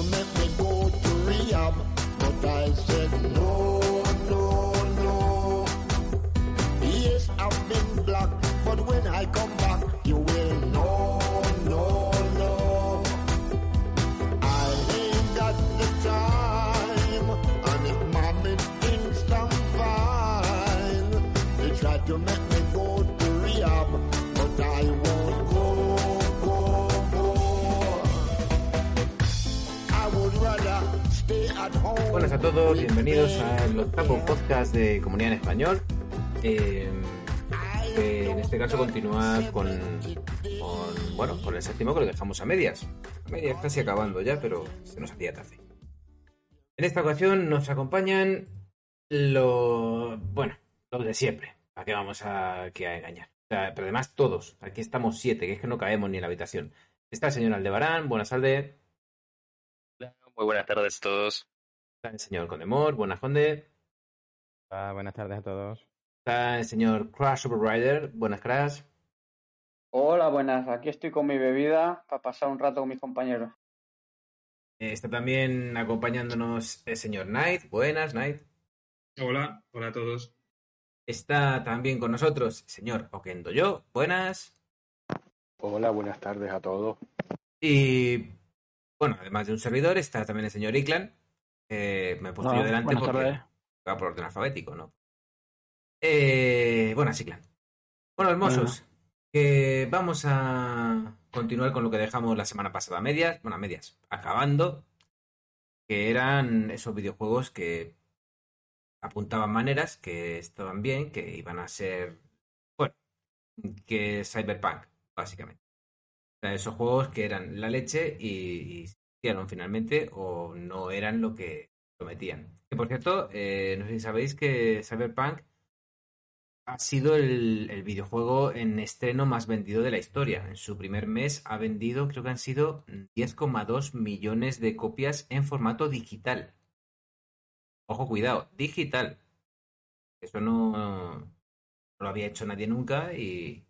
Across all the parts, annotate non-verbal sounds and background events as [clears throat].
make me go to rehab, but I said no, no, no. Yes, I've been black, but when I come back, you will Buenas a todos, bienvenidos al octavo podcast de Comunidad en Español. Eh, que en este caso continúa con, bueno, con el séptimo que lo dejamos a medias. A medias casi acabando ya, pero se nos hacía tarde. En esta ocasión nos acompañan los, bueno, los de siempre. ¿Para qué vamos a, aquí a engañar? Pero además todos. Aquí estamos siete, que es que no caemos ni en la habitación. Está el señor Aldebarán, buenas tardes. Muy buenas tardes a todos. Está el señor Condemor, buenas Conde. Hola, buenas tardes a todos. Está el señor Crash Overrider, buenas Crash. Hola, buenas. Aquí estoy con mi bebida para pasar un rato con mis compañeros. Eh, Está también acompañándonos el señor Knight, buenas Knight. Hola, hola a todos. Está también con nosotros el señor Okendo Yo, buenas. Hola, buenas tardes a todos. Y bueno, además de un servidor, está también el señor Iklan. Eh, me he puesto yo Hola, delante porque tardes. va por orden alfabético, ¿no? Eh, buenas, Iklan. Bueno, hermosos, que vamos a continuar con lo que dejamos la semana pasada medias, bueno, a medias, acabando, que eran esos videojuegos que apuntaban maneras, que estaban bien, que iban a ser, bueno, que Cyberpunk, básicamente. O sea, esos juegos que eran la leche y, finalmente o no eran lo que prometían. Que por cierto, eh, no sé si sabéis que Cyberpunk ha sido el, videojuego en estreno más vendido de la historia. En su primer mes ha vendido, creo que han sido 10,2 millones de copias en formato digital. Ojo, cuidado, digital. Eso no, no lo había hecho nadie nunca y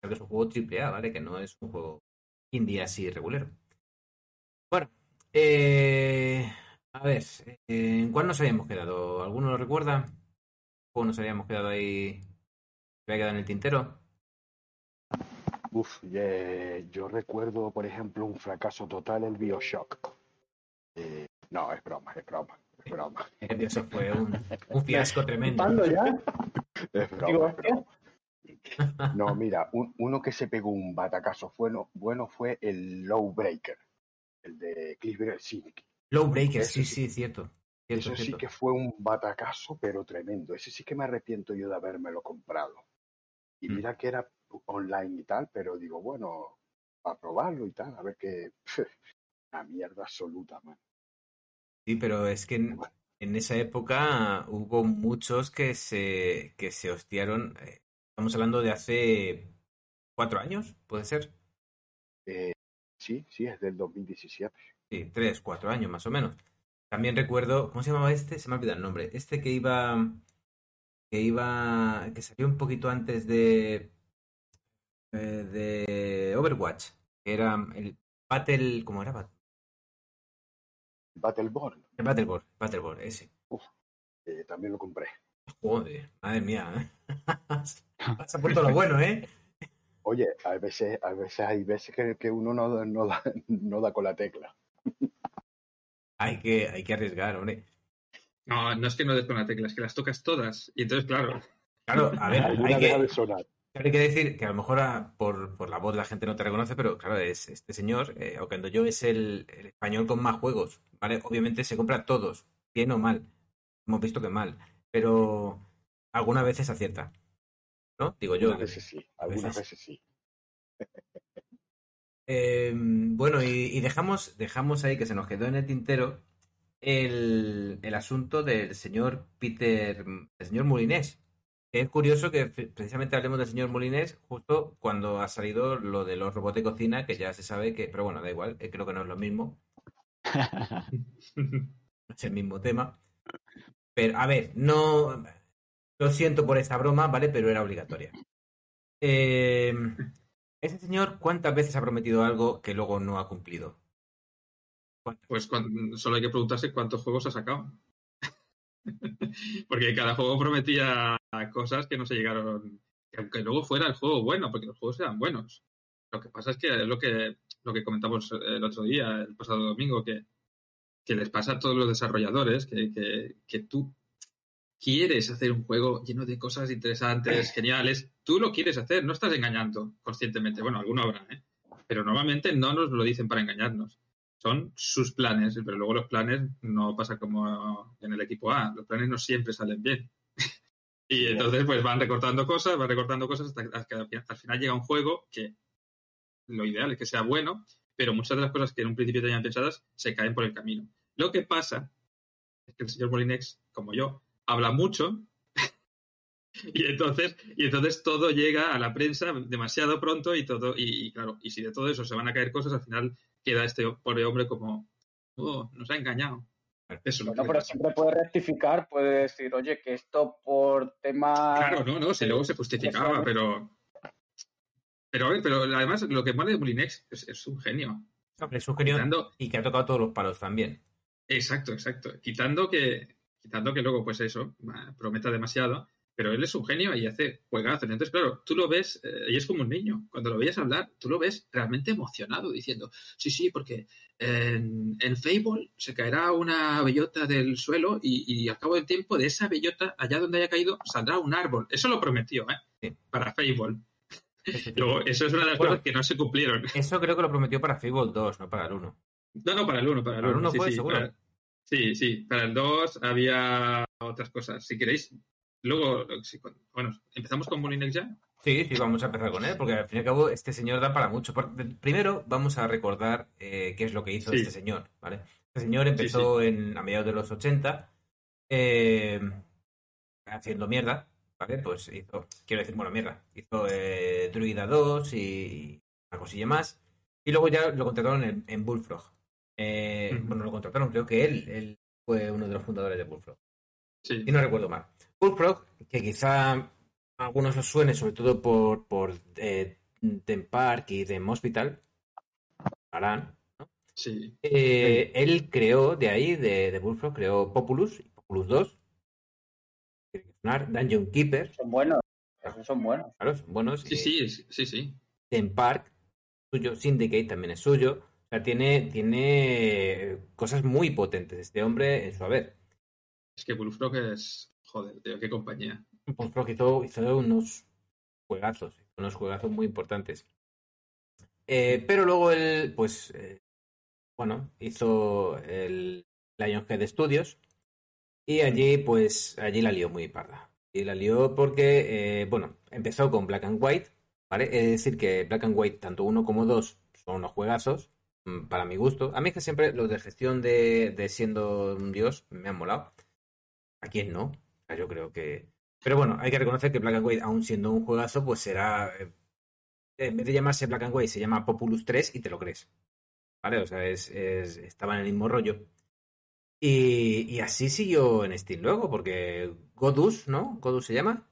creo que es un juego triple A, ¿vale? Que no es un juego indie así regulero. Bueno, eh, a ver, eh, ¿en cuál nos habíamos quedado? ¿Alguno lo recuerda? ¿O nos habíamos quedado ahí? ¿Se había quedado en el tintero? Uf, ye- yo recuerdo, por ejemplo, un fracaso total, el Bioshock. Eh, no, es broma, es broma, es broma. Eso fue un, un [laughs] fiasco tremendo. ¿Cuándo ya? Es [laughs] broma, es hostia. broma. No, mira, un- uno que se pegó un batacazo bueno, bueno fue el Low Breaker, el de Cliff Cynic. Low Breaker, Eso sí, sí. cierto. Cierto, Eso sí que fue un batacazo, pero tremendo. Ese sí que me arrepiento yo de habérmelo comprado. Y Mm. mira que era online y tal, pero digo, bueno, para probarlo y tal, a ver qué. [laughs] Una mierda absoluta, man. Sí, pero es que en, en esa época hubo muchos que se, que se hostiaron. eh, Estamos hablando de hace cuatro años, ¿puede ser? Eh, sí, sí, es del 2017. Sí, tres, cuatro años más o menos. También recuerdo, ¿cómo se llamaba este? Se me ha olvidado el nombre. Este que iba, que iba, que salió un poquito antes de, eh, de Overwatch, que era el Battle, ¿cómo era? Battleborn, El Battleborn, Battleborn, ese. eh, también lo compré. Joder, madre mía, ¿eh? [laughs] Has puesto lo bueno, ¿eh? Oye, a veces, a veces hay veces que, que uno no, da- no, da, no da con la tecla. Hay que, hay que arriesgar, hombre. No, no es que no des con la tecla, es que las tocas todas. Y entonces, claro, Claro, a ver, Alguna hay que, de sonar. hay que decir que a lo mejor a- por, por la voz la gente no te reconoce, pero claro, es este señor, eh, Okendo Yo, es el, el español con más juegos, ¿vale? Obviamente se compra todos, bien o mal. Hemos visto que mal, pero algunas veces acierta. ¿No? Digo yo. Algunas veces sí, algunas veces. veces sí. Eh, bueno, y, y dejamos, dejamos ahí que se nos quedó en el tintero el, el asunto del señor Peter, el señor Molinés. Es curioso que precisamente hablemos del señor Molinés justo cuando ha salido lo de los robots de cocina, que ya se sabe que, pero bueno, da igual, eh, creo que no es lo mismo, [laughs] no es el mismo tema. Pero, a ver, no, lo siento por esta broma, ¿vale? Pero era obligatoria. Eh, ese señor, ¿cuántas veces ha prometido algo que luego no ha cumplido? Pues solo hay que preguntarse cuántos juegos ha sacado. [laughs] porque cada juego prometía cosas que no se llegaron. que Aunque luego fuera el juego bueno, porque los juegos eran buenos. Lo que pasa es que es lo que, lo que comentamos el otro día, el pasado domingo, que, que les pasa a todos los desarrolladores, que, que, que tú quieres hacer un juego lleno de cosas interesantes, [clears throat] geniales. Tú lo quieres hacer, no estás engañando conscientemente. Bueno, alguno habrá, ¿eh? Pero normalmente no nos lo dicen para engañarnos. Son sus planes, pero luego los planes no pasa como en el equipo A. Los planes no siempre salen bien. [laughs] y entonces pues van recortando cosas, van recortando cosas hasta que al final- al final llega un juego que lo ideal es que sea bueno, pero muchas de las cosas que en un principio tenían pensadas se caen por el camino. Lo que pasa es que el señor Molinex, como yo, habla mucho. [laughs] Y entonces y entonces todo llega a la prensa demasiado pronto y todo y, y claro y si de todo eso se van a caer cosas al final queda este pobre hombre como oh nos ha engañado eso es lo Bueno, pero siempre puede rectificar, puede decir, oye, que esto por tema... claro no no si luego se justificaba pero pero a ver pero además lo que pone de Molinex es, es un genio. Hombre, es un genio Quitando- y que ha tocado todos los palos también. Exacto, exacto. Quitando que, quitando que luego, pues eso, prometa demasiado, pero él es un genio y hace juegazos. Entonces, claro, tú lo ves, eh, y es como un niño. Cuando lo veías hablar, tú lo ves realmente emocionado, diciendo, sí, sí, porque en, en Fable se caerá una bellota del suelo y, y al cabo del tiempo de esa bellota, allá donde haya caído, saldrá un árbol. Eso lo prometió, ¿eh? Sí. Para Fable. [laughs] Luego, eso es una de las Bueno. cosas que no se cumplieron. eso creo que lo prometió para Fable 2, no para el 1. No, no, para el 1, para el ¿Para el 1. uno sí, fue, sí, seguro? para- sí, sí, para el 2 había otras cosas. Si queréis, luego, si- bueno, empezamos con Molinex ya. Sí, sí, vamos a empezar con él, porque al fin y al cabo este señor da para mucho. Primero vamos a recordar eh, qué es lo que hizo Sí. este señor, ¿vale? Este señor empezó En, a mediados de los 80 eh, haciendo mierda, ¿vale? Pues hizo, quiero decir, bueno, mierda, hizo eh, Druida 2 y una cosilla más. Y luego ya lo contrataron en, en Bullfrog. Eh. Bueno, lo contrataron, creo que él, él fue uno de los fundadores de Bullfrog Sí, si no recuerdo mal. Bullfrog, que quizá a algunos os suene, sobre todo por, por eh, Theme Park y Theme Hospital, harán. sí. Eh, él creó, de ahí, de, de Bullfrog, creó Populus, y Populus 2, tiene que sonar, Dungeon Keeper, Son buenos, esos son buenos. claro, son buenos. Sí, eh, sí, sí, sí, sí. Theme Park, suyo, Syndicate también es suyo. O sea, tiene, tiene cosas muy potentes este hombre en su haber. Es que Bullfrog es, joder, tío, qué compañía. Bullfrog hizo, hizo unos juegazos, unos juegazos muy importantes. Eh, pero luego él, pues, eh, bueno, hizo el Lionhead Studios y allí, pues, allí la lió muy parda. Y la lió porque, eh, bueno, empezó con Black and White, ¿vale? Es decir, que Black and White, tanto uno como dos, son unos juegazos, para mi gusto. A mí es que siempre los de gestión de, de siendo un dios me han molado. ¿A quién no? O sea, yo creo que... Pero bueno, hay que reconocer que Black and White, aún siendo un juegazo, pues será... eh, en vez de llamarse Black and White, se llama Populus 3 y te lo crees. ¿Vale? O sea, es, es- estaba en el mismo rollo. Y, y así siguió en Steam luego, porque Godus, ¿no? Godus se llama.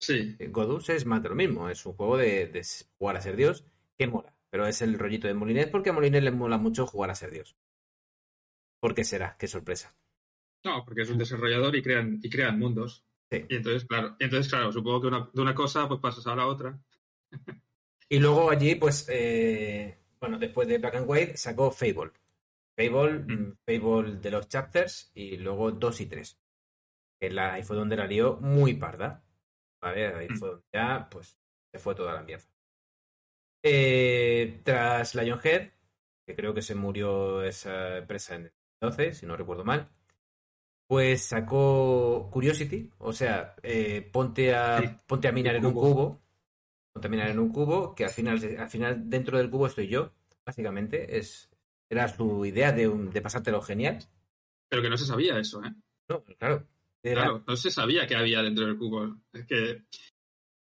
Sí, Eh, Godus es más de lo mismo, es un juego de, de jugar a ser Dios que mola. Pero es el rollito de Molinés porque a Molinés le mola mucho jugar a ser Dios. ¿Por qué será? Qué sorpresa. no, porque es un desarrollador y crean, y crean mundos. Sí. Y entonces, claro, y entonces, claro, supongo que una- de una cosa pues pasas a la otra. [laughs] Y luego allí, pues, eh, bueno, después de Black and White sacó Fable. Fable, Mm. mm, Fable de los chapters y luego 2 y 3. Que la, ahí fue donde la lió muy parda. ¿Vale? Ahí Mm. fue donde ya, pues, se fue toda la mierda. Eh, tras Lionhead, que creo que se murió esa empresa en el 12, si no recuerdo mal, pues sacó Curiosity, o sea, eh, ponte, a, Sí, ponte a minar en un cubo. cubo, ponte a minar en un cubo, que al final, al final dentro del cubo estoy yo, básicamente, es, era su idea de, un- de pasártelo genial. Pero que no se sabía eso, ¿eh? No, claro. Era- Claro, no se sabía que había dentro del cubo. Es que.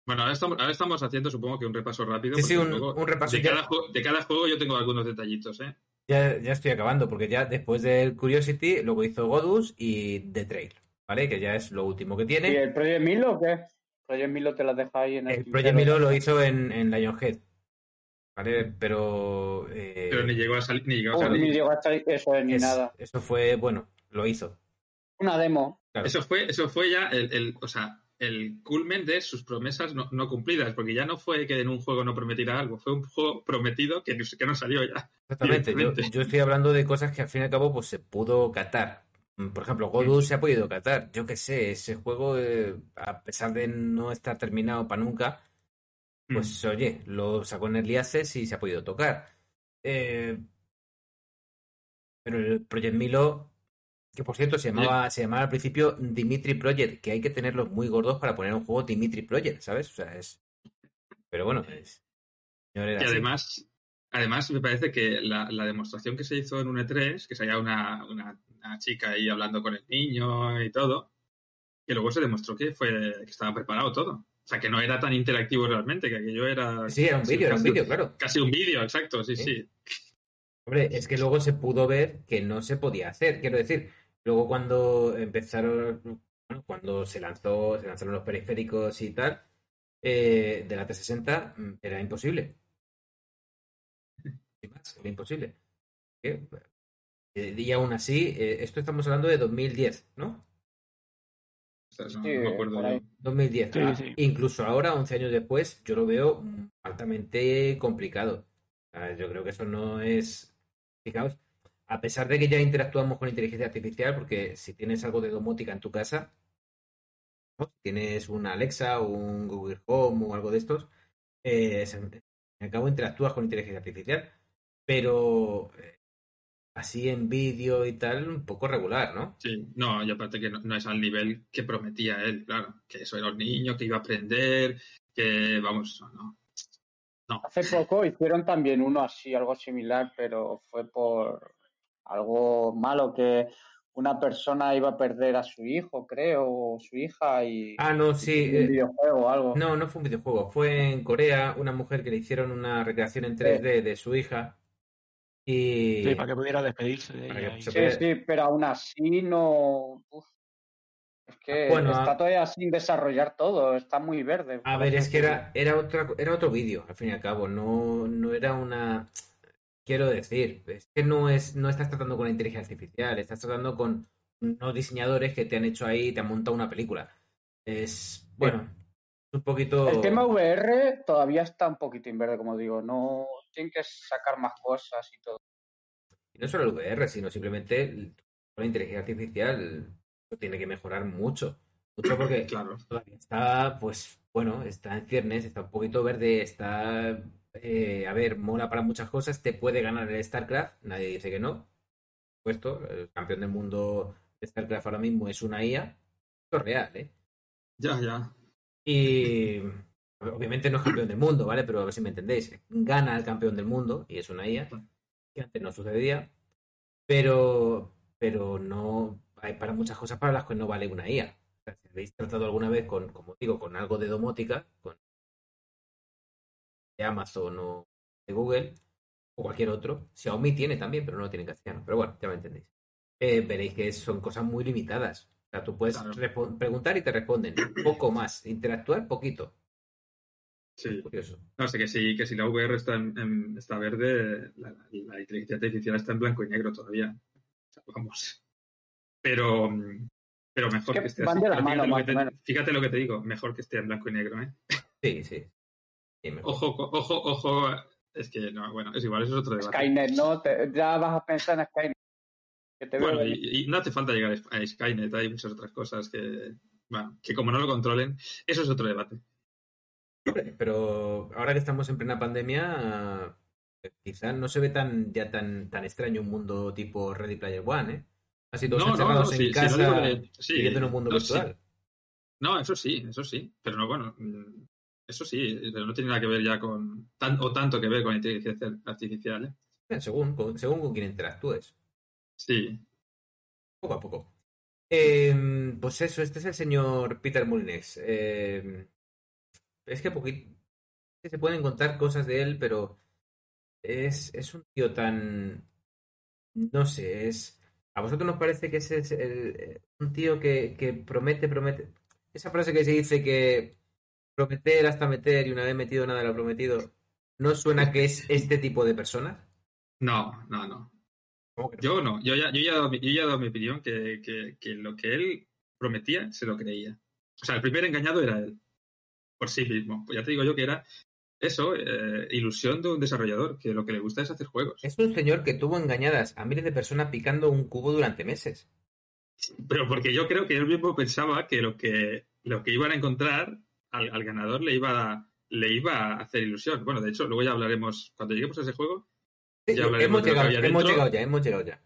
Bueno, ahora estamos, ahora estamos haciendo, supongo que un repaso rápido. Sí, sí, un- luego un repaso De ya. cada, de cada juego yo tengo algunos detallitos, ¿eh? Ya, ya estoy acabando, porque ya después del Curiosity, luego hizo Godus y The Trail, ¿vale? Que ya es lo último que ¿Y tiene. el Project Milo o qué? Project Milo te las deja ahí en el El Project tintero. Milo lo hizo en, en Lionhead. ¿vale? Pero... eh, Pero ni llegó a salir. Ni llegó a Oh, salir. ni llegó a salir eso ni es- nada. Eso fue, bueno, lo hizo. Una demo. Claro. Eso fue, eso fue ya el, el- o sea, el culmen de sus promesas no, no cumplidas, porque ya no fue que en un juego no prometiera algo, fue un juego prometido que, no- que no salió ya. Exactamente, yo, estoy hablando de cosas que al fin y al cabo pues se pudo catar. Mm, Por ejemplo, Godus se ha podido catar. Yo qué sé, ese juego, eh, a pesar de no estar terminado para nunca, pues oye, lo sacó en Early Access y se ha podido tocar. Eh, pero el Project Milo, que por cierto se llamaba, se llamaba al principio Dimitri Project, que hay que tenerlos muy gordos para poner un juego Dimitri Project, ¿sabes? O sea, es. Pero bueno, es. Y así. además, además me parece que la, la demostración que se hizo en un E3, que salía una, una, una chica ahí hablando con el niño y todo, que luego se demostró que fue que estaba preparado todo. O sea, que no era tan interactivo realmente, que aquello era... Sí, era un vídeo, era un vídeo, claro. Casi un vídeo, exacto, sí, Sí. sí. Hombre, es que luego se pudo ver que no se podía hacer. Quiero decir, luego cuando empezaron, bueno, cuando se lanzó, se lanzaron los periféricos y tal, eh, de la 360, mm, era imposible. Sin más, era imposible. ¿Qué? Y aún así, eh, esto estamos hablando de 2010, ¿no? O sea, no, Sí, no me acuerdo por yo. ahí. 2010. Sí, sí. Incluso ahora, 11 años después, yo lo veo altamente complicado. O sea, yo creo que eso no es. Fijaos, a pesar de que ya interactuamos con inteligencia artificial, porque si tienes algo de domótica en tu casa, ¿no? Si tienes una Alexa o un Google Home o algo de estos, eh, al cabo interactúas con inteligencia artificial, pero eh, así en vídeo y tal, un poco regular, ¿no? Sí, no, y aparte que no, no es al nivel que prometía él, claro, que eso era un niño, que iba a aprender, que vamos, no. Hace poco hicieron también uno así, algo similar, pero fue por algo malo que una persona iba a perder a su hijo, creo, o su hija y Ah, no, sí. un eh, videojuego o algo. No, no fue un videojuego. Fue en Corea una mujer que le hicieron una recreación en 3D de su hija. Y. Sí, para que pudiera despedirse de ella. Sí, puede- sí, pero aún así no. uf. Es que Bueno, está a- todavía sin desarrollar todo, está muy verde. A ver, es que era, era, otra, era otro vídeo, al fin y al cabo. No, no era una. Quiero decir, es que no, es, no estás tratando con la inteligencia artificial, estás tratando con unos diseñadores que te han hecho ahí, te han montado una película. Es. Bueno, un poquito. El tema VR todavía está un poquito en verde, como digo. No tienen que sacar más cosas y todo. Y no solo el VR, sino simplemente la inteligencia artificial tiene que mejorar mucho. Mucho [clears throat] porque Claro. todavía está, pues, bueno, está en ciernes, está un poquito verde, está, eh, a ver, mola para muchas cosas, te puede ganar el StarCraft, nadie dice que no. Por supuesto, el campeón del mundo de StarCraft ahora mismo es una IA, esto es real, ¿eh? Ya, ya. Y obviamente no es campeón del mundo, ¿vale? Pero a ver si me entendéis. Gana el campeón del mundo y es una IA, que antes no sucedía, pero, pero no hay para muchas cosas para las que no vale una IA. O sea, si habéis tratado alguna vez con, como digo, con algo de domótica, con de Amazon o de Google o cualquier otro, Xiaomi tiene también, pero no lo tiene en castellano. Pero bueno, ya me entendéis. Eh, veréis que son cosas muy limitadas. O sea, tú puedes Claro. preguntar y te responden. Poco más. Interactuar, poquito. Sí. Curioso. No sé que si, que si la VR está, en, en- está verde, la, la inteligencia artificial está en blanco y negro todavía. O sea, vamos. Pero, pero mejor que que, esté así. mano, fíjate, lo que te, fíjate lo que te digo, mejor que esté en blanco y negro, ¿eh? Sí, sí. Ojo, ojo, ojo. Es que, no, bueno, es igual, eso es otro debate. Skynet, ¿no? Te- ya vas a pensar en Skynet. Que te Bueno, y, y no hace falta llegar a Skynet, hay muchas otras cosas que, bueno, que como no lo controlen, eso es otro debate. Pero ahora que estamos en plena pandemia, eh, quizás no se ve tan ya tan, tan extraño un mundo tipo Ready Player One, ¿eh? Así todos No, encerrados no, en sí, casa, sí, viviendo en un mundo no, sí. virtual. No, eso sí, eso sí. Pero no, bueno, mm, eso sí, pero no tiene nada que ver ya con, tan, o tanto que ver con inteligencia artificial, ¿eh? Eh, Según, con- según con quien interactúes, Sí, poco a poco. Eh, pues eso, este es el señor Peter Molinex. Eh, es que poquito, se pueden contar cosas de él, pero es, es un tío tan, no sé, es... ¿A vosotros nos parece que ese es el- un tío que, que promete, promete? Esa frase que se dice que prometer hasta meter y una vez metido nada lo prometido. ¿No suena que es este tipo de personas? No, no, no. Yo no. Yo ya, yo ya, he, dado, mi- yo ya he dado mi opinión que, que, que lo que él prometía se lo creía. O sea, el primer engañado era él. Por sí mismo. Pues ya te digo yo que era eso, eh, ilusión de un desarrollador, que lo que le gusta es hacer juegos. Es un señor que tuvo engañadas a miles de personas picando un cubo durante meses. Pero porque yo creo que él mismo pensaba que lo que, lo que iban a encontrar al, al ganador le iba, a, le iba a hacer ilusión. Bueno, de hecho, luego ya hablaremos, cuando lleguemos a ese juego, Sí, Ya hablaremos hemos, de lo que llegado, había hemos dentro. llegado ya, hemos llegado ya.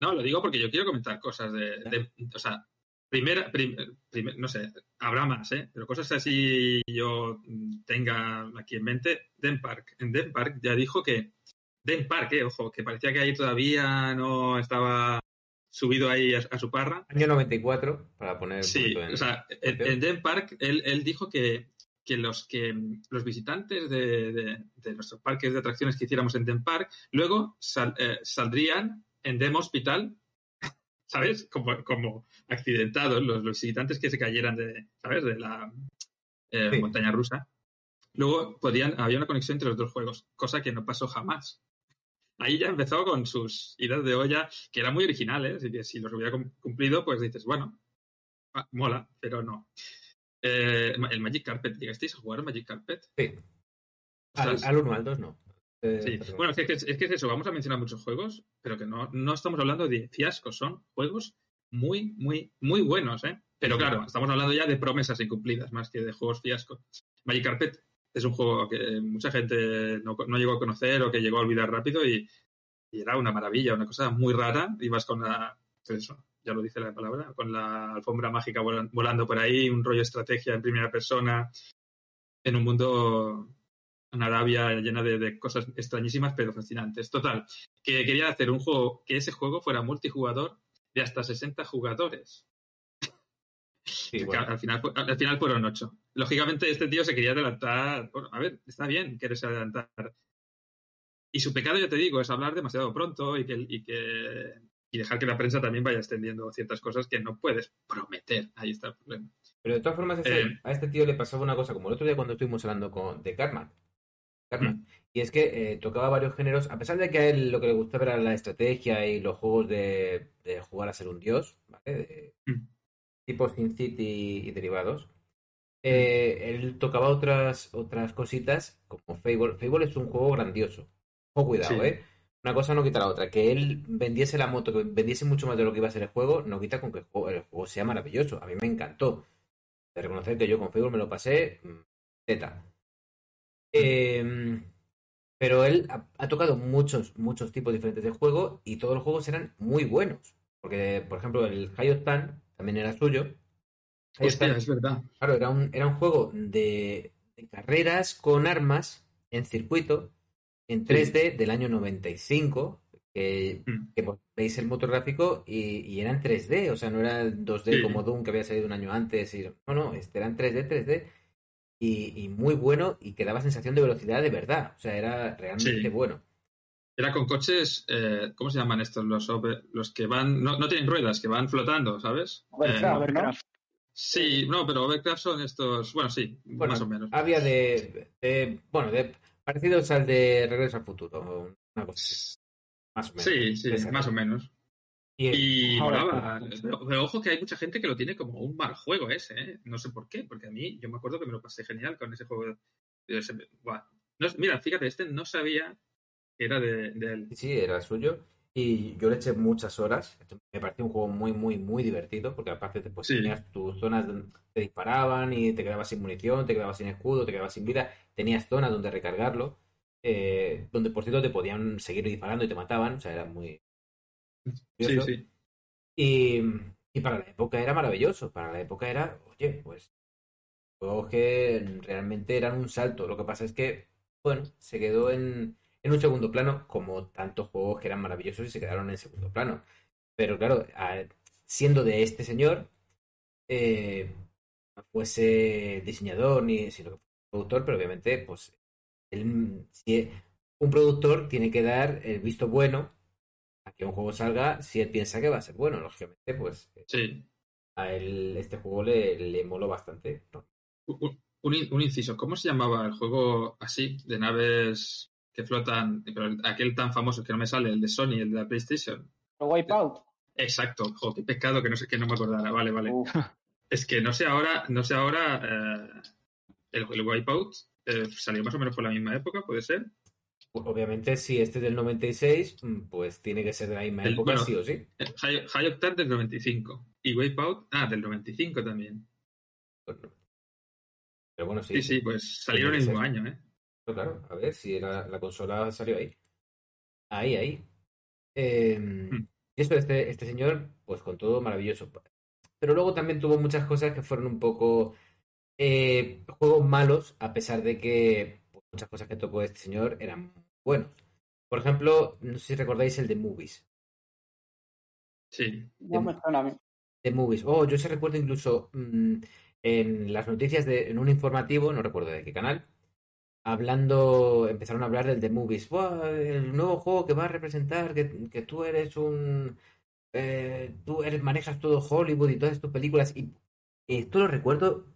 No, lo digo porque yo quiero comentar cosas de. de- o sea, primera. prim- primer- no sé, habrá más, ¿eh? Pero cosas así yo tenga aquí en mente. Den Park. En Den Park ya dijo que. Den Park, eh, ojo, que parecía que ahí todavía no estaba subido ahí a, a su parra. Año 94, para poner Sí, en- o sea, en, en Den Park él, él dijo que, que los que los visitantes de, de- de nuestros parques de atracciones que hiciéramos en Den Park luego sal- eh, saldrían en Dem Hospital, ¿sabes? Como, como accidentados, los, los visitantes que se cayeran de, ¿sabes? De la eh, Sí. montaña rusa. Luego podían, había una conexión entre los dos juegos, cosa que no pasó jamás. Ahí ya empezó con sus idas de olla, que eran muy originales, y que si los hubiera cum- cumplido, pues dices, bueno, ah, mola, pero no. Eh, el Magic Carpet, ¿llegasteis a jugar al Magic Carpet? Sí. Al, Ostras. al 1, al 2 no. Eh, Sí. Bueno, es que, es que- eso, vamos a mencionar muchos juegos, pero que no, no estamos hablando de fiascos, son juegos muy, muy, muy buenos, ¿eh? Pero claro, estamos hablando ya de promesas incumplidas más que de juegos fiascos. Magic Carpet es un juego que mucha gente no, no llegó a conocer o que llegó a olvidar rápido y, y era una maravilla, una cosa muy rara. Ibas con la, pues eso, ya lo dice la palabra, con la alfombra mágica volan- volando por ahí, un rollo estrategia en primera persona, en un mundo una Arabia llena de, de cosas extrañísimas pero fascinantes. Total, que quería hacer un juego, que ese juego fuera multijugador de hasta 60 jugadores. sí, [laughs] Que bueno. al, final, al final fueron 8. Lógicamente este tío se quería adelantar. Bueno, a ver, está bien quererse adelantar. Y su pecado, ya te digo, es hablar demasiado pronto y que, y que y dejar que la prensa también vaya extendiendo ciertas cosas que no puedes prometer. Ahí está el problema. Pero de todas formas, ese- Eh. a este tío le pasaba una cosa, como el otro día cuando estuvimos hablando con, de. Karma. Mm. Y es que eh, tocaba varios géneros, a pesar de que a él lo que le gustaba era la estrategia y los juegos de, de jugar a ser un dios, ¿vale? De- Mm. tipo Sin City y derivados. Eh, él tocaba otras, otras cositas como Fable. Fable es un juego grandioso. Ojo, cuidado, Sí. ¿eh? Una cosa no quita la otra. Que él vendiese la moto, que vendiese mucho más de lo que iba a ser el juego, no quita con que el juego, el juego sea maravilloso. A mí me encantó. De reconocer que yo con Fable me lo pasé mm, teta. Eh, pero él ha, ha tocado muchos, muchos tipos diferentes de juego y todos los juegos eran muy buenos. Porque, por ejemplo, el High Octane también era suyo. Hostia, Octane, es verdad. claro, era un, era un juego de, de carreras con armas en circuito en 3D del año 95. Que, Mm. que pues, veis el motor gráfico y, y era en 3D, o sea, no era el 2D Sí. como Doom que había salido un año antes. Y, no, no, este era en 3D, 3D. Y, y muy bueno y que daba sensación de velocidad de verdad. O sea, era realmente Sí. bueno. Era con coches, eh, ¿cómo se llaman estos? Los, over- los que van, no, no tienen ruedas, que van flotando, ¿sabes? Overcraft, Eh. Sí, no, pero Overcraft son estos, bueno, sí, Bueno, más o menos. Había de, de- bueno, de parecidos al de Regreso al Futuro, una cosa así, más o menos. Sí, sí, más o menos. Y, Y Ahora, molaba. Pero, ojo que hay mucha gente que lo tiene como un mal juego ese, ¿eh? No sé por qué, porque a mí, yo me acuerdo que me lo pasé genial con ese juego. de ese-. No, mira, fíjate, este no sabía que era de, de él. sí, era suyo. Y yo le eché muchas horas. Me pareció un juego muy, muy, muy divertido, porque aparte te, pues, Sí. tenías tus zonas donde te disparaban y te quedabas sin munición, te quedabas sin escudo, te quedabas sin vida. Tenías zonas donde recargarlo, eh, donde por cierto te podían seguir disparando y te mataban. O sea, era muy... Sí, sí. Y, y para la época era maravilloso. Para la época era, oye, pues juegos que realmente eran un salto. Lo que pasa es que, bueno, se quedó en, en un segundo plano, como tantos juegos que eran maravillosos y se quedaron en segundo plano. Pero claro, a- siendo de este señor, eh, no fuese diseñador ni sino que productor, pero obviamente, pues, él- si un productor tiene que dar el visto bueno a que un juego salga si él piensa que va a ser bueno. Lógicamente, pues sí. a él este juego le, le moló bastante. un inciso, ¿cómo se llamaba el juego así, de naves que flotan, pero el- aquel tan famoso que no me sale, el de Sony, el de la PlayStation? ¿El Wipeout? Exacto, jo, qué pecado que no sé que no me acordara, vale, vale. Uf, Es que no sé ahora, no sé ahora, eh, el, el Wipeout eh, salió más o menos por la misma época, ¿puede ser? Obviamente, si este es del 96, mm, pues tiene que ser de la misma El- época, bueno, sí o sí. Eh, High, High Octane del 95 y Wipeout, ah, del 95 también. Pero bueno, sí. Sí, sí, pues salieron el mismo ser. año, ¿eh? Claro, a ver si la, la consola salió ahí. Ahí, ahí. Eh, y eso, este, este señor, pues con todo maravilloso. Pero luego también tuvo muchas cosas que fueron un poco eh, juegos malos, a pesar de que pues, muchas cosas que tocó este señor eran buenos. Por ejemplo, no sé si recordáis el de Movies. Sí. no me suena a mí. de movies. Oh, yo se recuerdo incluso mm, en las noticias de en un informativo, no recuerdo de qué canal, hablando, empezaron a hablar del The Movies. El nuevo juego que va a representar que, que tú eres un eh, tú manejas todo Hollywood y todas tus películas. Y esto lo recuerdo,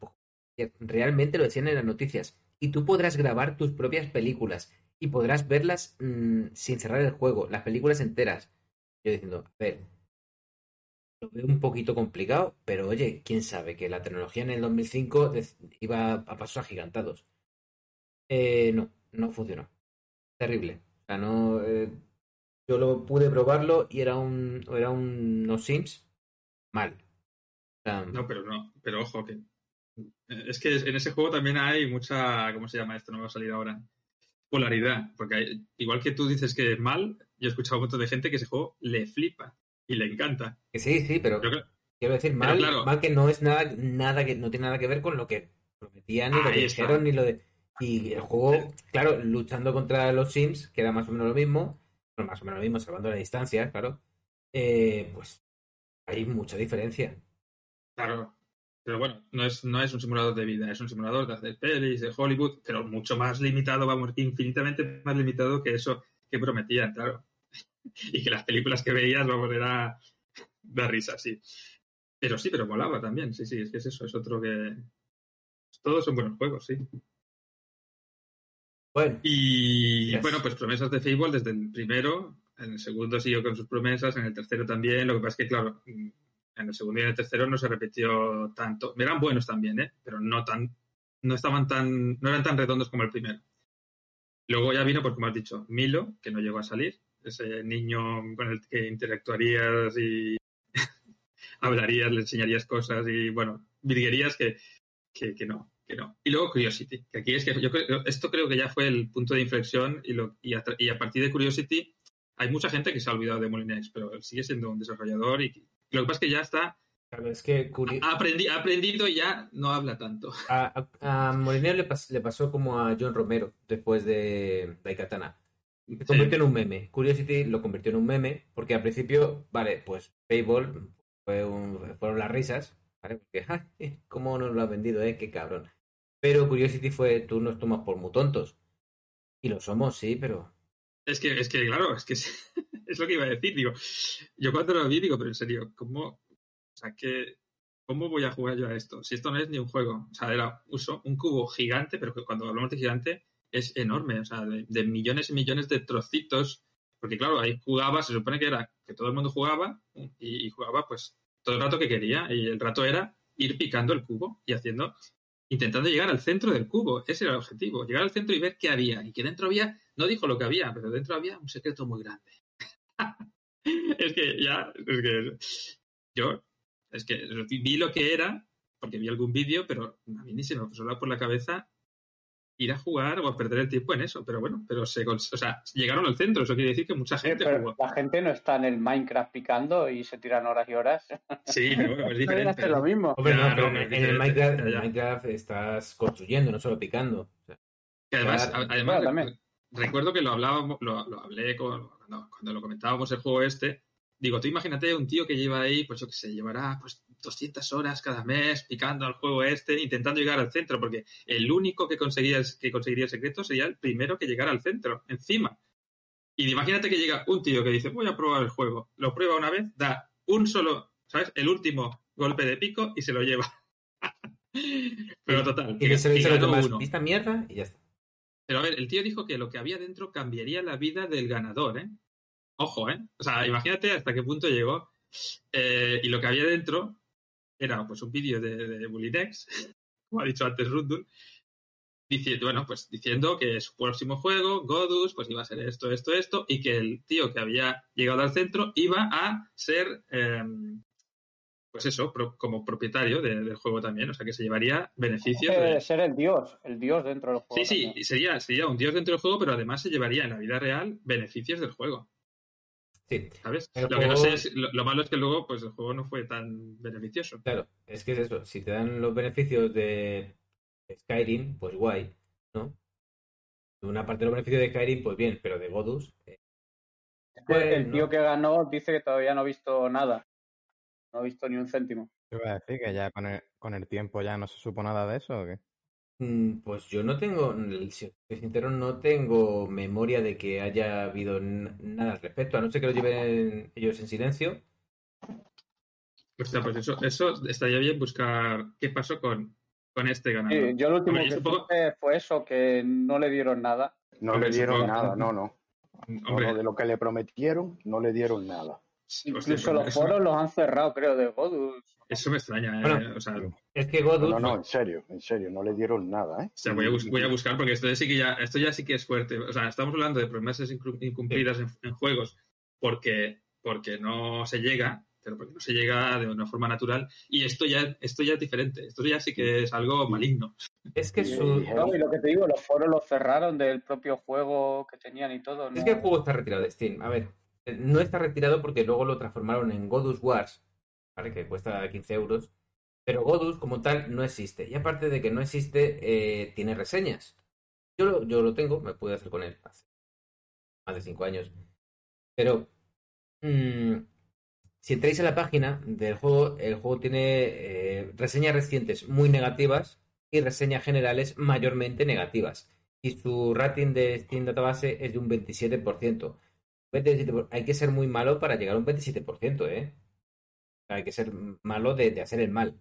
que realmente lo decían en las noticias. Y tú podrás grabar tus propias películas y podrás verlas mm, sin cerrar el juego, las películas enteras. Yo diciendo, a ver, lo veo un poquito complicado, pero oye, quién sabe que la tecnología en el 2005 dec- iba a pasos agigantados. Eh, no, no funcionó. Terrible. O sea, no. eh, yo lo pude probarlo y era un. Era un no Sims mal. O sea, No, pero no, pero ojo que eh, es que en ese juego también hay mucha, ¿cómo se llama esto? No me va a salir ahora. Polaridad, porque hay- igual que tú dices que es mal, yo he escuchado a un montón de gente que ese juego le flipa y le encanta. que sí, sí, pero Yo quiero decir mal, claro. mal que no es nada, nada que no tiene nada que ver con lo que prometían, ni lo que dijeron, ni lo de. Y el juego, claro, luchando contra los Sims, que era más o menos lo mismo, bueno, más o menos lo mismo, salvando la distancia, claro. eh, pues hay mucha diferencia. Claro. Pero bueno, no es, no es un simulador de vida, es un simulador de hacer pelis, de Hollywood, pero mucho más limitado, vamos, infinitamente más limitado que eso que prometían, claro. [laughs] Y que las películas que veías, vamos, era da risa, sí. Pero sí, pero molaba también, sí, sí, es que es eso, es otro que... Todos son buenos juegos, sí. Bueno, Y Yes. bueno, pues promesas de Fable desde el primero, en el segundo siguió con sus promesas, en el tercero también, lo que pasa es que, claro, en el segundo y en el tercero no se repitió tanto. Eran buenos también, ¿eh? Pero no tan, no estaban tan, no eran tan redondos como el primero. Luego ya vino, pues como has dicho, Milo, que no llegó a salir, ese niño con el que interactuarías y [laughs] hablarías, le enseñarías cosas y, bueno, virguerías que, que, que no, que no. Y luego Curiosity, que aquí es que yo creo, esto creo que ya fue el punto de inflexión y, lo, y, a, y a partir de Curiosity hay mucha gente que se ha olvidado de Molinex, pero él sigue siendo un desarrollador y lo que pasa es que ya está, claro, es que Curi- ha, aprendi- ha aprendido y ya no habla tanto. a, a, le, pas- le pasó como a John Romero después de Daikatana. Se convirtió en un meme. Curiosity lo convirtió en un meme porque al principio, vale, pues Payball fue un- fueron las risas, ¿vale? Porque, [laughs] "Ja, ¿cómo nos lo ha vendido, eh? Qué cabrón. Pero Curiosity fue, tú nos tomas por muy tontos. Y lo somos, sí, pero Es que, es que claro, es que es, [laughs] lo que iba a decir. Digo, yo cuando lo vi, digo, pero en serio, ¿cómo, o sea, que, ¿cómo voy a jugar yo a esto? Si esto no es ni un juego. O sea, era uso un cubo gigante, pero cuando hablamos de gigante es enorme, o sea, de, millones y millones de trocitos. Porque claro, ahí jugaba, se supone que era que todo el mundo jugaba y jugaba pues todo el rato que quería. Y el rato era ir picando el cubo y haciendo, intentando llegar al centro del cubo. Ese era el objetivo, llegar al centro y ver qué había. Y que dentro había, no dijo lo que había, pero dentro había un secreto muy grande. [laughs] es que ya, es que yo, es que vi lo que era, porque vi algún vídeo, pero a mí ni se me pasó por la cabeza ir a jugar o a perder el tiempo en eso. Pero bueno, pero se, o sea, llegaron al centro, eso quiere decir que mucha Sí, gente pero jugó. la gente no está en el Minecraft picando y se tiran horas y horas. Sí, pero bueno, es diferente. hacer lo mismo. Hombre, no, Ya, pero no, en, el Minecraft, en estás construyendo, no solo picando. Que además, Claro. además Claro, también. recuerdo que lo hablábamos, lo, lo hablé con, cuando, cuando lo comentábamos el juego este. Digo, tú imagínate un tío que lleva ahí, pues yo que sé, llevará pues 200 horas cada mes picando al juego este, intentando llegar al centro, porque el único que conseguía, el- que conseguiría el secreto sería el primero que llegara al centro, encima. Y imagínate que llega un tío que dice, voy a probar el juego. Lo prueba una vez, da un solo, ¿sabes? El último golpe de pico y se lo lleva. [laughs] Pero total. Y que- se lo que uno. esta mierda y ya está. Pero a ver, el tío dijo que lo que había dentro cambiaría la vida del ganador, ¿eh? Ojo, ¿eh? O sea, imagínate hasta qué punto llegó. Eh, y lo que había dentro era pues un vídeo de, de Bulinex, [laughs] como ha dicho antes Rundun, diciendo, bueno, pues diciendo que su próximo juego, Godus, pues iba a ser esto, esto, esto, y que el tío que había llegado al centro iba a ser, eh, pues eso, pro- como propietario de- del juego también, o sea que se llevaría beneficios. de- ser el dios, el dios dentro del juego. Sí, sí, también. sería, sería un dios dentro del juego, pero además se llevaría en la vida real beneficios del juego, Sí, ¿sabes? El lo que no sé es, lo, lo malo es que luego pues el juego no fue tan beneficioso. claro, es que es eso. Si te dan los beneficios de Skyrim, pues guay, ¿no? Una parte de los beneficios de Skyrim, pues bien, pero de Godus, eh, Es que el bueno. tío que ganó dice que todavía no ha visto nada. No ha visto ni un céntimo. ¿Qué iba a decir? ¿Que ya con el, con el tiempo ya no se supo nada de eso o qué? Mm, Pues yo no tengo, si soy sincero, no tengo memoria de que haya habido nada al respecto, a no ser que lo lleven ellos en silencio. Hostia, pues eso, eso estaría bien buscar qué pasó con, con este ganador. Sí, yo lo último Hombre, que supongo- supe fue eso, que no le dieron nada. No Hombre, le dieron supongo- nada, [laughs] no, no. No, Hombre, no, de lo que le prometieron, no le dieron nada. Incluso pues los eso, foros los han cerrado, creo, de Godus. eso me extraña, ¿eh? Bueno. o sea, Es que Godus, No, no, en serio, en serio, no le dieron nada, ¿eh? O sea, voy a, bus- voy a buscar porque esto, sí que ya, esto ya sí que es fuerte. O sea, estamos hablando de promesas incumplidas en, en juegos porque, porque no se llega, pero porque no se llega de una forma natural. Y esto ya, esto ya es diferente. Esto ya sí que es algo maligno. es que su, y- No, y lo que te digo, los foros los cerraron del propio juego que tenían y todo. es que el juego está retirado de Steam. A ver, no está retirado porque luego lo transformaron en Godus Wars, ¿vale? Que cuesta 15 euros. Pero Godus como tal no existe. Y aparte de que no existe, eh, tiene reseñas. Yo lo, yo lo tengo, me pude hacer con él hace más de 5 años. Pero mm, si entráis en la página del juego, el juego tiene eh, reseñas recientes muy negativas y reseñas generales mayormente negativas. Y su rating de Steam Database es de un 27%. 27%. Hay que ser muy malo para llegar a un 27%, ¿eh? Hay que ser malo de, de hacer el mal,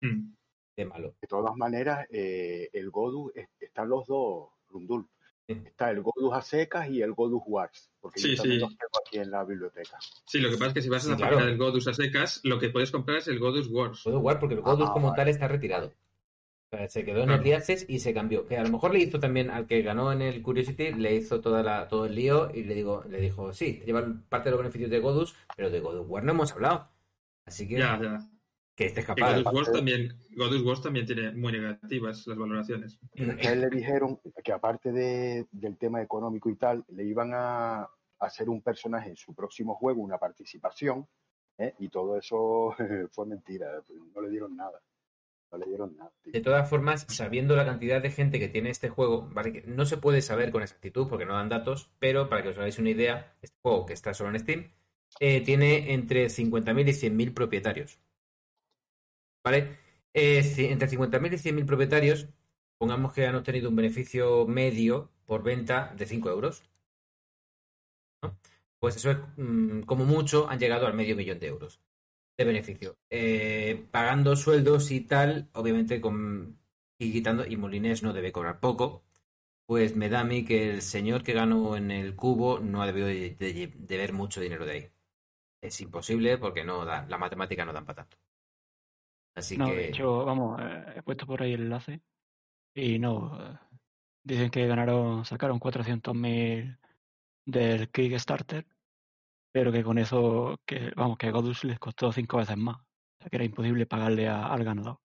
Mm. de malo. De todas maneras, eh, el Godus, es- están los dos, Rundul. Sí. Está el Godus a secas y el Godus Wars, porque Sí, yo también sí. los tengo aquí en la biblioteca. Sí, lo que pasa es que si vas Sí, a la claro. página del Godus a secas, lo que puedes comprar es el Godus Wars. Puedo jugar porque el Godus Ah, como vale. tal está retirado. Sea, se quedó en Claro. el Access y se cambió. Que a lo mejor le hizo también al que ganó en el Curiosity, le hizo toda la, todo el lío y le digo, le dijo, sí, te llevan parte de los beneficios de Godus, pero de Godus War no hemos hablado. Así que Ya, ya. que estés Y capaz. Godus Wars también, Godus Wars también tiene muy negativas las valoraciones. A él le dijeron que aparte de- del tema económico y tal, le iban a, a hacer un personaje en su próximo juego, una participación, ¿eh? y todo eso [laughs] fue mentira, no le dieron nada. Le dieron nada. De todas formas, sabiendo la cantidad de gente que tiene este juego, ¿vale? Que no se puede saber con exactitud porque no dan datos, pero para que os hagáis una idea, este juego que está solo en Steam eh, tiene entre 50.000 y 100.000 propietarios. ¿Vale? Eh, entre 50.000 y 100.000 propietarios, pongamos que han obtenido un beneficio medio por venta de 5 euros. Pues eso es, mm, como mucho, han llegado al medio millón de euros de beneficio. Eh, pagando sueldos y tal, obviamente con y quitando, y Molinés no debe cobrar poco, pues me da a mí que el señor que ganó en el cubo no ha debido de, de- de ver mucho dinero de ahí. Es imposible porque no da, la matemática no dan para tanto. Así No, que de hecho, vamos, eh, he puesto por ahí el enlace y no, eh, dicen que ganaron, sacaron 400.000 del Kickstarter, pero que con eso, que vamos, que a Godus les costó cinco veces más, o sea, que era imposible pagarle a- al ganador.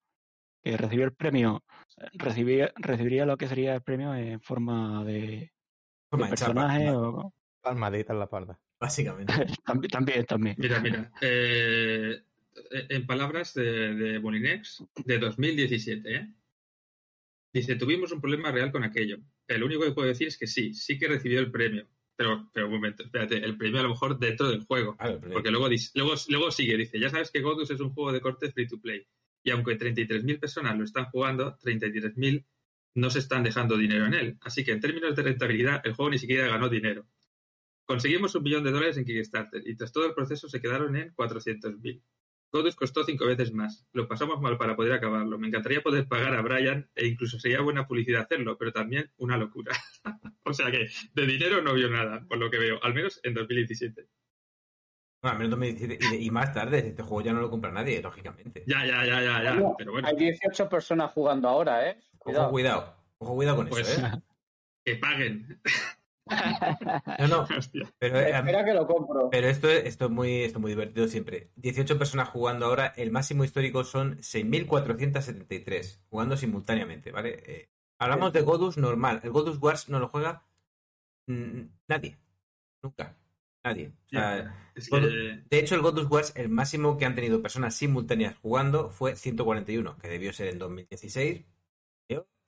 Que recibió el premio, eh, recibía, recibiría lo que sería el premio en forma de, forma de personaje o Palmadita en la espalda. básicamente. [laughs] [laughs] también, también, también. Mira, mira. eh, en palabras de, de Molinex de 2017, ¿eh? Dice, tuvimos un problema real con aquello. El único que puedo decir es que sí, sí que recibió el premio. Pero, pero un momento, espérate, el premio a lo mejor dentro del juego. Ah. Porque luego, dis- luego, luego sigue, dice, ya sabes que Godus es un juego de corte free to play. Y aunque 33.000 personas lo están jugando, 33.000 no se están dejando dinero en él. Así que en términos de rentabilidad, el juego ni siquiera ganó dinero. Conseguimos un millón de dólares en Kickstarter y tras todo el proceso se quedaron en 400.000. Godus costó cinco veces más. Lo pasamos mal para poder acabarlo. Me encantaría poder pagar a Brian e incluso sería buena publicidad hacerlo, pero también una locura. [laughs] o sea que de dinero no vio nada, por lo que veo, al menos en 2017. Bueno, al menos 2017 y, y más tarde, este juego ya no lo compra nadie, lógicamente. Ya, ya, ya, ya, ya. Bueno, Pero bueno, Hay 18 personas jugando ahora, ¿eh? Ojo, Cuidado. cuidado. Ojo, cuidado con pues eso, ¿eh? que paguen. No, no, [laughs] Hostia. pero, eh, Espera que lo compro. pero esto, es- esto, es muy, esto es muy divertido siempre. 18 personas jugando ahora, el máximo histórico son 6.473 jugando simultáneamente, ¿vale? Eh, hablamos de Godus normal. El Godus Wars no lo juega mm, nadie. Nunca. Nadie. O sea, Es Bueno, que De hecho, el Godus Wars, el máximo que han tenido personas simultáneas jugando fue 141, que debió ser en 2016.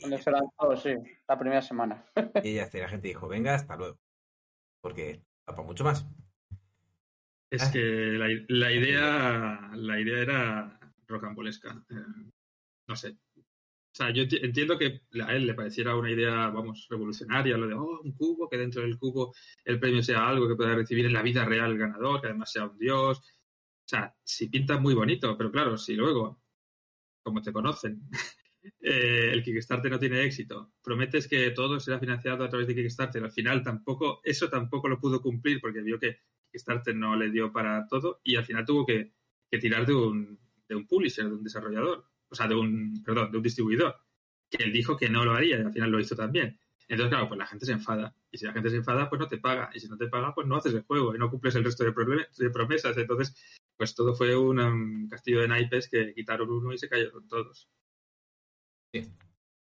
Cuando se lanzó, sí, la primera semana. y ya está, y la gente dijo, venga, hasta luego. Porque para mucho más. Es Ah. que la, la idea la idea era rocambolesca. Eh, no sé. O sea, yo enti- entiendo que a él le pareciera una idea, vamos, revolucionaria, lo de, oh, un cubo, que dentro del cubo el premio sea algo que pueda recibir en la vida real el ganador, que además sea un dios. O sea, si pinta muy bonito, pero claro, si luego, como te conocen, [laughs] eh, el Kickstarter no tiene éxito, prometes que todo será financiado a través de Kickstarter, al final tampoco, eso tampoco lo pudo cumplir porque vio que Kickstarter no le dio para todo y al final tuvo que, que tirar de un, publisher, de un desarrollador, o sea, de un, perdón, de un distribuidor, que él dijo que no lo haría y al final lo hizo también. Entonces, claro, pues la gente se enfada. Y si la gente se enfada, pues no te paga. Y si no te paga, pues no haces el juego y no cumples el resto de promesas. Entonces, pues todo fue un um, castillo de naipes que quitaron uno y se cayeron todos.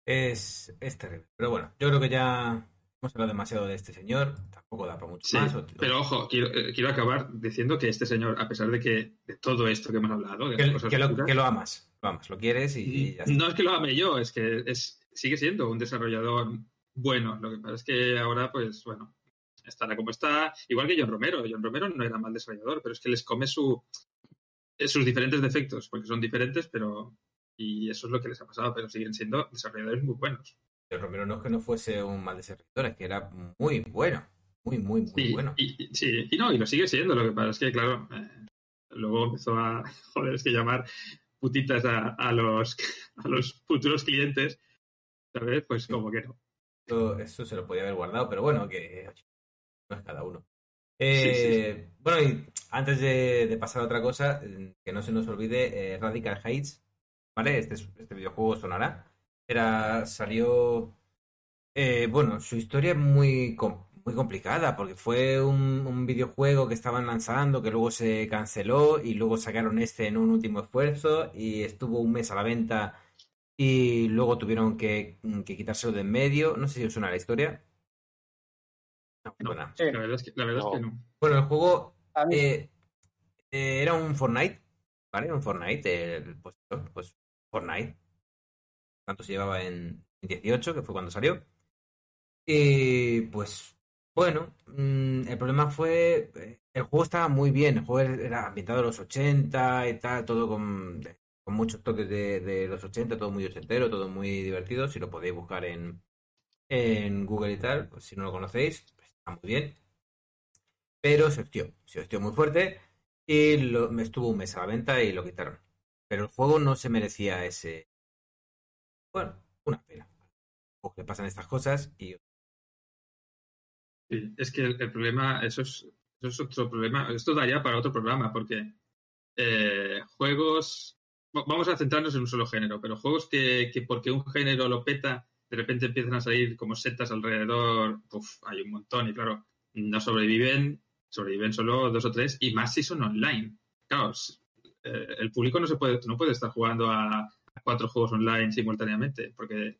Es, es terrible. Pero bueno, yo creo que ya hemos hablado demasiado de este señor. Tampoco da para mucho Sí, más. pero ojo, quiero, eh, quiero acabar diciendo que este señor, a pesar de que de todo esto que hemos hablado, de que, cosas que lo, oscuras, que lo amas. Lo amas, lo quieres y, y ya está. no es que lo ame yo, es que es, sigue siendo un desarrollador bueno. Lo que pasa es que ahora, pues bueno, estará como está. Igual que John Romero. John Romero no era mal desarrollador, pero es que les come su, sus diferentes defectos, porque son diferentes, pero. Y eso es lo que les ha pasado, pero siguen siendo desarrolladores muy buenos. Pero Romero no es que no fuese un mal desarrollador, es que era muy bueno. Muy, muy, muy Sí, bueno. y, y- sí, y no, y lo sigue siendo. Lo que pasa es que, claro, eh, luego empezó a, [laughs] joder, es que llamar putitas a, a los, [laughs] a los futuros clientes, ¿sabes? Pues como que no. Eso, eso se lo podía haber guardado, pero bueno, que no es cada uno. Sí, Eh, Bueno, y antes de, de pasar a otra cosa, eh, que no se nos olvide, eh, Radical Heights, ¿vale? Este, es- este videojuego sonará. Era, salió, eh, bueno, su historia es muy, com- muy complicada, porque fue un, un videojuego que estaban lanzando, que luego se canceló y luego sacaron este en un último esfuerzo y estuvo un mes a la venta y luego tuvieron que, que quitárselo de en medio. No sé si os suena la historia. No, No. suena. Sí, La verdad es que, la verdad es que no. Bueno, el juego eh, eh, era un Fortnite, ¿vale? Un Fortnite, el- pues, pues Fortnite. Tanto se llevaba en 18, que fue cuando salió. Y pues, bueno, mm, el problema fue, eh, el juego estaba muy bien, el juego era ambientado en los 80 y tal, todo con, muchos toques de, de los 80, todo muy ochentero, todo muy divertido, si lo podéis buscar en, en Google y tal, pues si no lo conocéis, pues, está muy bien. Pero se hostió, se hostió muy fuerte y lo, me estuvo un mes a la venta y lo quitaron. Pero el juego no se merecía ese... Bueno, una pena. O que pasan estas cosas y es que el, problema, eso es, eso es otro problema. Esto daría para otro programa, porque eh, juegos. va- Vamos a centrarnos en un solo género, pero juegos que, que porque un género lo peta, de repente empiezan a salir como setas alrededor. Hay un montón, y claro, no sobreviven, sobreviven solo dos o tres, y más si son online. Claro, eh, el público no se puede, no puede estar jugando a, a cuatro juegos online simultáneamente, porque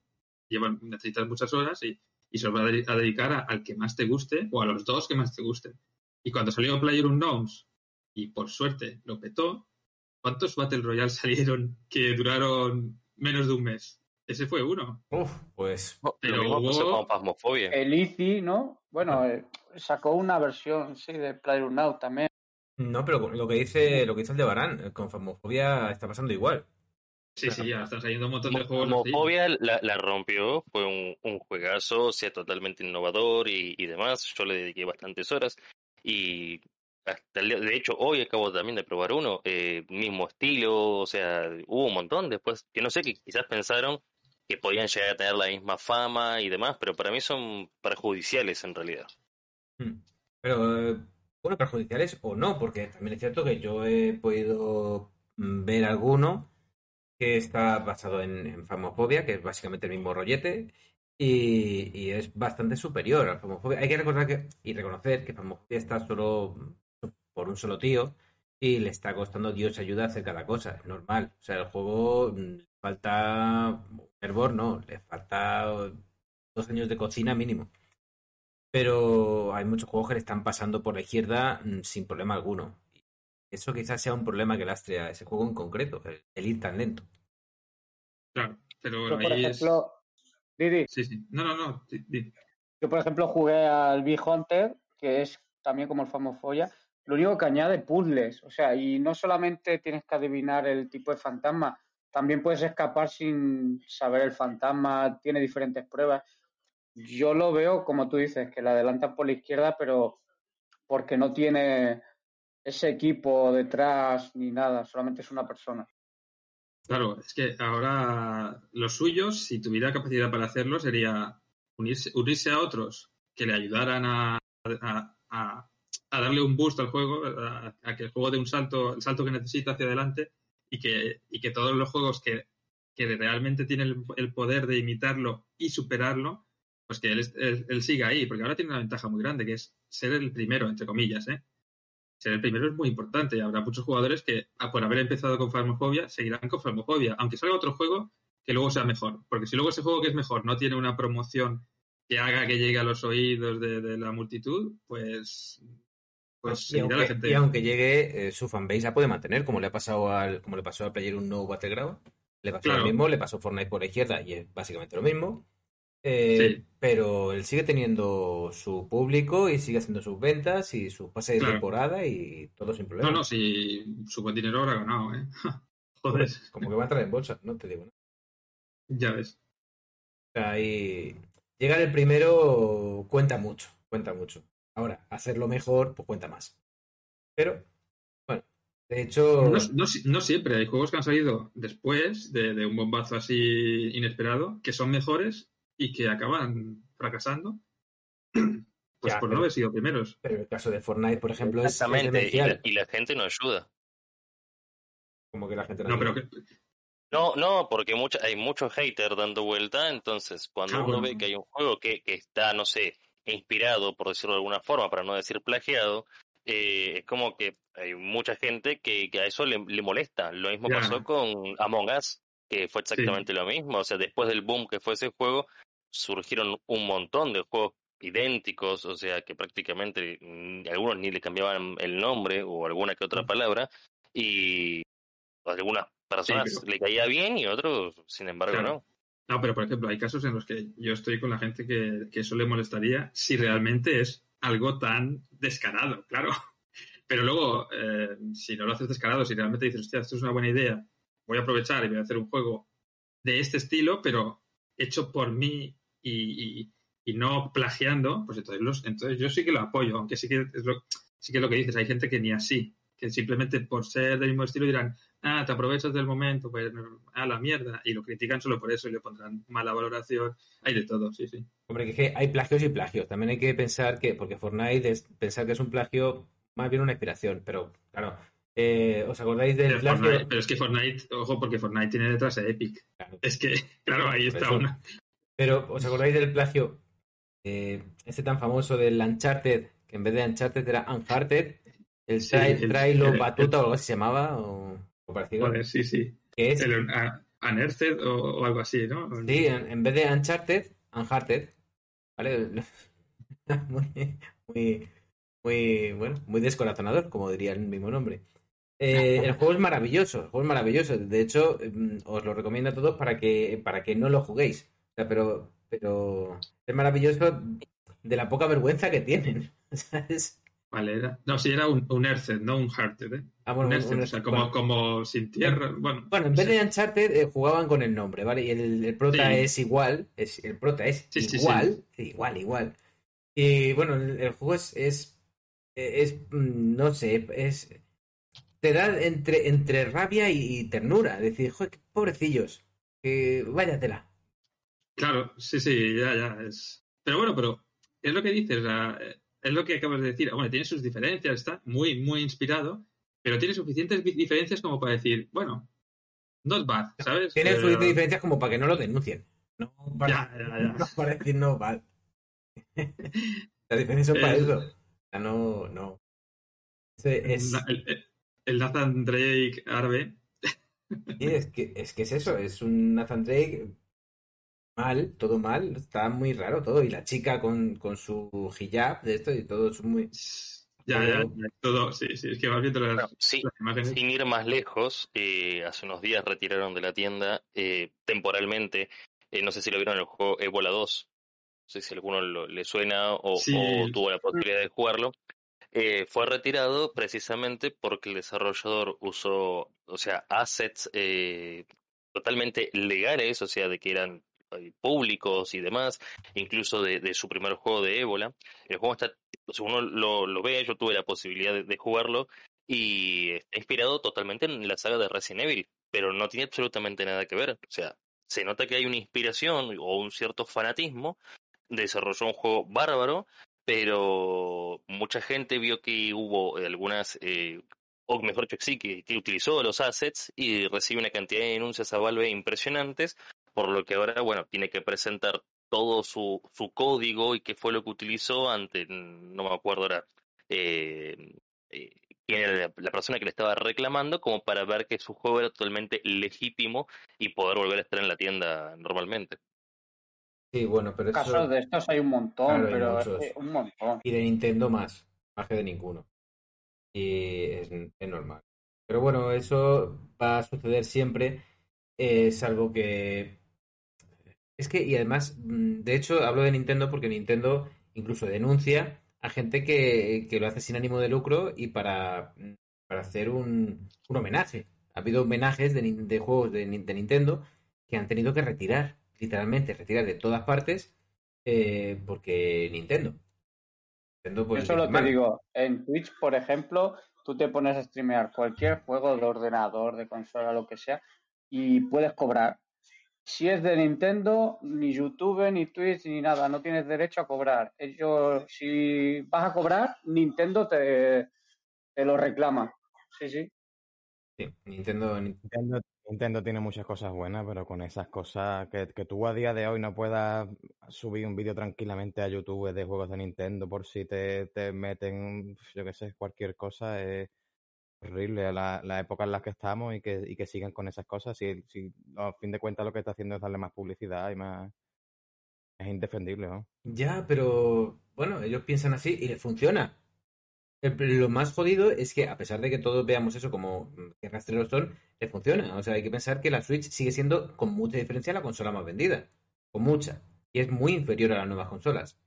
llevan, necesitas muchas horas y y se lo va a dedi- a dedicar a- al que más te guste o a los dos que más te gusten. Y cuando salió PlayerUnknowns y por suerte lo petó, ¿cuántos Battle Royale [laughs] salieron que duraron menos de un mes? Ese fue uno. Uf, pues Pero lo mismo pasó hubo- con Phasmophobia. el ICI, ¿no? Bueno, eh, sacó una versión, sí, de PlayerUnknown también. No, pero lo que dice lo que dice el de Barán, con Famofobia está pasando igual. Sí, sí, ya están saliendo un montón de juegos. Homofobia la, la rompió, fue un, un juegazo, o sea, totalmente innovador y, y demás. Yo le dediqué bastantes horas y hasta el día- de hecho, hoy acabo también de probar uno, eh, mismo estilo, o sea, hubo un montón después, que no sé, que quizás pensaron que podían llegar a tener la misma fama y demás, pero para mí son perjudiciales en realidad. Hmm. Pero, eh, bueno, perjudiciales o no, porque también es cierto que yo he podido mm, ver alguno que está basado en, en que es básicamente el mismo rollete, y, es bastante superior al Famofobia. Hay que recordar que, y reconocer que Famofobia está solo por un solo tío y le está costando Dios ayuda a hacer cada cosa, es normal. O sea, el juego mm, falta hervor, no, le falta dos años de cocina mínimo. Pero hay muchos juegos que le están pasando por la izquierda mm, sin problema alguno. Eso quizás sea un problema que lastre a ese juego en concreto, el, el ir tan lento. Claro, pero Yo, bueno, por ahí es... ejemplo, Didi, Sí, sí. No, no, no. yo por ejemplo jugué al Big Hunter, que es también como el Famofoya, lo único que añade puzzles, o sea, y no solamente tienes que adivinar el tipo de fantasma, también puedes escapar sin saber el fantasma, tiene diferentes pruebas. Yo lo veo, como tú dices, que la adelantan por la izquierda, pero porque no tiene ese equipo detrás ni nada, solamente es una persona. Claro, es que ahora los suyos, si tuviera capacidad para hacerlo, sería unirse, unirse a otros que le ayudaran a, a- darle un boost al juego, a, que el juego dé un salto, el salto que necesita hacia adelante y que, y que todos los juegos que, que realmente tienen el poder de imitarlo y superarlo, pues que él, él- él siga ahí, porque ahora tiene una ventaja muy grande, que es ser el primero, entre comillas, ¿eh? Ser el primero es muy importante y habrá muchos jugadores que, ah, por haber empezado con Farmofobia, seguirán con Farmofobia, aunque salga otro juego que luego sea mejor. Porque si luego ese juego que es mejor no tiene una promoción que haga que llegue a los oídos de, de la multitud, pues, pues y, seguirá la aunque, gente. y aunque llegue, eh, su fanbase la puede mantener, como le ha pasado al, como le pasó a Player un No Battleground. Le pasó Claro. lo mismo, le pasó Fortnite por la izquierda y es básicamente lo mismo. Eh, Sí. Pero él sigue teniendo su público y sigue haciendo sus ventas y sus pases de temporada y todo sin problema. No, no, si su buen dinero habrá ganado, ¿eh? [laughs] Joder, Como que va a entrar en bolsa, no te digo nada. ya ves. Ahí llegar el primero cuenta mucho, cuenta mucho. Ahora, hacerlo mejor, pues cuenta más. Pero, bueno, de hecho, No, no si- no siempre, hay juegos que han salido después de, de un bombazo así inesperado, que son mejores y que acaban fracasando. [clears throat] Pues Ya, por pero- no haber sido primeros. pero el caso de Fortnite, por ejemplo, es Exactamente, y la, demencial. y la gente no ayuda. Como que la gente no No, pero ayuda. que, No, no, porque mucha, hay muchos haters dando vuelta, entonces cuando Ah, uno bueno. ve que hay un juego que, que está, no sé, inspirado, por decirlo de alguna forma, para no decir plagiado, eh, es como que hay mucha gente que, que a eso le, le molesta. Lo mismo Ya. pasó con Among Us, que fue exactamente lo mismo. O sea, después del boom que fue ese juego, surgieron un montón de juegos idénticos, o sea, que prácticamente mm, algunos ni le cambiaban el nombre o alguna que otra palabra, y algunas personas pero- le caía bien y otros, sin embargo, Claro. no. No, pero por ejemplo, hay casos en los que yo estoy con la gente que, que eso le molestaría si realmente es algo tan descarado, claro. [laughs] Pero luego, eh, si no lo haces descarado, si realmente dices, hostia, esto es una buena idea, voy a aprovechar y voy a hacer un juego de este estilo, pero hecho por mí y, y- y no plagiando, pues entonces, los, entonces yo sí que lo apoyo, aunque sí que es lo, sí que es lo que dices, hay gente que ni así, que simplemente por ser del mismo estilo dirán, ah, te aprovechas del momento, pues a la mierda, y lo critican solo por eso y le pondrán mala valoración, hay de todo, sí, sí. Hombre, que es que hay plagios y plagios. También hay que pensar que, porque Fortnite es pensar que es un plagio, más bien una inspiración. Pero, claro, eh, ¿os acordáis del Pero, plagio? Fortnite- pero es que Fortnite, ojo, porque Fortnite tiene detrás a Epic. Claro. Es que, claro, ahí está una. Pero, ¿os acordáis del plagio? eh, este tan famoso del Uncharted, que en vez de Uncharted era Uncharted, el Sí, Trailo Batuta o algo así se llamaba, o, o parecido, Joder, sí, sí. que es, El a- Unearthed o, o algo así, ¿no? sí, en, en vez de Uncharted, Uncharted, ¿vale? [laughs] muy, muy, muy, bueno, muy descorazonador, como diría el mismo nombre. Eh, el juego es maravilloso, el juego es maravilloso. De hecho, mm, os lo recomiendo a todos para que, para que no lo juguéis. Sea, pero, pero es maravilloso de la poca vergüenza que tienen. [laughs] ¿sabes? Vale, era. No, sí, era un, un Earthed, no un Hearted, ¿eh? Ah, bueno, un un- Earthed, o sea, como, bueno. como sin tierra. Bueno, Bueno, en vez de Uncharted eh, jugaban con el nombre, ¿vale? Y el, el prota Sí. es igual, es, el prota es Sí, igual, sí, igual, igual. Y bueno, el, el juego es, es, es, mm, no sé, es, te da entre, entre rabia y, y ternura. Decir, joder, qué pobrecillos, que váyatela. Claro, sí, sí, ya, ya. Es... Pero bueno, pero es lo que dices, es lo que acabas de decir. Bueno, tiene sus diferencias, está muy, muy inspirado, pero tiene suficientes diferencias como para decir, bueno, not bad, ¿sabes? Tiene Pero- suficientes diferencias como para que no lo denuncien. No para, Ya, ya, ya. [laughs] no para decir no bad. [laughs] Las diferencias son para Es- eso. O sea, no, no. Es, El, el- el Nathan Drake Arbe, sí, es que, es que es eso, es un Nathan Drake mal, todo mal, está muy raro todo. Y la chica con, con su hijab de esto y todo es muy. ya, ya, Todo- ya, todo, sí, sí, es que vas viendo las, Bueno, sí, las imágenes. Sin ir más lejos, eh, hace unos días retiraron de la tienda eh, temporalmente, eh, no sé si lo vieron en el juego Ebola 2, no sé si a alguno lo- le suena o, Sí. o tuvo la posibilidad de jugarlo. Eh, fue retirado precisamente porque el desarrollador usó, o sea, assets eh, totalmente legales, o sea, de que eran públicos y demás, incluso de, su primer juego de ébola. El juego está, si uno lo, lo ve, yo tuve la posibilidad de, de jugarlo y está inspirado totalmente en la saga de Resident Evil, pero no tiene absolutamente nada que ver. O sea, se nota que hay una inspiración o un cierto fanatismo, desarrolló un juego bárbaro, pero mucha gente vio que hubo algunas, eh, o mejor dicho, sí, que, que utilizó los assets y recibe una cantidad de denuncias a Valve impresionantes, por lo que ahora, bueno, tiene que presentar todo su, su código y qué fue lo que utilizó ante, no me acuerdo ahora, eh, eh, quién era la, la persona que le estaba reclamando, como para ver que su juego era totalmente legítimo y poder volver a estar en la tienda normalmente. Sí, bueno, pero eso. Casos de estos hay un montón, Claro, hay pero que un montón. Y de Nintendo más, más que de ninguno. Y es, es normal. Pero bueno, eso va a suceder siempre, eh, salvo que... Es que, y además, mm, de hecho, hablo de Nintendo porque Nintendo incluso denuncia a gente que, que lo hace sin ánimo de lucro y para, para hacer un, un homenaje. Ha habido homenajes de, de juegos de, Nin- de Nintendo que han tenido que retirar, literalmente, retirar de todas partes eh, porque Nintendo. Nintendo pues, Yo solo te digo, en Twitch, por ejemplo, tú te pones a streamear cualquier juego de ordenador, de consola, lo que sea, y puedes cobrar. Si es de Nintendo, ni YouTube, ni Twitch, ni nada, no tienes derecho a cobrar. Ellos, si vas a cobrar, Nintendo te, te lo reclama. Sí, sí. Sí, Nintendo, Nin- Nintendo, Nintendo tiene muchas cosas buenas, pero con esas cosas que, que tú a día de hoy no puedas subir un vídeo tranquilamente a YouTube de juegos de Nintendo por si te, te meten, yo qué sé, cualquier cosa, es horrible la, la época en la que estamos y que, y que sigan con esas cosas. Si, si a fin de cuentas lo que está haciendo es darle más publicidad y más... Es indefendible. Ya, pero bueno, ellos piensan así y les funciona. El- lo más jodido es que, a pesar de que todos veamos eso como mm, que rastreros son, les funciona. O sea, hay que pensar que la Switch sigue siendo, con mucha diferencia, la consola más vendida. Con mucha. Y es muy inferior a las nuevas consolas.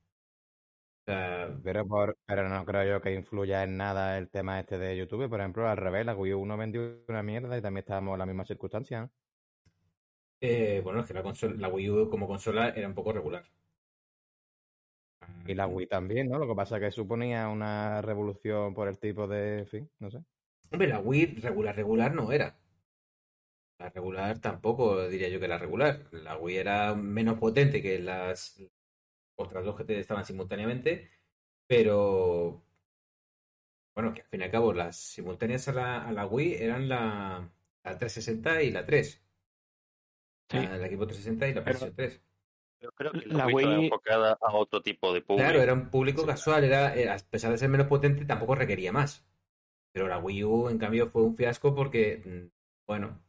Sea, Pero, por, pero no creo yo que influya en nada el tema este de YouTube. Por ejemplo, al revés, la Wii U no vendió una mierda y también estábamos en la misma circunstancia. ¿no? eh, bueno, es que la, consola, la Wii U como consola era un poco regular. Y la Wii también, ¿no? Lo que pasa es que suponía una revolución por el tipo de... En fin, no sé. Hombre, la Wii regular, regular no era. La regular tampoco diría yo que la regular. La Wii era menos potente que las otras dos que te estaban simultáneamente, pero bueno, que al fin y al cabo las simultáneas a la, a la Wii eran la, la 360 y la 3. Sí. La, el equipo 360 y la PlayStation 3. Pero creo que La Wii Wii- enfocada a otro tipo de público. Claro, era un público Sí. casual, era, era- a pesar de ser menos potente, tampoco requería más. Pero la Wii U, en cambio, fue un fiasco porque, mm, bueno,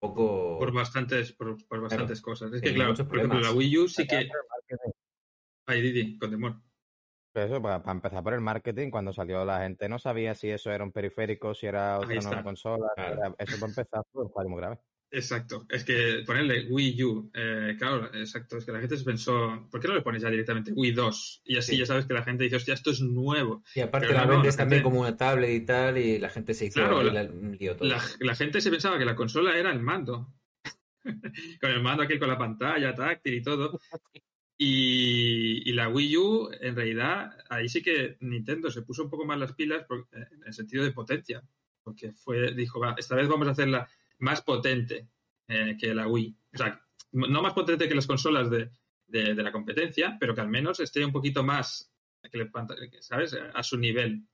poco... por bastantes, por, por bastantes cosas. Es que, Tenía claro, por ejemplo, la. Wii U sí que. Ay, Didi, con temor. Pero eso, para, para empezar por el marketing, cuando salió la gente no sabía si eso era un periférico, si era otra nueva consola. Claro. Eso para empezar fue un fallo muy grave. Exacto. Es que ponerle Wii U, eh, claro, exacto. Es que la gente se pensó, ¿por qué no le pones ya directamente Wii 2? Y así Sí. ya sabes que la gente dice, hostia, esto es nuevo. Y aparte Pero la no, vendes la también gente- como una tablet y tal, y la gente se hizo Claro, la- la- un lío todo. La, la gente se pensaba que la consola era el mando. [laughs] con el mando aquí con la pantalla táctil y todo. [laughs] Y, la Wii U, en realidad, ahí sí que Nintendo se puso un poco más las pilas por- en el sentido de potencia. Porque fue, dijo, esta vez vamos a hacerla más potente eh, que la Wii. O sea, no más potente que las consolas de, de- de la competencia, pero que al menos esté un poquito más, ¿sabes?, a su nivel.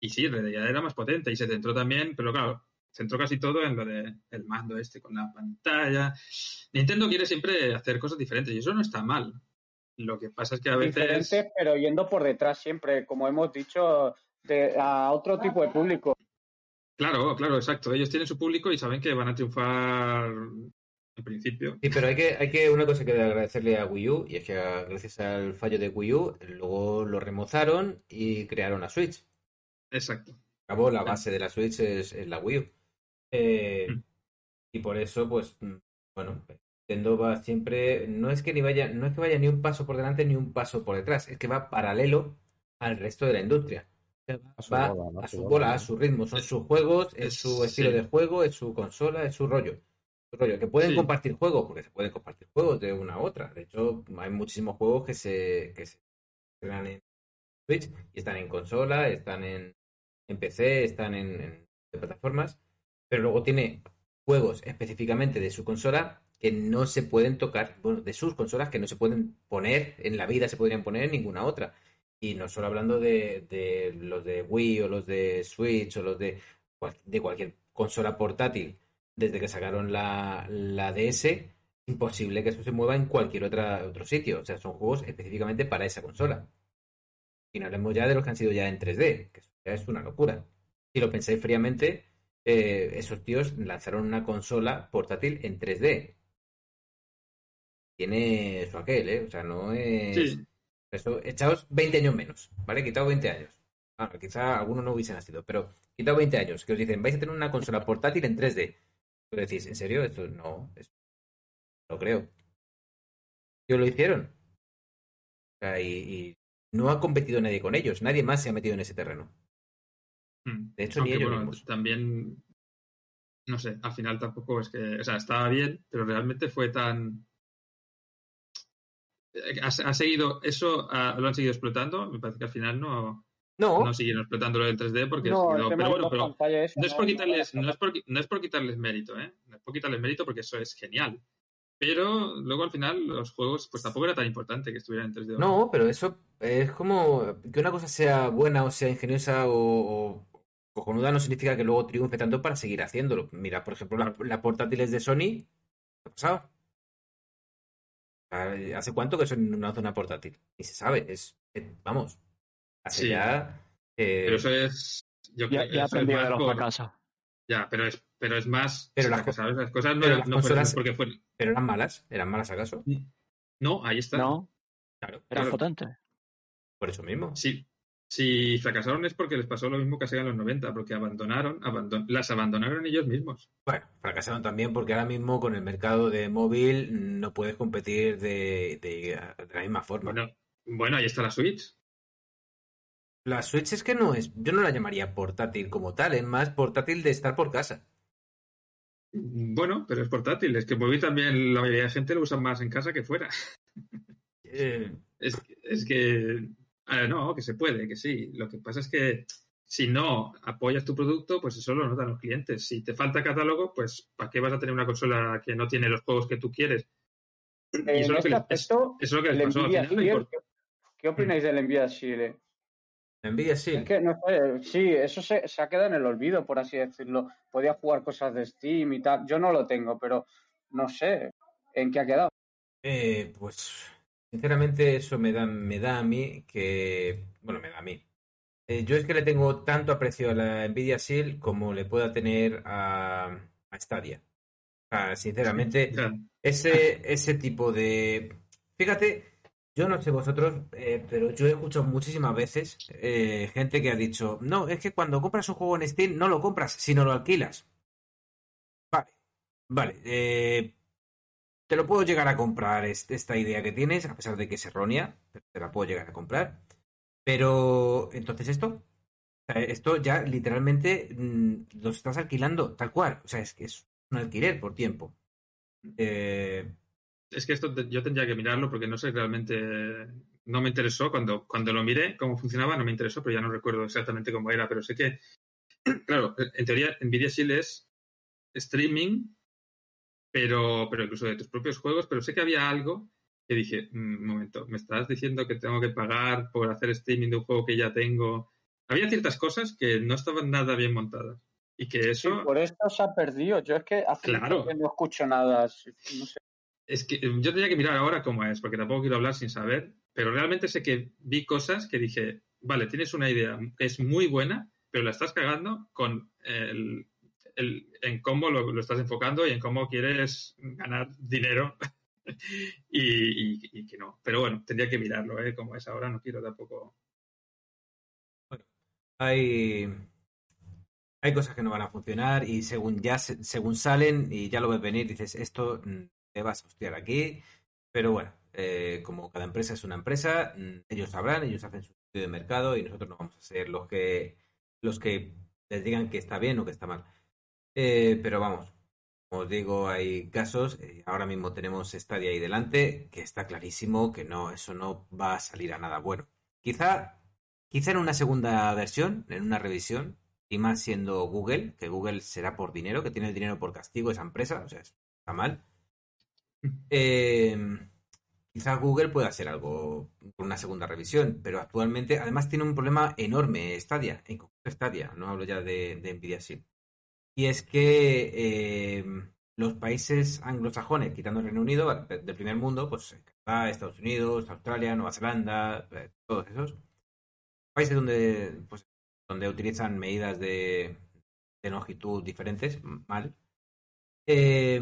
Y sí, en realidad era más potente y se centró también, pero claro, centró casi todo en lo de el mando este con la pantalla. Nintendo quiere siempre hacer cosas diferentes y eso no está mal. Lo que pasa es que a veces... Diferentes, pero yendo por detrás siempre, como hemos dicho, de- a otro tipo de público. Claro, claro, exacto. Ellos tienen su público y saben que van a triunfar en principio. Sí, pero hay que, hay que una cosa que agradecerle a Wii U, y es que gracias al fallo de Wii U, luego lo remozaron y crearon la Switch. Exacto. Acabó la base de la Switch es, es la Wii U. Eh, Mm. y por eso, pues, mm, bueno, Nintendo va siempre, no es que ni vaya, no es que vaya ni un paso por delante ni un paso por detrás, es que va paralelo al resto de la industria. A su Va bola, ¿no? a su bola, a su ritmo, son sus juegos, es su Sí. estilo de juego, es su consola, es su rollo. Su rollo. Que pueden Sí. compartir juegos, porque se pueden compartir juegos de una a otra. De hecho, hay muchísimos juegos que se, que se estrenan en Switch y están en consola, están en, en PC, están en, en plataformas, pero luego tiene juegos específicamente de su consola que no se pueden tocar, bueno, de sus consolas que no se pueden poner en la vida, se podrían poner en ninguna otra. Y no solo hablando de, los de Wii o los de Switch o los de, de cualquier consola portátil, desde que sacaron la, la DS, imposible que eso se mueva en cualquier otra, otro sitio. O sea, son juegos específicamente para esa consola. Y no hablemos ya de los que han sido ya en 3D, que eso ya es una locura. Si lo pensáis fríamente, eh, esos tíos lanzaron una consola portátil en 3D. Tiene su aquel, ¿eh? O sea, no es... Sí, Eso, echaos 20 años menos, ¿vale? Quitado 20 años. Bueno, quizá algunos no hubiesen nacido, pero quitado 20 años, que os dicen, vais a tener una consola portátil en 3D. Pero decís, ¿en serio? Esto no, es- no lo creo. Ellos lo hicieron. O sea, y, y no ha competido nadie con ellos, nadie más se ha metido en ese terreno. Mm. De hecho, ni ellos bueno, mismos. también, no sé, al final tampoco es que, o sea, estaba bien, pero realmente fue tan... Ha, ha seguido, eso ah, lo han seguido explotando, me parece que al final no, No, no siguieron explotándolo del 3D porque es- No, tema pero bueno, pero no es por quitarles, no es por, no es por quitarles mérito, ¿eh? No es por quitarles mérito porque eso es genial. Pero luego al final los juegos, pues tampoco era tan importante que estuvieran en 3D. no, pero eso es como que una cosa sea buena o sea ingeniosa o, o cojonuda no significa que luego triunfe tanto para seguir haciéndolo. Mira, por ejemplo, las las portátiles de Sony, ¿qué ha pasado? Ah, ¿Hace cuánto que Sony no hace una portátil? Ni se sabe, es, vamos, hace Sí. ya... eh, Pero eso es. Yo Ya, creo ya eso es aprendido más de los por- fracasos. Ya, pero es, pero es más. Pero las que, co- ¿sabes? Las cosas no, pero eran- las no fueron consolas- porque fue. pero eran malas, eran malas acaso. No, ahí está. No, Claro, eran Claro. potentes. por eso mismo. Sí. Si fracasaron es porque les pasó lo mismo que a Sega en los 90, porque abandonaron, abandon- las abandonaron ellos mismos. Bueno, fracasaron también porque ahora mismo con el mercado de móvil no puedes competir de, de- de la misma forma. Bueno, bueno, ahí está la Switch. La Switch es que no es, yo no la llamaría portátil como tal, es más portátil de estar por casa. Bueno, pero es portátil. Es que móvil también la mayoría de gente lo usa más en casa que fuera. Eh, Es, es que, ah, no, que se puede, que sí. Lo que pasa es que si no apoyas tu producto, pues eso lo notan los clientes. Si te falta catálogo, pues ¿para qué vas a tener una consola que no tiene los juegos que tú quieres? Y En eso es lo este que les- aspecto, Eso es lo que el les pasó al final. ¿qué, qué opináis del Nvidia Shield? eh? Nvidia sí. Es que, no sé, sí, eso se, se ha quedado en el olvido, por así decirlo. Podía jugar cosas de Steam y tal. Yo no lo tengo, pero no sé en qué ha quedado. Eh, pues sinceramente eso me da, me da a mí que, bueno, me da a mí. Eh, yo es que le tengo tanto aprecio a la Nvidia Shield como le pueda tener a, a Stadia. Sinceramente, ese, ese tipo de... Fíjate, yo no sé vosotros, eh, pero yo he escuchado muchísimas veces eh, gente que ha dicho, no, es que cuando compras un juego en Steam no lo compras, sino lo alquilas. Vale, vale. Te lo puedo llegar a comprar es- esta idea que tienes, a pesar de que es errónea, pero te la puedo llegar a comprar. Pero, entonces esto, esto ya literalmente mm, lo estás alquilando tal cual. O sea, es que es un alquiler por tiempo. Eh, es que esto yo tendría que mirarlo porque no sé realmente, no me interesó cuando, cuando lo miré, cómo funcionaba, no me interesó, pero ya no recuerdo exactamente cómo era, pero sé que, [clears throat] claro, en teoría Nvidia Shield es streaming, pero, pero incluso de tus propios juegos, pero sé que había algo que dije, "Mm, un momento, ¿me estás diciendo que tengo que pagar por hacer streaming de un juego que ya tengo? Había ciertas cosas que no estaban nada bien montadas y que Sí, eso... por eso se ha perdido. Yo es que hace Claro. que no escucho nada. No sé. Es que yo tenía que mirar ahora cómo es, porque tampoco quiero hablar sin saber, pero realmente sé que vi cosas que dije, vale, tienes una idea que es muy buena, pero la estás cagando con el, el- en cómo lo, lo estás enfocando y en cómo quieres ganar dinero [laughs] y, que no. Pero bueno, tendría que mirarlo, ¿eh? Como es ahora, no quiero tampoco... Hay, hay cosas que no van a funcionar y según ya se- según salen y ya lo ves venir, dices, esto mm, te vas a hostiar aquí. Pero bueno, eh, como cada empresa es una empresa, mm, ellos sabrán, ellos hacen su estudio de mercado y nosotros no vamos a ser los que, los que les digan que está bien o que está mal. Eh, pero vamos, como os digo, hay casos, eh, ahora mismo tenemos Stadia ahí delante, que está clarísimo que no, eso no va a salir a nada bueno. Quizá, quizá en una segunda versión, en una revisión, y más siendo Google, que Google será por dinero, que tiene el dinero por castigo esa empresa, o sea, está mal. [laughs] Eh, quizá Google pueda hacer algo con una segunda revisión, pero actualmente, además tiene un problema enorme Stadia, en concreto Stadia, no hablo ya de, de Nvidia Shield. Y es que eh, los países anglosajones, quitando el Reino Unido, de- del primer mundo, pues Canadá, Estados Unidos, Australia, Nueva Zelanda, eh, todos esos países donde, pues, donde utilizan medidas de, de longitud diferentes, mal. eh,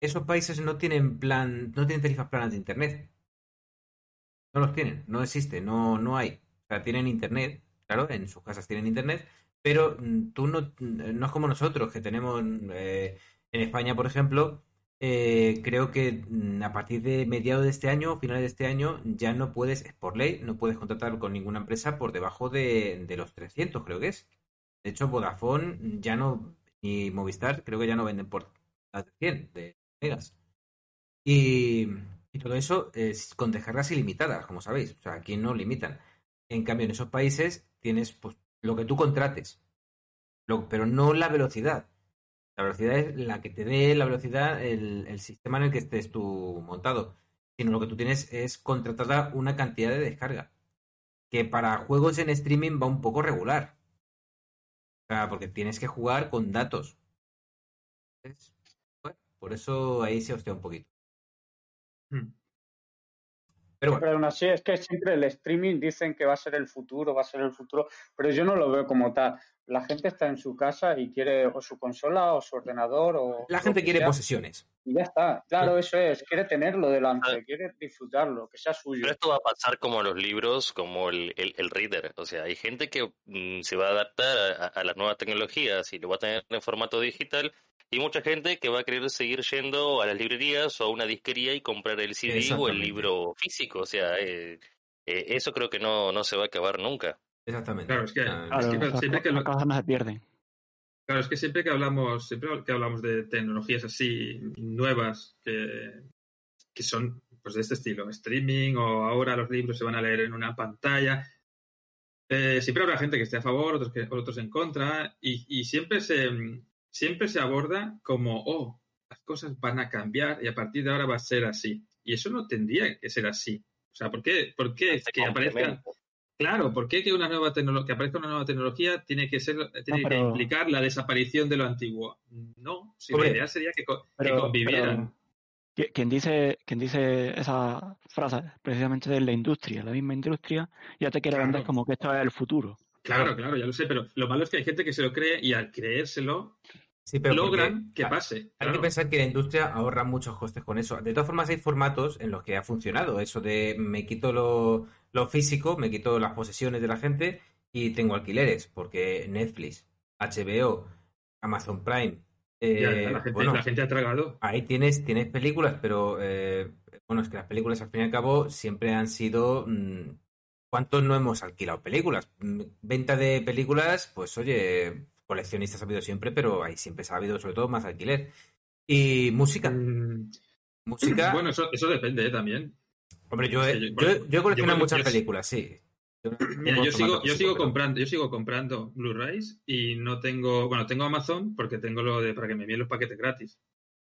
esos países no tienen plan, no tienen tarifas planas de internet. No los tienen, no existe, no, no hay. O sea, tienen internet, claro, en sus casas tienen internet, pero mm, tú no, no es como nosotros, que tenemos eh, en España, por ejemplo, eh, creo que mm, a partir de mediados de este año, finales de este año, ya no puedes, es por ley, no puedes contratar con ninguna empresa por debajo de, de los 300, creo que es. De hecho, Vodafone ya no, ni Movistar, creo que ya no venden por las de 100 de megas. Y, y todo eso es con descargas ilimitadas, como sabéis. O sea, aquí no limitan. En cambio, en esos países tienes pues, lo que tú contrates, pero no la velocidad. La velocidad es la que te dé la velocidad el, sistema en el que estés tú montado. Sino lo que tú tienes es contratada una cantidad de descarga. Que para juegos en streaming va un poco regular. O sea, porque tienes que jugar con datos. Por eso ahí se hostea un poquito. Hmm. Pero bueno, Pero aún así es que siempre el streaming dicen que va a ser el futuro, va a ser el futuro, pero yo no lo veo como tal. La gente está en su casa y quiere o su consola o su ordenador o la gente quiere sea, posesiones. y ya está. Claro, eso es, quiere tenerlo delante, quiere disfrutarlo, que sea suyo. Pero esto va a pasar como los libros, como el, el, el reader. O sea, hay gente que mm, se va a adaptar a, a las nuevas tecnologías y lo va a tener en formato digital. Y mucha gente que va a querer seguir yendo a las librerías o a una disquería y comprar el CD o el libro físico. O sea, eh, eh, eso creo que no, no se va a acabar nunca. Exactamente. Claro, es que- Ah, que siempre que lo- se pierden. Claro, es que siempre que hablamos, siempre que hablamos de tecnologías así nuevas que, que son pues de este estilo, streaming o ahora los libros se van a leer en una pantalla, eh, siempre habrá gente que esté a favor, otros que otros en contra y, y siempre se siempre se aborda como oh las cosas van a cambiar y a partir de ahora va a ser así y eso no tendría que ser así. O sea, ¿por qué, por qué Este que aparezca. Claro, ¿por qué que una nueva tecnología, que aparezca una nueva tecnología tiene que ser, tiene que pero- implicar la desaparición de lo antiguo? No, si Hombre, la idea sería que, co- que Pero, convivieran. pero quien dice, quien dice esa frase precisamente de la industria, la misma industria, ya te quiere Claro. vender como que esto es el futuro. Claro, claro, ya lo sé, pero lo malo es que hay gente que se lo cree y al creérselo Sí, pero logran porque que pase. Hay claro. que pensar que la industria ahorra muchos costes con eso. De todas formas, hay formatos en los que ha funcionado eso de me quito lo, lo físico, me quito las posesiones de la gente y tengo alquileres, porque Netflix, HBO, Amazon Prime, eh, Ya, la, gente, bueno, la gente ha tragado. ahí tienes, tienes películas, pero eh, bueno, es que las películas al fin y al cabo siempre han sido... mm, ¿Cuántos no hemos alquilado películas? Mm, Venta de películas, pues oye, coleccionistas ha habido siempre, pero ahí siempre se ha habido sobre todo más alquiler. Y música. Mm, música. Bueno, eso, eso depende ¿eh? también. Hombre, yo he, Sí, yo, bueno, yo he coleccionado yo- muchas yo- películas, sí. Yo, Mira, yo sigo, yo sigo pero- comprando, yo sigo comprando Blu-rays y no tengo, bueno, tengo Amazon porque tengo lo de para que me envíen los paquetes gratis.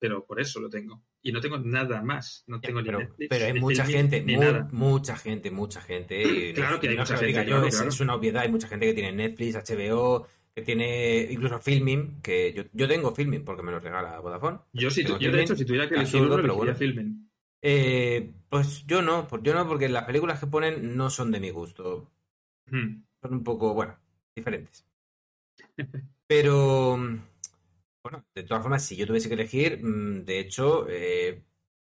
Pero por eso lo tengo. Y no tengo nada más. No tengo ni Pero, Netflix, pero hay ni mucha gente, ni mu- nada. mucha gente, mucha gente. [clears throat] Claro que hay no mucha gente, yo, claro, es, claro. es una obviedad. Hay mucha gente que tiene Netflix, HBO, que tiene incluso Filming, que yo, yo tengo Filming porque me lo regala Vodafone. Yo, si tu- yo de hecho, si tuviera que elegir uno, pero elegiría bueno. Eh, pues yo no, yo no, porque las películas que ponen no son de mi gusto. Hmm. Son un poco, bueno, diferentes. [laughs] Pero, bueno, de todas formas, si yo tuviese que elegir, mm, de hecho, eh,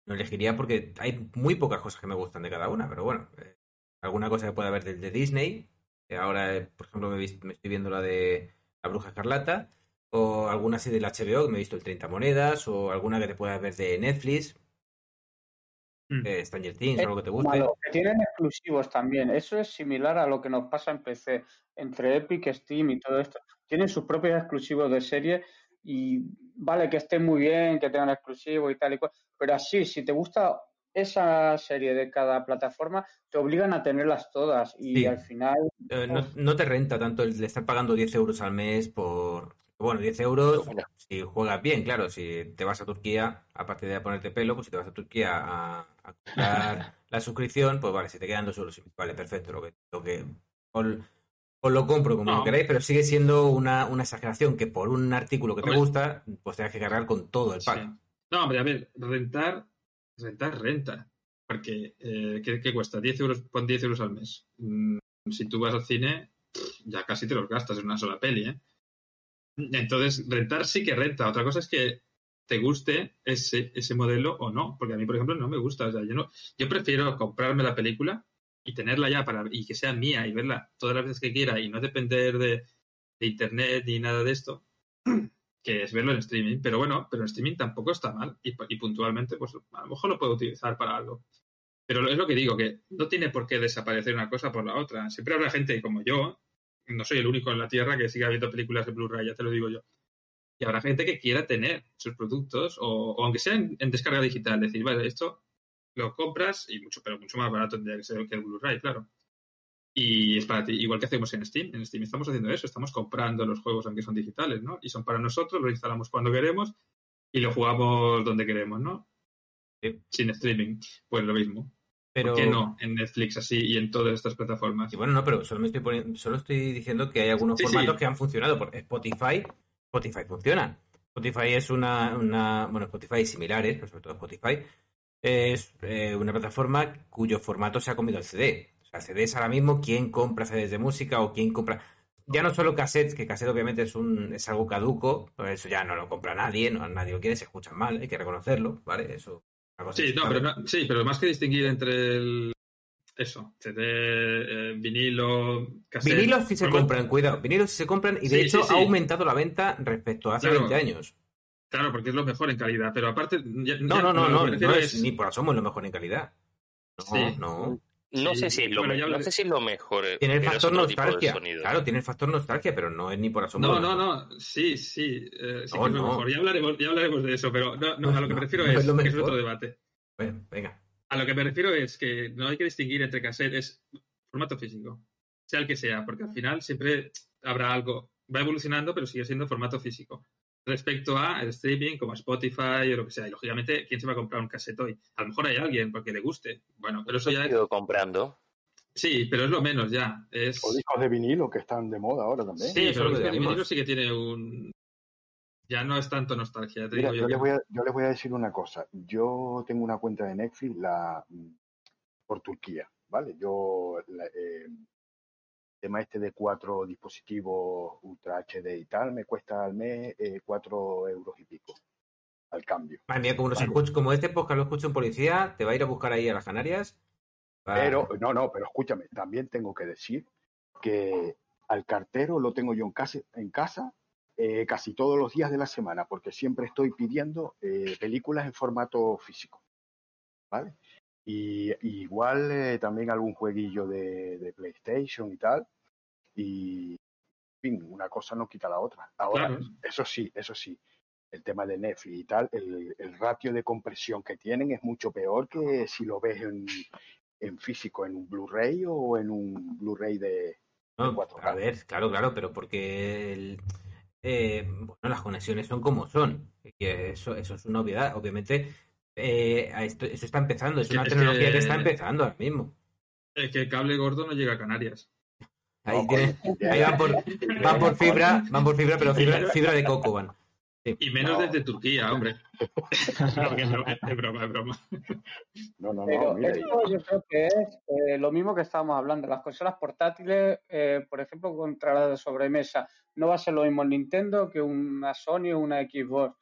no elegiría porque hay muy pocas cosas que me gustan de cada una, pero bueno, eh, alguna cosa que pueda haber del de Disney, que ahora, eh, por ejemplo, me, me estoy viendo la de La Bruja Escarlata, o alguna así del HBO, que me he visto el 30 monedas, o alguna que te pueda ver de Netflix, eh, Stranger Things, Es algo que te guste. Malo, que tienen exclusivos también. Eso es similar a lo que nos pasa en PC. Entre Epic, Steam y todo esto. Tienen sus propios exclusivos de serie y vale que estén muy bien, que tengan exclusivos y tal y cual. Pero así, si te gusta esa serie de cada plataforma, te obligan a tenerlas todas y Sí. al final Eh, no, no te renta tanto el de estar pagando 10 euros al mes por... Bueno, 10 euros Bueno. si juegas bien, claro. Si te vas a Turquía, aparte de a ponerte pelo, pues si te vas a Turquía a, a comprar [laughs] la suscripción, pues vale, si te quedan dos euros, vale, perfecto. Lo que, lo que os lo compro como No. lo queráis, pero sigue siendo una, una exageración que por un artículo que te gusta, pues tengas que cargar con todo el pack. Sí. No, hombre, a ver, rentar, rentar, renta. Porque, eh, ¿qué, qué cuesta? 10 euros, pon 10 euros al mes. Mm, si tú vas al cine, ya casi te los gastas en una sola peli, ¿eh? Entonces, rentar sí que renta. Otra cosa es que te guste ese, ese modelo o no. Porque a mí, por ejemplo, no me gusta. O sea, yo, no, yo prefiero comprarme la película y tenerla ya para y que sea mía y verla todas las veces que quiera y no depender de, internet ni nada de esto [clears throat] que es verlo en streaming, pero bueno, pero en streaming tampoco está mal y, puntualmente, pues a lo mejor lo puedo utilizar para algo. Pero es lo que digo, que no tiene por qué desaparecer una cosa por la otra. Siempre habrá gente como yo, no soy el único en la Tierra que siga viendo películas de Blu-ray, ya te lo digo yo. Y habrá gente que quiera tener sus productos, o, aunque sea en, en descarga digital, decir, vale, esto lo compras, y mucho, pero mucho más barato tendría que ser que el Blu-ray, claro. Y es para ti, igual que hacemos en Steam. En Steam estamos haciendo eso, estamos comprando los juegos aunque son digitales, ¿no? Y son para nosotros, lo instalamos cuando queremos y lo jugamos donde queremos, ¿no? Sí. Sin streaming. Pues lo mismo. Pero... ¿Por qué no? En Netflix así y en todas estas plataformas. Y bueno, no, pero solo me estoy poniendo, solo estoy diciendo que hay algunos Sí, formatos sí. que han funcionado. Por Spotify, Spotify funciona. Spotify es una, una bueno, Spotify similares, pero sobre todo Spotify, es eh, una plataforma cuyo formato se ha comido el CD. O sea, CDs ahora mismo, ¿quién compra CDs de música o quién compra? Ya no solo cassettes, que cassette obviamente es un es algo caduco, pues eso ya no lo compra nadie, no nadie lo quiere, se escuchan mal, hay que reconocerlo, ¿vale? Eso. Sí, no, pero no- sí, pero más que distinguir entre el. Eso, CD, eh, vinilo, cassette. Vinilos sí se compran, cuidado, vinilos sí se compran y de Sí, hecho sí, sí. ha aumentado la venta respecto a hace Claro. 20 años. Claro, porque es lo mejor en calidad, pero aparte. ya- No, ya- no, no, no, no es, ni por asomo lo mejor en calidad. No, Sí. no. No Sí, sé si es lo, bueno, me- ya no sé si es lo mejor. eh, Tiene el es factor nostalgia. Claro, tiene el factor nostalgia, pero no es ni por asomo. No, no, no, sí, sí, eh, sí No, que es lo no. mejor. Ya hablaremos, ya hablaremos de eso, pero no, no, a lo que me [laughs] refiero no es, es es otro debate. Bueno, venga. A lo que me refiero es que no hay que distinguir entre cassette, es formato físico, sea el que sea, porque al final siempre habrá algo, va evolucionando, pero sigue siendo formato físico. Respecto a el streaming, como Spotify o lo que sea, y lógicamente, ¿quién se va a comprar un cassette hoy? A lo mejor hay alguien porque le guste. Bueno, pero eso ya es... Comprando. Sí, pero es lo menos ya. Es... O discos de vinilo que están de moda ahora también. Sí, pero lo el que disco de vinilo sí que tiene un... Ya no es tanto nostalgia, te Mira, digo yo yo. les, voy a, yo les voy a decir una cosa. Yo tengo una cuenta de Netflix la, mm, por Turquía, ¿vale? Yo, la, eh, tema este de cuatro dispositivos Ultra HD y tal, me cuesta al mes eh, cuatro euros y pico al cambio. Madre mía, como, Vale. escuch- como este podcast lo escucha un policía, te va a ir a buscar ahí a las Canarias. Pero, no, no, pero escúchame, también tengo que decir que al cartero lo tengo yo en casa, en casa eh, casi todos los días de la semana, porque siempre estoy pidiendo eh, películas en formato físico. ¿Vale? Y, y igual eh, también algún jueguillo de, de PlayStation y tal. Y, en fin, una cosa no quita la otra. Ahora, Claro. eso sí, eso sí. el tema de Netflix y tal, el, el ratio de compresión que tienen es mucho peor que si lo ves en, en físico, en un Blu-ray o en un Blu-ray de, No, 4K. a ver, claro, claro, pero porque el- eh, bueno, las conexiones son como son. Y eso, eso es una obviedad. Obviamente, eh, esto, está empezando, es Es que- una es tecnología que... que- está empezando ahora mismo. Es que el cable gordo no llega a Canarias. Ahí, No, tiene- coño, ahí van por, van por fibra, van por fibra, pero fibra, fibra de coco van. Y menos No. desde Turquía, hombre. [laughs] No, que no, es broma, es broma. No, no, Pero no, mira, esto yo creo que es eh, lo mismo que estábamos hablando. Las consolas portátiles, eh, por ejemplo, contra la de sobremesa, no va a ser lo mismo el Nintendo que una Sony o una Xbox.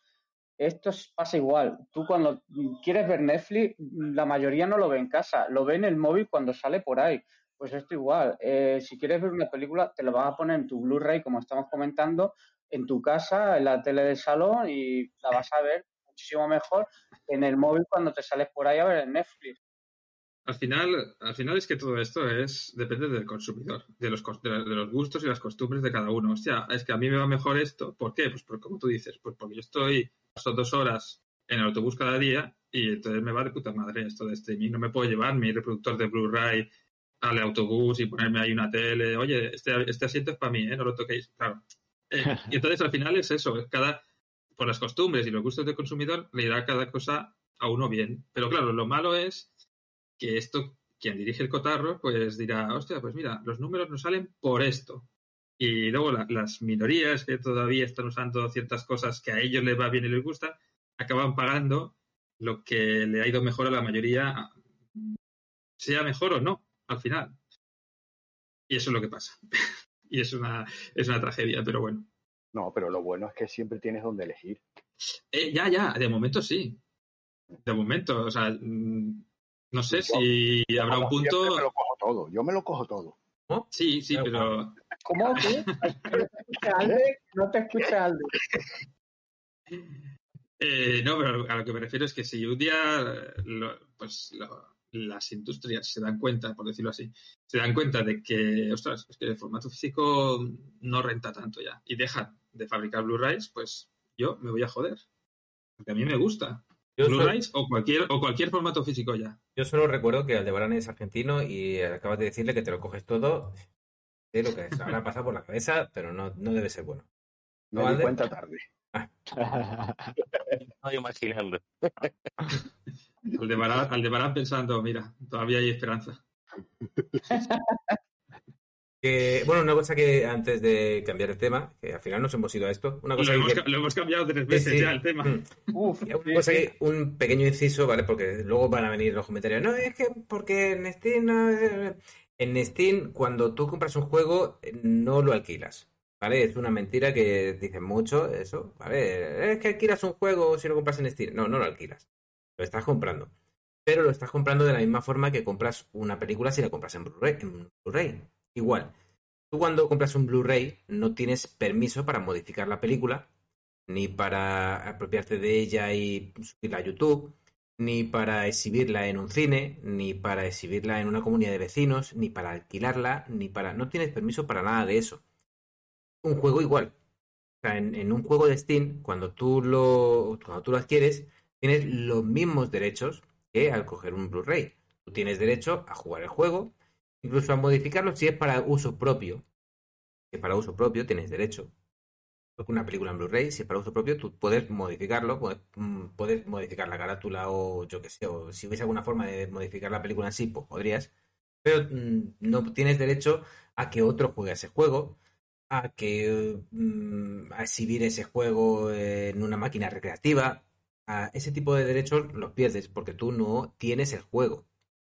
Esto es- pasa igual. Tú cuando quieres ver Netflix, la mayoría no lo ve en casa, lo ve en el móvil cuando sale por ahí. Pues esto igual. Eh, si quieres ver una película, te lo vas a poner en tu Blu-ray, como estamos comentando, en tu casa, en la tele del salón y la vas a ver muchísimo mejor en el móvil cuando te sales por ahí a ver en Netflix. Al final, al final es que todo esto es depende del consumidor, de los, de, la- de los gustos y las costumbres de cada uno. Hostia, es que a mí me va mejor esto. ¿Por qué? Pues por, como tú dices, pues porque yo estoy, paso dos horas en el autobús cada día y entonces me va de puta madre esto de streaming. No me puedo llevar mi reproductor de Blu-ray al autobús y ponerme ahí una tele. Oye, este, este asiento es para mí, ¿eh? No lo toquéis. Claro. Eh, y entonces al final es eso, es cada, por las costumbres y los gustos del consumidor, le irá cada cosa a uno bien. Pero claro, lo malo es que esto, quien dirige el cotarro, pues dirá, hostia, pues mira, los números nos salen por esto. Y luego la- las minorías que todavía están usando ciertas cosas que a ellos les va bien y les gusta, acaban pagando lo que le ha ido mejor a la mayoría, sea mejor o no, al final. Y eso es lo que pasa. [laughs] y es una, es una tragedia, pero bueno. no, pero lo bueno es que siempre tienes donde elegir. Eh, ya, ya, de momento sí. De momento, o sea, mm, no sé Yo- si habrá un punto. me lo cojo todo, yo me lo cojo todo. Sí, sí, pero ¿Cómo? [laughs] ¿No te escucha Alde? ¿No te escucha Alde? eh, no, pero a lo que me refiero es que si un día lo- pues lo- las industrias se dan cuenta, por decirlo así, se dan cuenta de que, ostras, es que el formato físico no renta tanto ya y dejan de fabricar Blu-rays, pues yo me voy a joder. Porque a mí me gusta. Yo solo, Blu-rays o cualquier, o cualquier formato físico ya. yo solo recuerdo que Aldebarán es argentino y acabas de decirle que te lo coges todo. Sé lo que es. Habrá pasado por la cabeza, pero no, no debe ser bueno. Me ¿No, di Alde? cuenta tarde. [laughs] Estoy imaginando. Aldebarán, Aldebarán pensando, mira, todavía hay esperanza. [laughs] Bueno, una cosa que antes de cambiar el tema, que al final nos hemos ido a esto, una Lo cosa hemos, que... lo hemos cambiado tres veces sí. ya el tema. Mm. [laughs] Uf, Una cosa que, un pequeño inciso, ¿vale? Porque luego van a venir los comentarios. No, es que porque en Steam. no, eh, En Steam, cuando tú compras un juego, eh, no lo alquilas. ¿Vale? Es una mentira que dicen mucho, eso. ¿Vale? Es que alquilas un juego si lo compras en Steam. No, no lo alquilas. Lo estás comprando. Pero lo estás comprando de la misma forma que compras una película si la compras en Blu-ray. En Blu-ray. Igual. Tú cuando compras un Blu-ray no tienes permiso para modificar la película ni para apropiarte de ella y subirla a YouTube, ni para exhibirla en un cine, ni para exhibirla en una comunidad de vecinos, ni para alquilarla, ni para... No tienes permiso para nada de eso. Un juego igual. En, en un juego de Steam, cuando tú lo, cuando tú lo adquieres, tienes los mismos derechos que al coger un Blu-ray. Tú tienes derecho a jugar el juego, incluso a modificarlo si es para uso propio. Si es para uso propio, tienes derecho. Una película en Blu-ray, si es para uso propio, tú puedes modificarlo, puedes, mm, puedes modificar la carátula o yo qué sé, o si hubiese alguna forma de modificar la película en sí, pues podrías, pero mm, no tienes derecho a que otro juegue ese juego, a que mm, exhibir ese juego en una máquina recreativa, a ese tipo de derechos los pierdes porque tú no tienes el juego,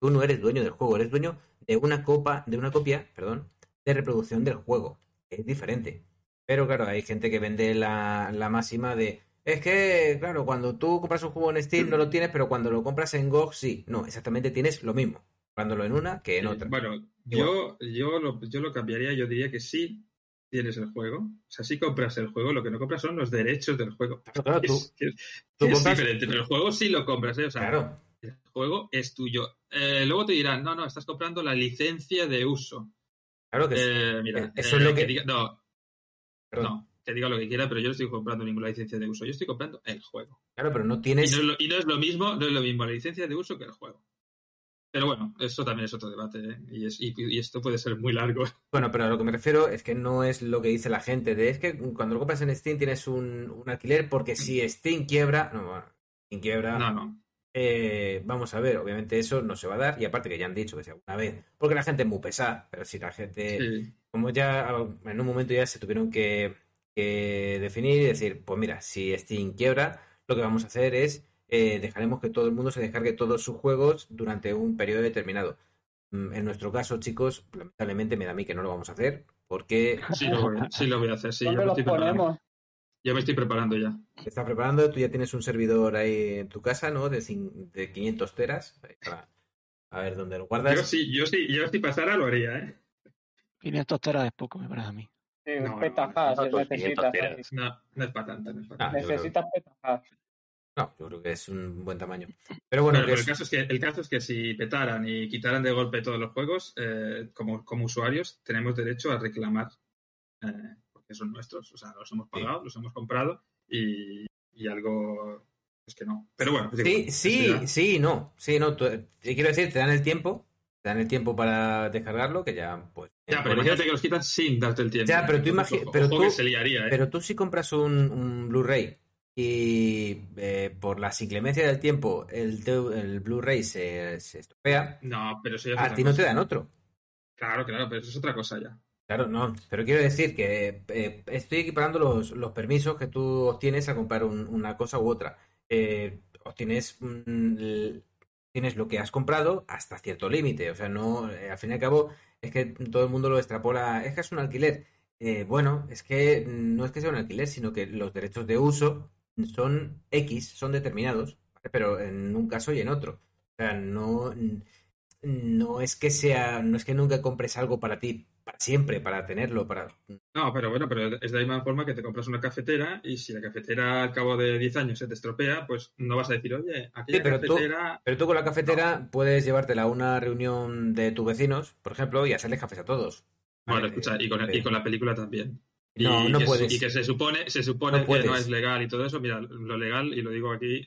tú no eres dueño del juego, eres dueño de una copa, de una copia, perdón, de reproducción del juego, es diferente. Pero claro, hay gente que vende la, la máxima de. Es que, claro, cuando tú compras un juego en Steam no lo tienes, pero cuando lo compras en GOG sí. No, exactamente tienes lo mismo. Comprándolo en una que en otra. Bueno, yo, yo, lo, yo lo cambiaría, yo diría que sí tienes el juego. O sea, sí compras el juego, lo que no compras son los derechos del juego. Claro, claro, [laughs] tú, Es, tú es compras. diferente, pero el juego sí lo compras, ¿eh? O sea, Claro, juego es tuyo. Eh, luego te dirán, no, no, estás comprando la licencia de uso. claro que sí. Eh, mira, Eso es lo que- diga- no, Perdón. no. que diga lo que quiera, pero yo no estoy comprando ninguna licencia de uso. Yo estoy comprando el juego. Claro, pero no Y tienes. no, es lo, y no es lo mismo, no es lo mismo la licencia de uso que el juego. Pero bueno, eso también es otro debate, ¿eh? y, es- y- y esto puede ser muy largo. [laughs] Bueno, pero a lo que me refiero es que no es lo que dice la gente. De, es que cuando lo compras en Steam tienes un, un alquiler porque si Steam quiebra. No, bueno, Steam quiebra. No, no. Eh, vamos a ver, obviamente eso no se va a dar. Y aparte que ya han dicho que si alguna vez. Porque la gente es muy pesada, pero si la gente. Sí. Como ya en un momento ya se tuvieron que, que definir y decir, pues mira, si Steam quiebra, lo que vamos a hacer es eh, dejaremos que todo el mundo se descargue todos sus juegos durante un periodo determinado. Mm, En nuestro caso, chicos, lamentablemente me da a mí que no lo vamos a hacer porque Sí lo voy, sí lo voy a hacer, sí. Yo ¿Dónde me, los estoy preparando. ponemos? Yo me estoy preparando ya. te estás preparando, tú ya tienes un servidor ahí en tu casa, ¿no? De, de 500 teras, a ver dónde lo guardas. Yo sí, yo sí, yo si pasara lo haría, ¿eh? 500 teras es poco, me parece a mí. Sí, No, petajas, no, necesitas. 500 teras. No, no es para tanto, no es para Ah, Necesitas petajas. No, yo creo que es un buen tamaño. Pero bueno, Pero- que pero es- el, caso es que, el caso es que si petaran y quitaran de golpe todos los juegos, eh, como, como usuarios, tenemos derecho a reclamar, eh, porque son nuestros, o sea, los hemos pagado, los hemos comprado y, y algo es que no. Pero bueno, es Sí, igual, sí, sí, no. Sí, no. te quiero decir, te dan el tiempo. Te dan el tiempo para descargarlo, que ya, pues. Ya, pero imagínate que los quitas sin darte el tiempo. Ya, pero tú ojo, pero tú- liaría, ¿eh? Pero tú si compras un, un Blu-ray y eh, por la inclemencia del tiempo el, el Blu-ray se, se estropea, No, pero eso ya es a ti no te dan otro. Claro, claro, pero eso es otra cosa ya. Claro, no. Pero quiero decir que eh, estoy equiparando los, los permisos que tú obtienes al comprar un- una cosa u otra. Eh, obtienes, tienes lo que has comprado hasta cierto límite. O sea, no, eh, al fin y al cabo, es que todo el mundo lo extrapola. Es que es un alquiler. Eh, bueno, es que no es que sea un alquiler, sino que los derechos de uso son X, son determinados, pero en un caso y en otro. O sea, no, no es que sea, no es que nunca compres algo para ti, para siempre, para tenerlo, para... No, pero bueno, pero es de la misma forma que te compras una cafetera y si la cafetera al cabo de 10 años se te estropea, pues no vas a decir, oye, aquella Sí, pero tú- cafetera... Pero tú con la cafetera puedes llevártela a una reunión de tus vecinos, por ejemplo, y hacerles cafés a todos. Bueno, Vale, escucha, y con, eh, y con la película también. Y, No, no que, puedes. y que se supone, se supone No que no es legal y todo eso. Mira, lo legal, y lo digo aquí,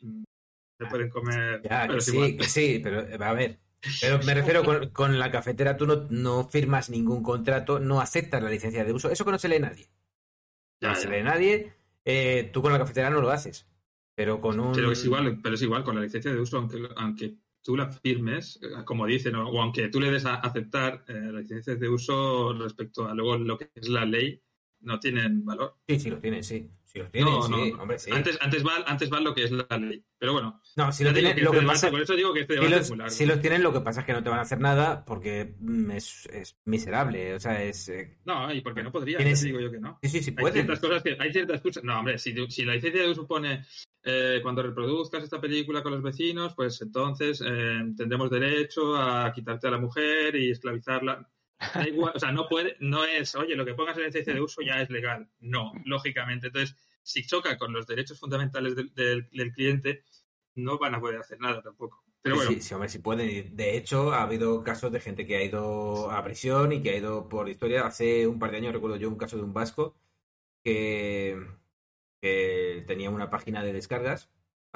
se pueden comer. Ya, pero que sí, que sí, pero eh, a ver. Pero me refiero con, con la cafetera, tú no, no firmas ningún contrato, no aceptas la licencia de uso. Eso que no se lee nadie. Ya, No ya. se lee nadie. eh, tú con la cafetera no lo haces. Pero con un. Pero es igual, pero es igual con la licencia de uso, aunque, aunque tú la firmes, eh, como dicen, o, o aunque tú le des a aceptar eh, las licencias de uso respecto a luego lo que es la ley, no tienen valor. Sí, sí, los tienen, sí. Los No, sí. no. Hombre, sí. Antes, antes, va, antes va lo que es la ley. Pero bueno, No, si lo tienen, que lo este que debate- pasa. por eso digo que este Si debate los, es muy largo. si los tienen, lo que pasa es que no te van a hacer nada porque mm, es, es miserable. O sea, es. eh, No, y porque no podría, Tienes- digo yo que no. Sí, sí, sí, Hay pueden. ciertas cosas que. Hay ciertas cosas. No, hombre, si, si la licencia de uso pone eh, cuando reproduzcas esta película con los vecinos, pues entonces eh, tendremos derecho a quitarte a la mujer y esclavizarla. Da igual, o sea, no puede, no es, oye, lo que pongas en la licencia de uso ya es legal. No, lógicamente. Entonces, si choca con los derechos fundamentales del, del- del cliente, no van a poder hacer nada tampoco. Pero Sí, bueno, sí, sí, hombre, sí pueden. De hecho, ha habido casos de gente que ha ido a prisión y que ha ido por historia. Hace un par de años recuerdo yo un caso de un vasco que, que tenía una página de descargas,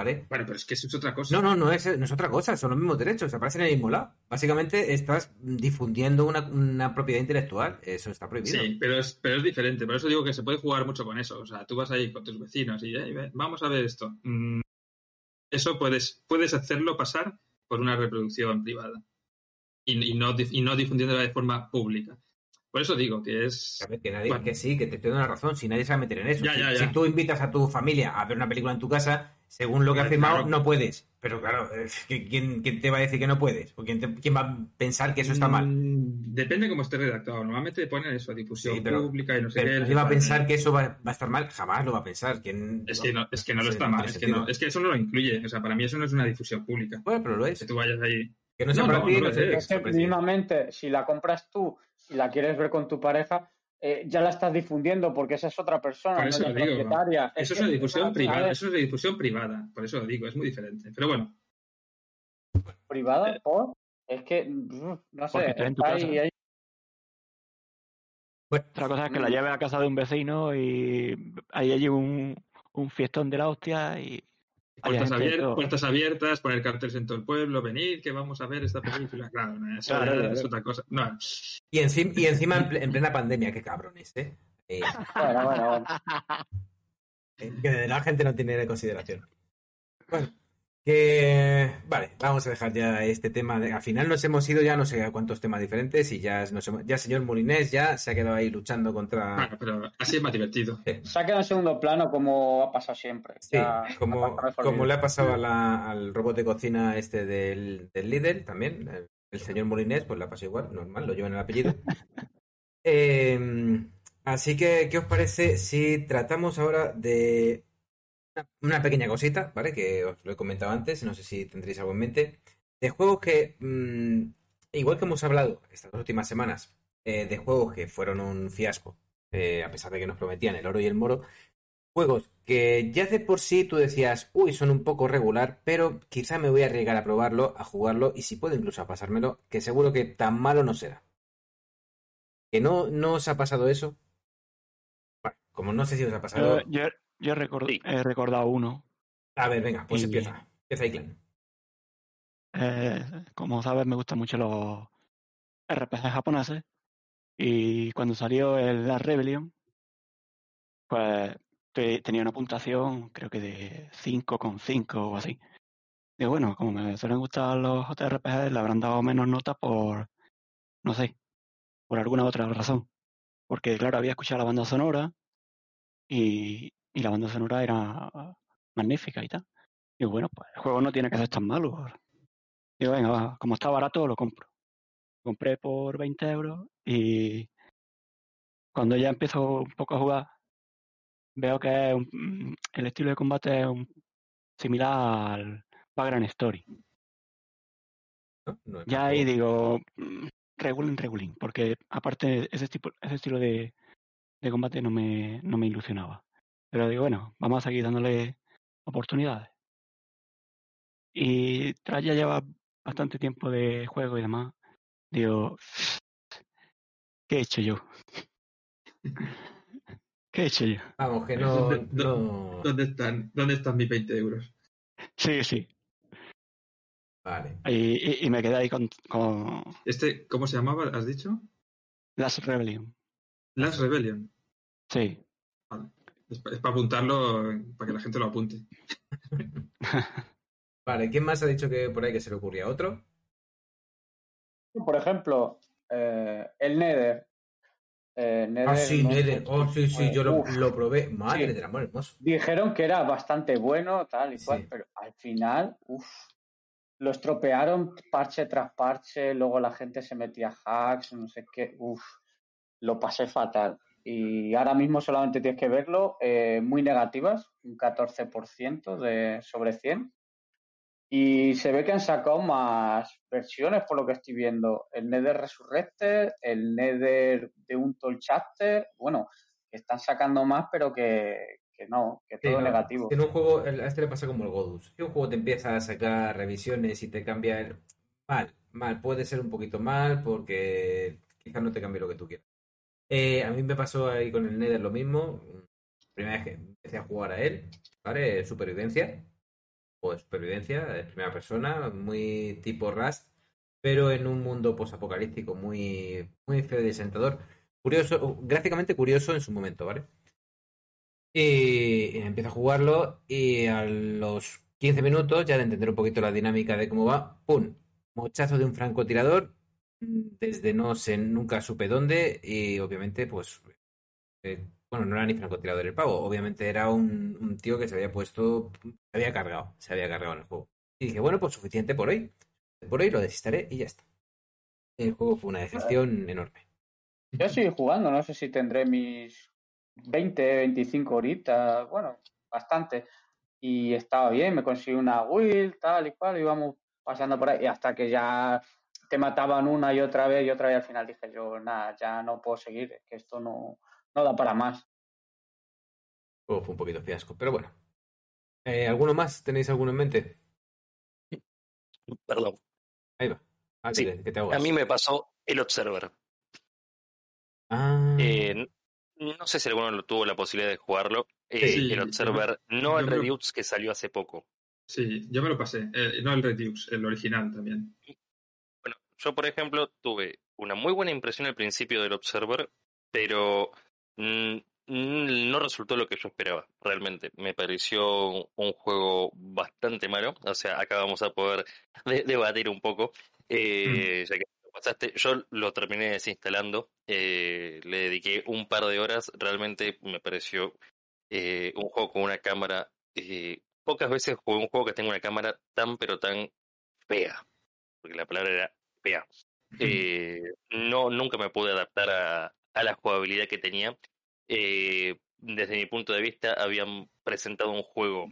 ¿vale? bueno, pero es que eso es otra cosa. No, no, no es, no es otra cosa, son los mismos derechos, aparecen en el mismo lado. Básicamente estás difundiendo una, una propiedad intelectual, eso está prohibido. Sí, pero es, pero es diferente. Por eso digo que se puede jugar mucho con eso. O sea, tú vas ahí con tus vecinos y "Ey, ve, vamos a ver esto. Mm, Eso puedes, puedes hacerlo pasar por una reproducción privada y, y no, y no difundiéndola de forma pública. Por eso digo que es... A ver, que nadie, Bueno. que sí, que te estoy dando la razón, si nadie se va a meter en eso. Ya, si, ya, ya. si tú invitas a tu familia a ver una película en tu casa, según lo que Claro, firmado, claro. no puedes. Pero claro, ¿quién, quién te va a decir que no puedes? ¿O quién, te- quién va a pensar que eso está mal? Mm, Depende cómo esté redactado. Normalmente ponen eso, difusión Sí, pero- pública y no sé Pero qué. ¿quién va a pensar que eso va, va a estar mal? Jamás lo va a pensar. ¿Quién- Es que no, es que no lo está mal. Es que, no, es que eso no lo incluye. O sea, para mí eso no es una difusión pública. Bueno, pero lo es. Que tú vayas ahí... Que no sea No, para no, ti, no no lo sé. es. Es que si la compras tú y la quieres ver con tu pareja, eh, ya la estás difundiendo porque esa es otra persona, Por no eso es la lo digo. propietaria. Eso es que- una difusión a privada. Eso es una difusión privada. Por eso lo digo, es muy diferente. Pero bueno, privada, por. Es que, mm, no sé, Porque está en tu está casa. ahí- ahí Bueno, Otra cosa es que la Mm. lleves a casa de un vecino y ahí hay un, un fiestón de la hostia y Puertas, abier- todo. puertas abiertas, poner carteles en todo el pueblo, venid que vamos a ver esta película. Claro, no, eso Claro, ya claro. es otra cosa. No, y, encima, y encima en plena pandemia, qué cabrones, ¿eh? Eh, Bueno, bueno, bueno. eh, que la gente no tiene consideración. Bueno, que. Vale, vamos a dejar ya este tema. De, al final nos hemos ido ya no sé a cuántos temas diferentes y ya, nos hemos- ya el señor Molinés ya se ha quedado ahí luchando contra. bueno, pero así es más divertido. Se ha quedado en segundo plano como ha pasado siempre. Sí, Ya, como, como le ha pasado a la- al robot de cocina este del, del líder también, el, el señor Molinés, pues le ha pasado igual, normal, lo llevan el apellido. [laughs] Eh, así que, ¿qué os parece si tratamos ahora de una, pequeña cosita, ¿vale? Que os lo he comentado antes, no sé si tendréis algo en mente, de juegos que, mm, igual que hemos hablado estas últimas semanas, eh, de juegos que fueron un fiasco, eh, a pesar de que nos prometían el oro y el moro, juegos que ya de por sí tú decías, uy, son un poco regular, pero quizá me voy a arriesgar a probarlo, a jugarlo y si puedo incluso a pasármelo, que seguro que tan malo no será. ¿Que no, no os ha pasado eso? Bueno, como no sé si os ha pasado... Yo, yo record- Sí. he recordado uno. A ver, venga, pues Y- empieza. Empieza ahí, Clan. Eh, como sabes, me gustan mucho los RPG japoneses. Y cuando salió el La Rebellion, pues te- tenía una puntuación, creo que de 5,5 o así. Digo, bueno, como me suelen gustar los JRPG, le habrán dado menos nota por, no sé, por alguna otra razón. Porque, claro, había escuchado la banda sonora y, y la banda sonora era magnífica y tal. Digo, bueno, pues el juego no tiene que ser tan malo. Digo, venga, va, como está barato, lo compro. Compré por 20 euros y cuando ya empiezo un poco a jugar, veo que un- el estilo de combate es un- similar al Background Story. ¿no? No es Ya ahí digo, mm, regulín, regulín, porque aparte ese, tipo, ese estilo de, de combate no me, no me ilusionaba. Pero digo, bueno, vamos a seguir dándole oportunidades. Y tras ya llevar bastante tiempo de juego y demás, digo, [laughs] ¿qué he hecho yo? [laughs] ¿Qué he hecho yo? Vamos, que no... ¿Dónde- no... ¿Dónde están, ¿Dónde están mis 20 euros? Sí, sí. Vale. Y, y- y me quedé ahí con, con Este, ¿Cómo se llamaba? ¿Has dicho? Last Rebellion. Last Rebellion. Sí. Pa- es para apuntarlo, para que la gente lo apunte. [laughs] Vale, ¿quién más ha dicho que por ahí que se le ocurría? ¿Otro? Por ejemplo, eh, el Nether. Eh, Nether, Ah, sí, no Nether. Oh, sí, sí, yo lo, probé. Madre Sí. del amor hermoso. Dijeron que era bastante bueno, tal y Sí. cual, pero al final, uff, lo estropearon parche tras parche, luego la gente se metía hacks, no sé qué, uff, lo pasé fatal. Y ahora mismo solamente tienes que verlo, eh, muy negativas, un 14% de, sobre 100. Y se ve que han sacado más versiones por lo que estoy viendo. El Nether Resurrected, el Nether de un Chapter, bueno, que están sacando más, pero que, que no, que Sí, todo no, negativo. En un juego, a este le pasa como el Godus. Si un juego te empieza a sacar revisiones y te cambia el... Mal, mal. Puede ser un poquito mal porque quizás no te cambie lo que tú quieras. Eh, a mí me pasó ahí con el Nether lo mismo. Primera vez que empecé a jugar a él, ¿vale? Supervivencia. O supervivencia, de primera persona, muy tipo Rust, pero en un mundo posapocalíptico muy, muy feo y desentador. Curioso, gráficamente curioso en su momento, ¿vale? Y, y empiezo a jugarlo y a los 15 minutos, ya de entender un poquito la dinámica de cómo va, ¡pum! Mochazo de un francotirador desde no sé, nunca supe dónde y obviamente pues, eh, bueno, no era ni francotirador el pavo, obviamente era un, un tío que se había puesto, se había cargado, se había cargado en el juego. Y dije, bueno, pues suficiente por hoy, por hoy lo desinstalé y ya está. El juego fue una decepción enorme. Yo sigo jugando, no sé si tendré mis 20, 25 horitas, bueno, bastante. Y estaba bien, me conseguí una Will, tal y cual, íbamos pasando por ahí, y hasta que ya te mataban una y otra vez y otra vez al final dije yo, nada, ya no puedo seguir, es que esto no, no da para más. Fue un poquito fiasco, pero bueno. Eh, ¿Alguno más? ¿Tenéis alguno en mente? Perdón. Ahí va. Ah, Sí, que, te- A mí me pasó el Observer. Ah, Eh, no sé si alguno lo tuvo la posibilidad de jugarlo. Eh, Sí, el Observer, no el me lo- Redux que salió hace poco. Sí, yo me lo pasé. Eh, no el Redux, el original también. Yo por ejemplo tuve una muy buena impresión al principio del Observer, pero mm, mm, no resultó lo que yo esperaba, realmente. Me pareció un juego bastante malo, o sea, acá vamos a poder [laughs] de- debatir un poco. Eh, ya que lo pasaste, yo lo terminé desinstalando, eh, le dediqué un par de horas, realmente me pareció eh, un juego con una cámara. pocas veces jugué un juego que tenga una cámara tan pero tan fea, porque la palabra era Eh, no, nunca me pude adaptar a, a la jugabilidad que tenía. Eh, desde mi punto de vista, habían presentado un juego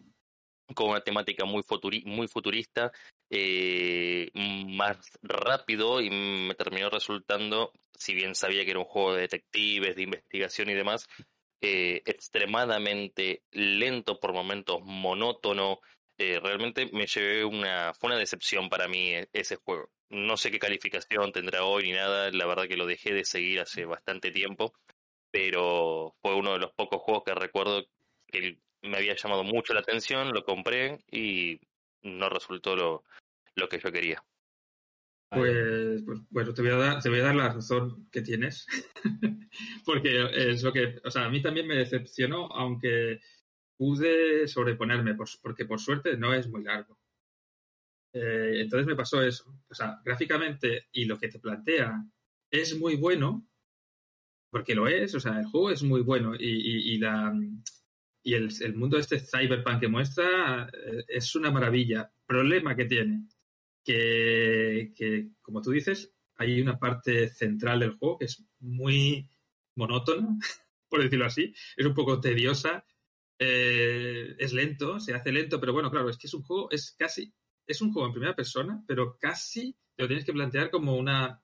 con una temática muy, futuri- muy futurista, eh, más rápido y me terminó resultando, si bien sabía que era un juego de detectives, de investigación y demás, eh, extremadamente lento por momentos, monótono. Eh, realmente me llevé una, fue una decepción para mí eh, ese juego. No sé qué calificación tendrá hoy ni nada, la verdad que lo dejé de seguir hace bastante tiempo, pero fue uno de los pocos juegos que recuerdo que me había llamado mucho la atención, lo compré y no resultó lo, lo que yo quería. Pues, pues bueno, te voy a dar, te voy a dar la razón que tienes. [laughs] Porque es lo que, o sea, a mí también me decepcionó, aunque pude sobreponerme, porque por suerte no es muy largo. Eh, entonces me pasó eso. O sea, gráficamente y lo que te plantea es muy bueno, porque lo es, o sea, el juego es muy bueno y, y, la, y el, el mundo de este cyberpunk que muestra eh, es una maravilla. Problema que tiene, que, que, como tú dices, hay una parte central del juego que es muy monótona, [laughs] por decirlo así, es un poco tediosa, eh, es lento, se hace lento, pero bueno, claro, es que es un juego, es casi, es un juego en primera persona, pero casi te lo tienes que plantear como una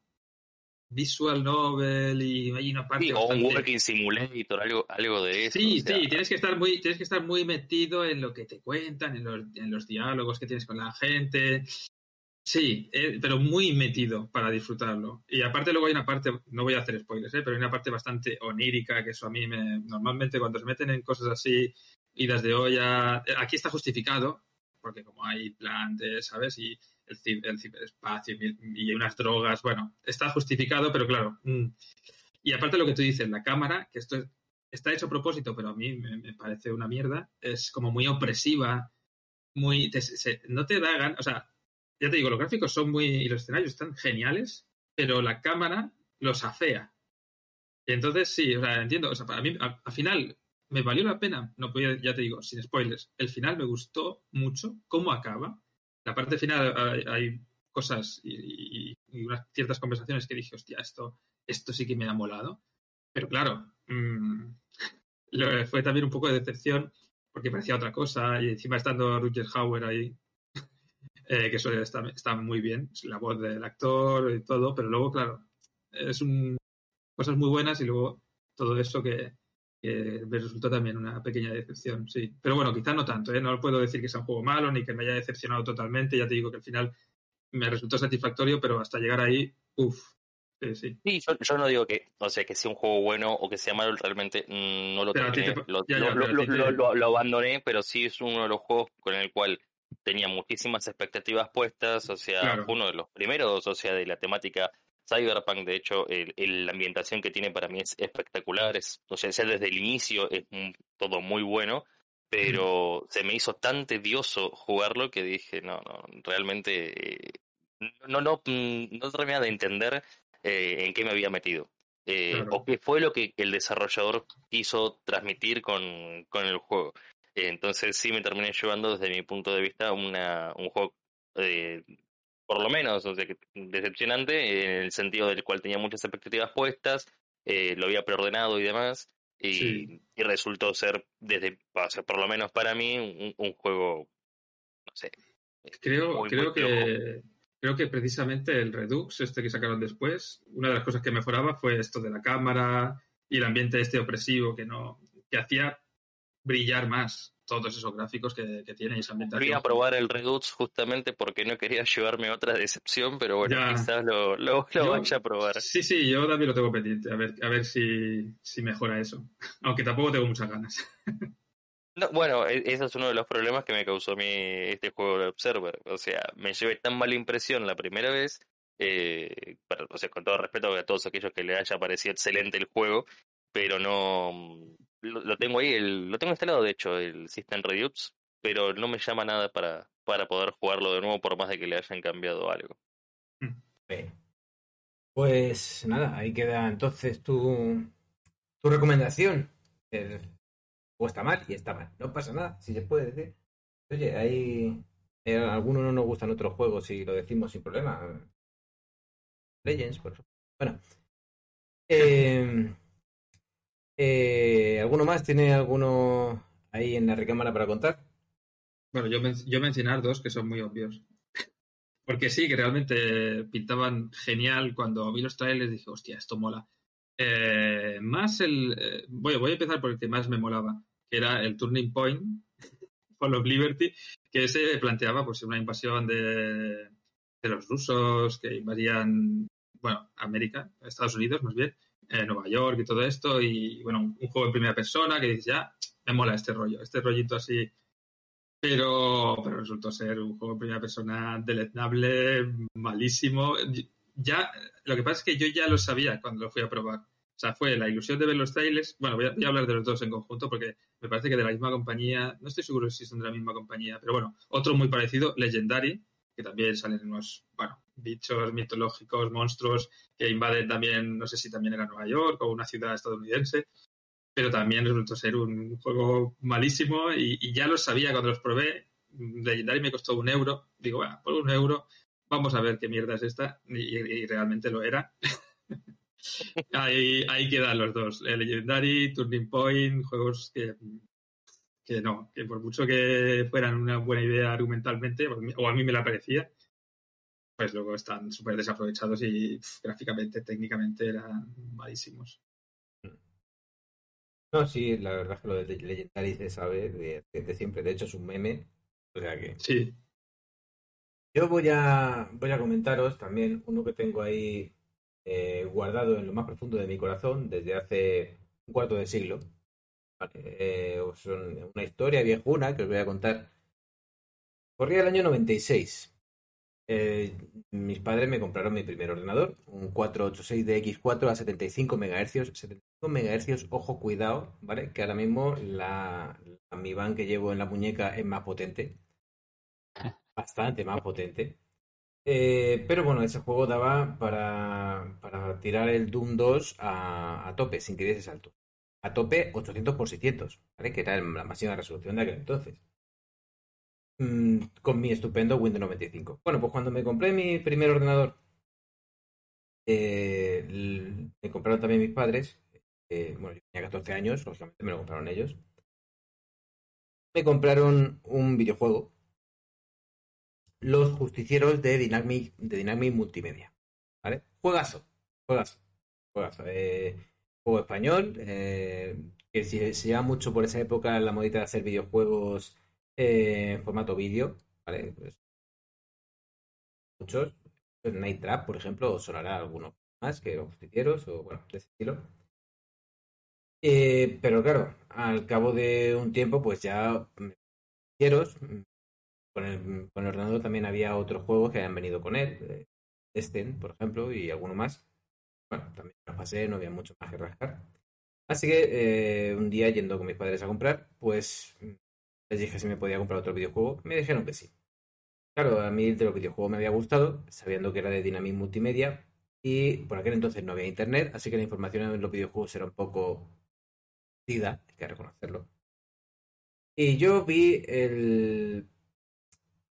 visual novel y hay una parte Sí, o un working simulator, algo, algo de eso. Sí, o sea, sí, tienes que estar muy, tienes que estar muy metido en lo que te cuentan, en los, en los diálogos que tienes con la gente. Sí, eh, pero muy metido para disfrutarlo. Y aparte luego hay una parte, no voy a hacer spoilers, eh, pero hay una parte bastante onírica que eso a mí me, normalmente cuando se meten en cosas así, idas de olla, eh, aquí está justificado, porque como hay plantes, ¿sabes? Y el, el ciberespacio y, unas drogas, bueno, está justificado, pero claro. mm. Y aparte lo que tú dices, la cámara, que esto es- está hecho a propósito, pero a mí me, me parece una mierda, es como muy opresiva, muy... te- se- no te da ganas, o sea, ya te digo, los gráficos son muy... y los escenarios están geniales, pero la cámara los afea. Y entonces sí, o entiendo, o sea, para mí al, al final me valió la pena, no podía, ya te digo, sin spoilers, el final me gustó mucho, cómo acaba. La parte final hay, cosas y, unas ciertas conversaciones que dije, hostia, esto, esto sí que me ha molado. Pero claro, mm, fue también un poco de decepción porque parecía otra cosa y encima estando Rutger Hauer ahí, eh, que eso está, está muy bien, la voz del actor y todo, pero luego, claro, es un, cosas muy buenas y luego todo eso que, que me resultó también una pequeña decepción, sí. Pero bueno, quizás no tanto, ¿eh? no puedo decir que sea un juego malo ni que me haya decepcionado totalmente, ya te digo que al final me resultó satisfactorio, pero hasta llegar ahí, uff, sí, sí. Sí, yo, yo no digo que, o sea, que sea un juego bueno o que sea malo, realmente mm, no lo terminé, te- lo, ya, lo- ya, lo- pero a ti lo- te- lo- lo abandoné, pero sí es uno de los juegos con el cual tenía muchísimas expectativas puestas, o sea, Claro. fue uno de los primeros, o sea, de la temática Cyberpunk, de hecho, la ambientación que tiene para mí es espectacular, es, o sea, desde el inicio es mm, todo muy bueno, pero se me hizo tan tedioso jugarlo que dije, no, no, realmente eh, no, no, mm, no terminaba de entender eh, en qué me había metido. Eh, Claro. o qué fue lo que el desarrollador quiso transmitir con, con el juego. Entonces sí me terminé llevando desde mi punto de vista una, un juego eh, por lo menos o sea, decepcionante en el sentido del cual tenía muchas expectativas puestas, eh, lo había preordenado y demás, y, Sí. y resultó ser, desde, o sea, por lo menos para mí, un, un juego, no sé. Creo, muy, creo muy que creo que precisamente el Redux, este que sacaron después, una de las cosas que mejoraba fue esto de la cámara y el ambiente este opresivo que no, que hacía brillar más todos esos gráficos que, que tiene y esa Voy ambientación. a probar el Redux justamente porque no quería [laughs] llevarme otra decepción, pero bueno, Ya. quizás lo, lo, lo Yo- vaya a probar. Sí, sí, yo también lo tengo pendiente, a ver, a ver si, si mejora eso. [laughs] Aunque tampoco tengo muchas ganas. [laughs] No, bueno, e- eso es uno de los problemas que me causó a mí este juego de Observer. O sea, me llevé tan mala impresión la primera vez, eh, para- o sea, con todo respeto a todos aquellos que le haya parecido excelente el juego, pero no... Lo, lo tengo ahí, el, lo tengo instalado de hecho, el System Redux, pero no me llama nada para, para poder jugarlo de nuevo por más de que le hayan cambiado algo. Bien. Pues nada, ahí queda entonces tu, tu recomendación. El juego está mal y está mal. No pasa nada, si se puede decir. Oye, hay. eh, algunos no nos gustan otros juegos y lo decimos sin problema. Legends, por ejemplo. Bueno. Eh, eh, ¿Alguno más? ¿Tiene alguno ahí en la recámara para contar? Bueno, yo, men- yo mencionar dos que son muy obvios. [laughs] Porque sí, que realmente pintaban genial. Cuando vi los trailers dije, hostia, esto mola. Eh, más el. eh, voy, voy a empezar por el que más me molaba, que era el Turning Point, [laughs] Fall of Liberty, que ese planteaba pues una invasión de, de los rusos que invadían, bueno, América, Estados Unidos más bien, Nueva York y todo esto. Y bueno, un juego en primera persona que dices, ya, me mola este rollo, este rollito así pero, pero resultó ser un juego en primera persona deleznable, malísimo. Ya, lo que pasa es que yo ya lo sabía cuando lo fui a probar. O sea, fue la ilusión de ver los trailers. Bueno, voy a, voy a hablar de los dos en conjunto porque me parece que de la misma compañía, no estoy seguro si son de la misma compañía, pero bueno, otro muy parecido, Legendary, que también salen unos, bueno, bichos mitológicos, monstruos que invaden también, no sé si también era Nueva York o una ciudad estadounidense pero también resultó ser un juego malísimo y, ya lo sabía cuando los probé. Legendary me costó un euro. Digo, bueno, por un euro vamos a ver qué mierda es esta. Y, realmente lo era. [laughs] ahí, ahí quedan los dos. Legendary, Turning Point, juegos que, que no, que por mucho que fueran una buena idea argumentalmente, o a mí me la parecía, pues luego están súper desaprovechados y pff, gráficamente, técnicamente eran malísimos. No, sí, la verdad es que lo de Legendary se sabe de, de- de siempre. De hecho, es un meme. O sea que. Sí, Yo voy a, voy a comentaros también uno que tengo ahí eh, guardado en lo más profundo de mi corazón desde hace un cuarto de siglo. Vale, eh, una historia viejuna que os voy a contar. Corría el año 96. Eh, mis padres me compraron mi primer ordenador, un 486 de X4 a 75 MHz. 75 MHz, ojo, cuidado, ¿vale? Que ahora mismo la, la Mi Band que llevo en la muñeca es más potente. [laughs] Bastante más potente. Eh, pero bueno, ese juego daba para, para tirar el Doom 2 a, a tope, sin que diese salto. A tope 800 x 600, ¿vale? Que era la máxima resolución de aquel entonces. Mm, con mi estupendo Windows 95. Bueno, pues cuando me compré mi primer ordenador, eh, me compraron también mis padres. eh, bueno, yo tenía 14 años, lógicamente me lo compraron ellos. Me compraron un videojuego los justicieros de Dynamic, de Dynamic Multimedia. ¿Vale? Juegazo, juegazo, juegazo. Eh, juego español, eh, que se, se lleva mucho por esa época la modita de hacer videojuegos eh, en formato vídeo, ¿vale? Pues, muchos. Pues Night Trap, por ejemplo, sonará alguno más que los justicieros, o bueno, de ese estilo. Eh, pero claro, al cabo de un tiempo, pues ya con el, con también había otros juegos que habían venido con él, eh, Destin, por ejemplo, y alguno más. Bueno, también los pasé, no había mucho más que rascar. Así que eh, un día yendo con mis padres a comprar, pues les dije si me podía comprar otro videojuego. Me dijeron que sí. Claro, a mí de los videojuegos me había gustado, sabiendo que era de Dynamic Multimedia, y por aquel entonces no había internet, así que la información en los videojuegos era un poco perdida, hay que reconocerlo. Y yo vi el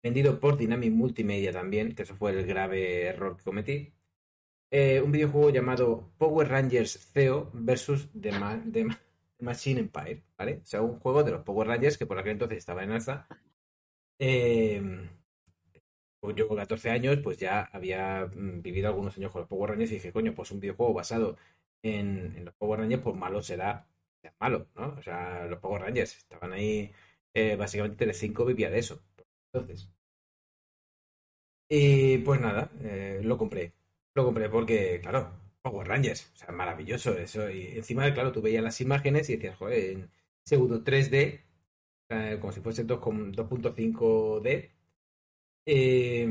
vendido por Dynamic Multimedia también, que eso fue el grave error que cometí. eh, un videojuego llamado Power Rangers CEO versus The, Ma- The Ma- The Machine Empire, ¿vale? O sea, un juego de los Power Rangers que por aquel entonces estaba en alza. Eh, pues yo con 14 años, pues ya había mm, vivido algunos años con los Power Rangers y dije, coño, pues un videojuego basado en, los Power Rangers, pues malo será sea malo, ¿no? O sea, los Power Rangers estaban ahí, eh, básicamente Telecinco vivía de eso. Entonces. Y pues nada, eh, lo compré. Lo compré porque, claro, Power Rangers, o sea, maravilloso eso. Y encima, claro, tú veías las imágenes y decías, joder, en segundo 3D, eh, como si fuese 2 con 2.5D. Eh,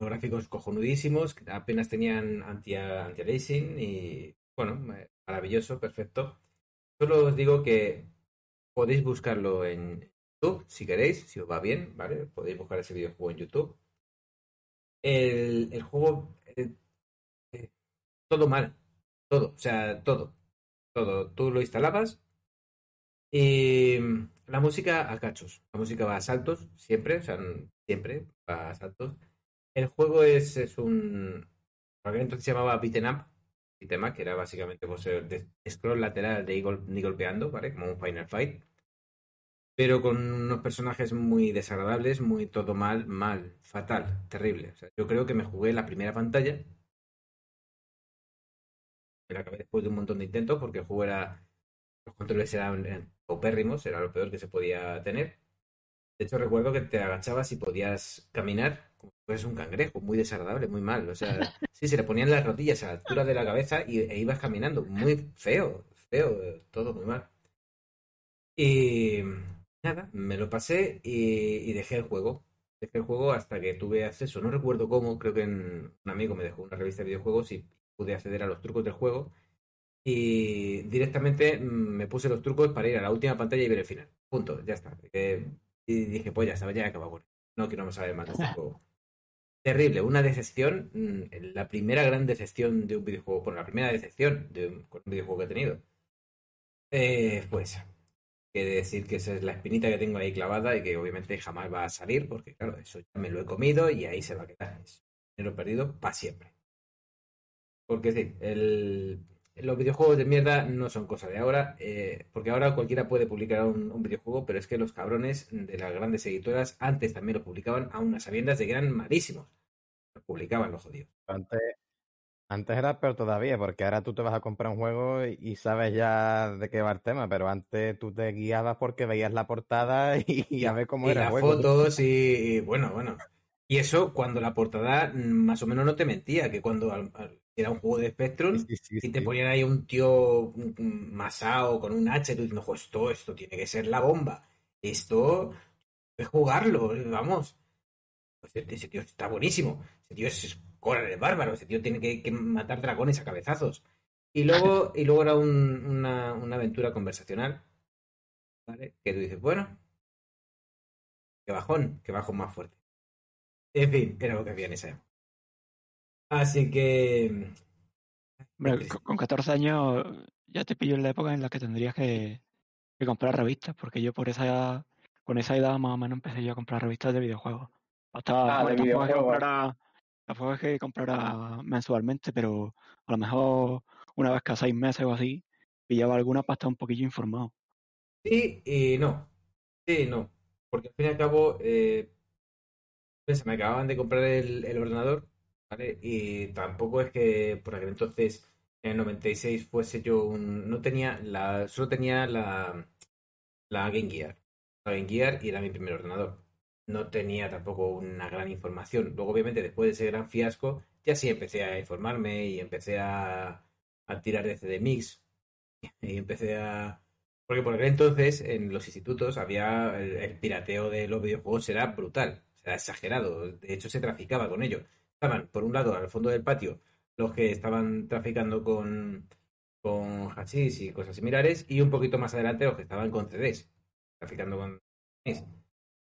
los gráficos cojonudísimos, que apenas tenían anti- anti-aliasing y bueno, eh, maravilloso, perfecto. Solo os digo que podéis buscarlo en YouTube si queréis, si os va bien, ¿vale? Podéis buscar ese videojuego en YouTube. El, el juego, todo mal, todo, o sea, todo, todo. Tú lo instalabas y la música a cachos, la música va a saltos, siempre, o sea, siempre va a saltos. El juego es, es un. Entonces se llamaba Beaten Up, beat'em up, que era básicamente pues, de scroll lateral de gol- ni golpeando, ¿vale? Como un Final Fight. Pero con unos personajes muy desagradables, muy todo mal, mal, fatal, terrible. O sea, yo creo que me jugué la primera pantalla. La acabé después de un montón de intentos porque el juego era. Los controles eran paupérrimos, era lo peor que se podía tener. De hecho, recuerdo que te agachabas y podías caminar como si fueras un cangrejo, muy desagradable, muy mal. O sea, [laughs] sí, se le ponían las rodillas a la altura de la cabeza y, e ibas caminando. Muy feo, feo, todo muy mal. Y nada, me lo pasé y, y dejé el juego. Dejé el juego hasta que tuve acceso. No recuerdo cómo, creo que en- un amigo me dejó una revista de videojuegos y pude acceder a los trucos del juego. Y directamente mm, me puse los trucos para ir a la última pantalla y ver el final. Punto, ya está. Eh, y dije, pues ya estaba, ya esto. No quiero más saber más de este juego. Terrible, una decepción, mm, la primera gran decepción de un videojuego, bueno, la primera decepción de un, con un videojuego que he tenido. Eh, pues, que decir que esa es la espinita que tengo ahí clavada y que obviamente jamás va a salir, porque claro, eso ya me lo he comido y ahí se va a quedar. Es dinero perdido para siempre. Porque sí, el, los videojuegos de mierda no son cosa de ahora, eh, porque ahora cualquiera puede publicar un, un videojuego, pero es que los cabrones de las grandes editoras antes también lo publicaban a unas sabiendas de que eran malísimos. Lo publicaban los jodidos. Antes, antes era peor todavía, porque ahora tú te vas a comprar un juego y, sabes ya de qué va el tema, pero antes tú te guiabas porque veías la portada [laughs] y, y a ver cómo y era el las juego. fotos y, y bueno, bueno. Y eso cuando la portada mm, más o menos no te mentía, que cuando al- al- era un juego de Spectrum Sí, sí, sí, y te ponían ahí un tío masao con un hacha y tú diciendo, "Jo, esto, esto tiene que ser la bomba. Esto es jugarlo, vamos. Pues ese ese tío está buenísimo. Ese tío es Conan el bárbaro. Ese tío tiene que, que matar dragones a cabezazos. Y luego, y luego era un- una, una aventura conversacional. ¿Vale? Que tú dices, bueno, qué bajón, qué bajón más fuerte. En fin, era lo que había en esa época. Así que. Hombre, con, con 14 años ya te pillo en la época en la que tendrías que, que comprar revistas, porque yo por esa con esa edad más o menos empecé yo a comprar revistas de videojuegos. Hasta, Ah, de tampoco es que videojuegos. comprara, tampoco es que comprara mensualmente, pero a lo mejor una vez cada seis meses o así, pillaba alguna para estar un poquillo informado. Sí y no. Sí y no. Porque al fin y al cabo, eh, se me acababan de comprar el, el ordenador, ¿vale? Y tampoco es que por aquel entonces, en el 96, fuese yo un. No tenía la. Solo tenía la. La Game Gear. La Game Gear y era mi primer ordenador. No tenía tampoco una gran información. Luego, obviamente, después de ese gran fiasco, ya sí empecé a informarme y empecé a, a tirar de CD Mix. Y empecé a. Porque por aquel entonces en los institutos había el, el pirateo de los videojuegos era brutal, era exagerado. De hecho, se traficaba con ello. Estaban, por un lado, al fondo del patio, los que estaban traficando con, con hachís y cosas similares, y un poquito más adelante los que estaban con CDs, traficando con CDs.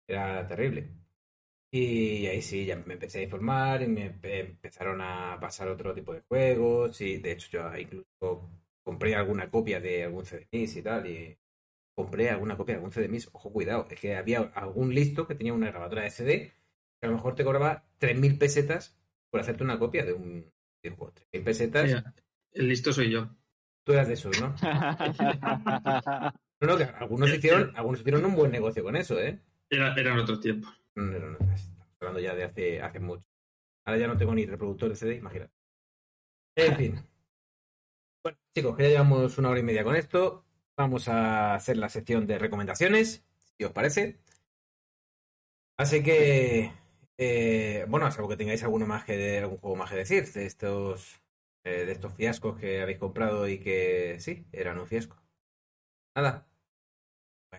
Era terrible. Y ahí sí, ya me empecé a informar y me empe- empezaron a pasar otro tipo de juegos. Y de hecho, yo incluso compré alguna copia de algún CDMIS y tal. Y compré alguna copia de algún CDMIS. Ojo, cuidado, es que había algún listo que tenía una grabadora de CD que a lo mejor te cobraba 3.000 pesetas por hacerte una copia de un videojuego. 3.000 pesetas, Mira, el listo soy yo. tú eras de esos, ¿no? [laughs] No, no, que algunos hicieron, algunos hicieron un buen negocio con eso, ¿eh? Era, eran otros tiempos. No, no, no, estamos hablando ya de hace, hace mucho. Ahora ya no tengo ni reproductor de CD, imagínate. En fin. Bueno, chicos, que ya llevamos una hora y media con esto. vamos a hacer la sección de recomendaciones, si os parece. Así que, eh, bueno, salvo que tengáis alguno más que de, algún juego más que decir de estos, eh, de estos fiascos que habéis comprado y que sí, eran un fiasco. Nada,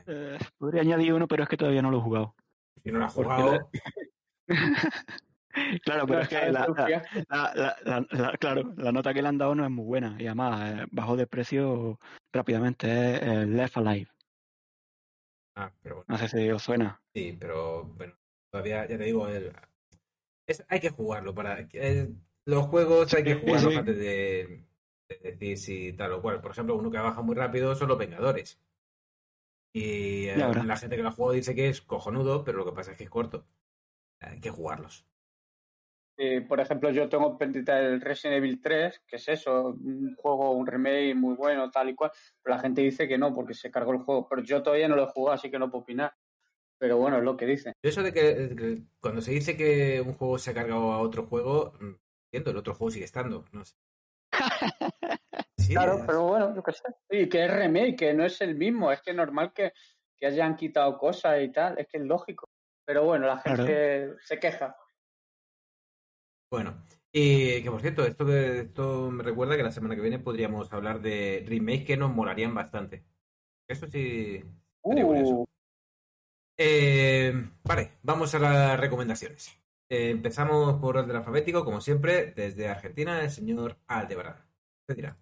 Eh, podría añadir uno, pero es que todavía no lo he jugado. si no lo has jugado, [laughs] Claro, pero es que [laughs] la, la- Sofía, la- la- la- la- claro, la nota que le han dado no es muy buena y además eh, bajó de precio rápidamente. Es eh, Left Alive. ah, pero bueno, No sé si os suena. sí, pero bueno, todavía, ya te digo, el- es- hay que jugarlo para eh, los juegos hay que jugarlos sí. antes de, de decir si tal o cual. Por ejemplo, uno que baja muy rápido son los Vengadores. Y eh, la gente que lo ha jugado dice que es cojonudo, pero lo que pasa es que es corto. Hay que jugarlos. eh, por ejemplo, yo tengo pendiente el Resident Evil 3, que es eso, un juego, un remake muy bueno, tal y cual, pero la gente dice que no, porque se cargó el juego. Pero yo todavía no lo he jugado, así que no puedo opinar. Pero bueno, es lo que dicen. Yo Eso de que, de que cuando se dice que un juego se ha cargado a otro juego, mm, entiendo, el otro juego sigue estando. No sé. [laughs] Sí, Claro, es- pero bueno, yo qué sé. Y que es remake, que no es el mismo. Es que es normal que, que hayan quitado cosas y tal. Es que es lógico. Pero bueno, la Claro. gente se queja. Bueno, y que por cierto, esto, que- esto me recuerda que la semana que viene podríamos hablar de remakes que nos molarían bastante. Eso sí. Uh, Eh, vale, vamos a las recomendaciones. Eh, empezamos por orden alfabético, como siempre, desde Argentina, el señor Aldebarán. ¿Qué dirá?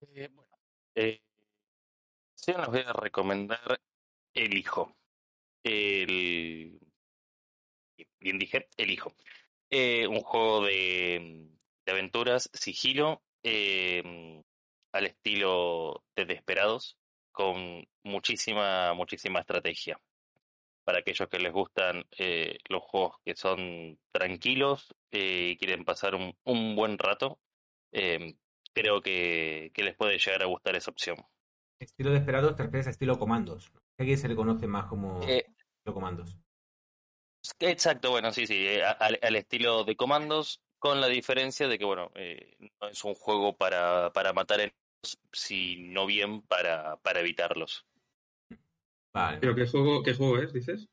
Eh, bueno, eh, les voy a recomendar El Hijo. Bien dije, El Hijo. Un juego de, aventuras, sigilo, al estilo de Desperados, con muchísima, muchísima estrategia. Para aquellos que les gustan eh, los juegos que son tranquilos eh, y quieren pasar un, un buen rato, eh, creo que, que les puede llegar a gustar esa opción. Estilo Desperados te refieres a estilo comandos. Aquí se le conoce más como estilo comandos. exacto, bueno, sí, sí, a- al, al estilo de comandos, con la diferencia de que, bueno, no es un juego para, para matar enemigos, sino bien para, para evitarlos. Vale. ¿Pero qué juego, qué juego es, dices?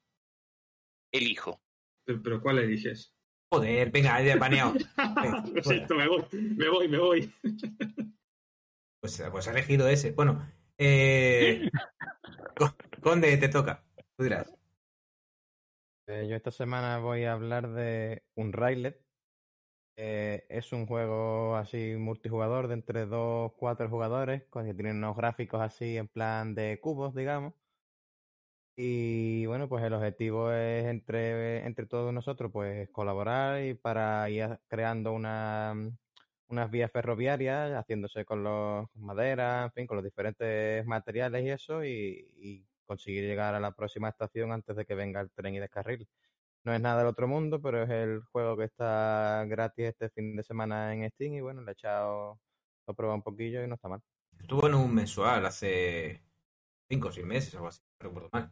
Elijo. ¿Pero, pero cuál eliges? Joder, venga, ya baneado. [laughs] Lo siento, me voy, me voy, me voy. Pues, pues ha elegido ese. Bueno, eh, Co- Conde, te toca. Tú dirás. Eh, yo esta semana voy a hablar de un Raylet. Eh, es un juego así multijugador de entre dos, cuatro jugadores, que tiene unos gráficos así en plan de cubos, digamos. Y bueno, pues el objetivo es entre, entre todos nosotros, pues colaborar y para ir creando una, unas vías ferroviarias, haciéndose con los con madera, en fin, con los diferentes materiales y eso, y, y conseguir llegar a la próxima estación antes de que venga el tren y descarril. No es nada del otro mundo, pero es el juego que está gratis este fin de semana en Steam y bueno, le he echado, lo he probado un poquillo y no está mal. Estuvo en un mensual hace cinco o seis meses o algo así, no recuerdo mal.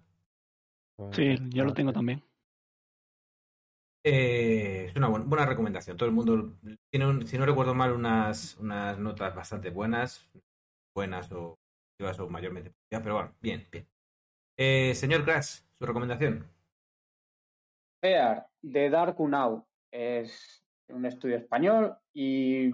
Pues, Sí, yo lo tengo también. Eh, es una buena, buena recomendación. Todo el mundo tiene, un- si no recuerdo mal, unas, unas notas bastante buenas, buenas o positivas o mayormente positivas, pero bueno, bien, bien. Eh, señor Crash, su recomendación. Fear, de Dark Now, es un estudio español y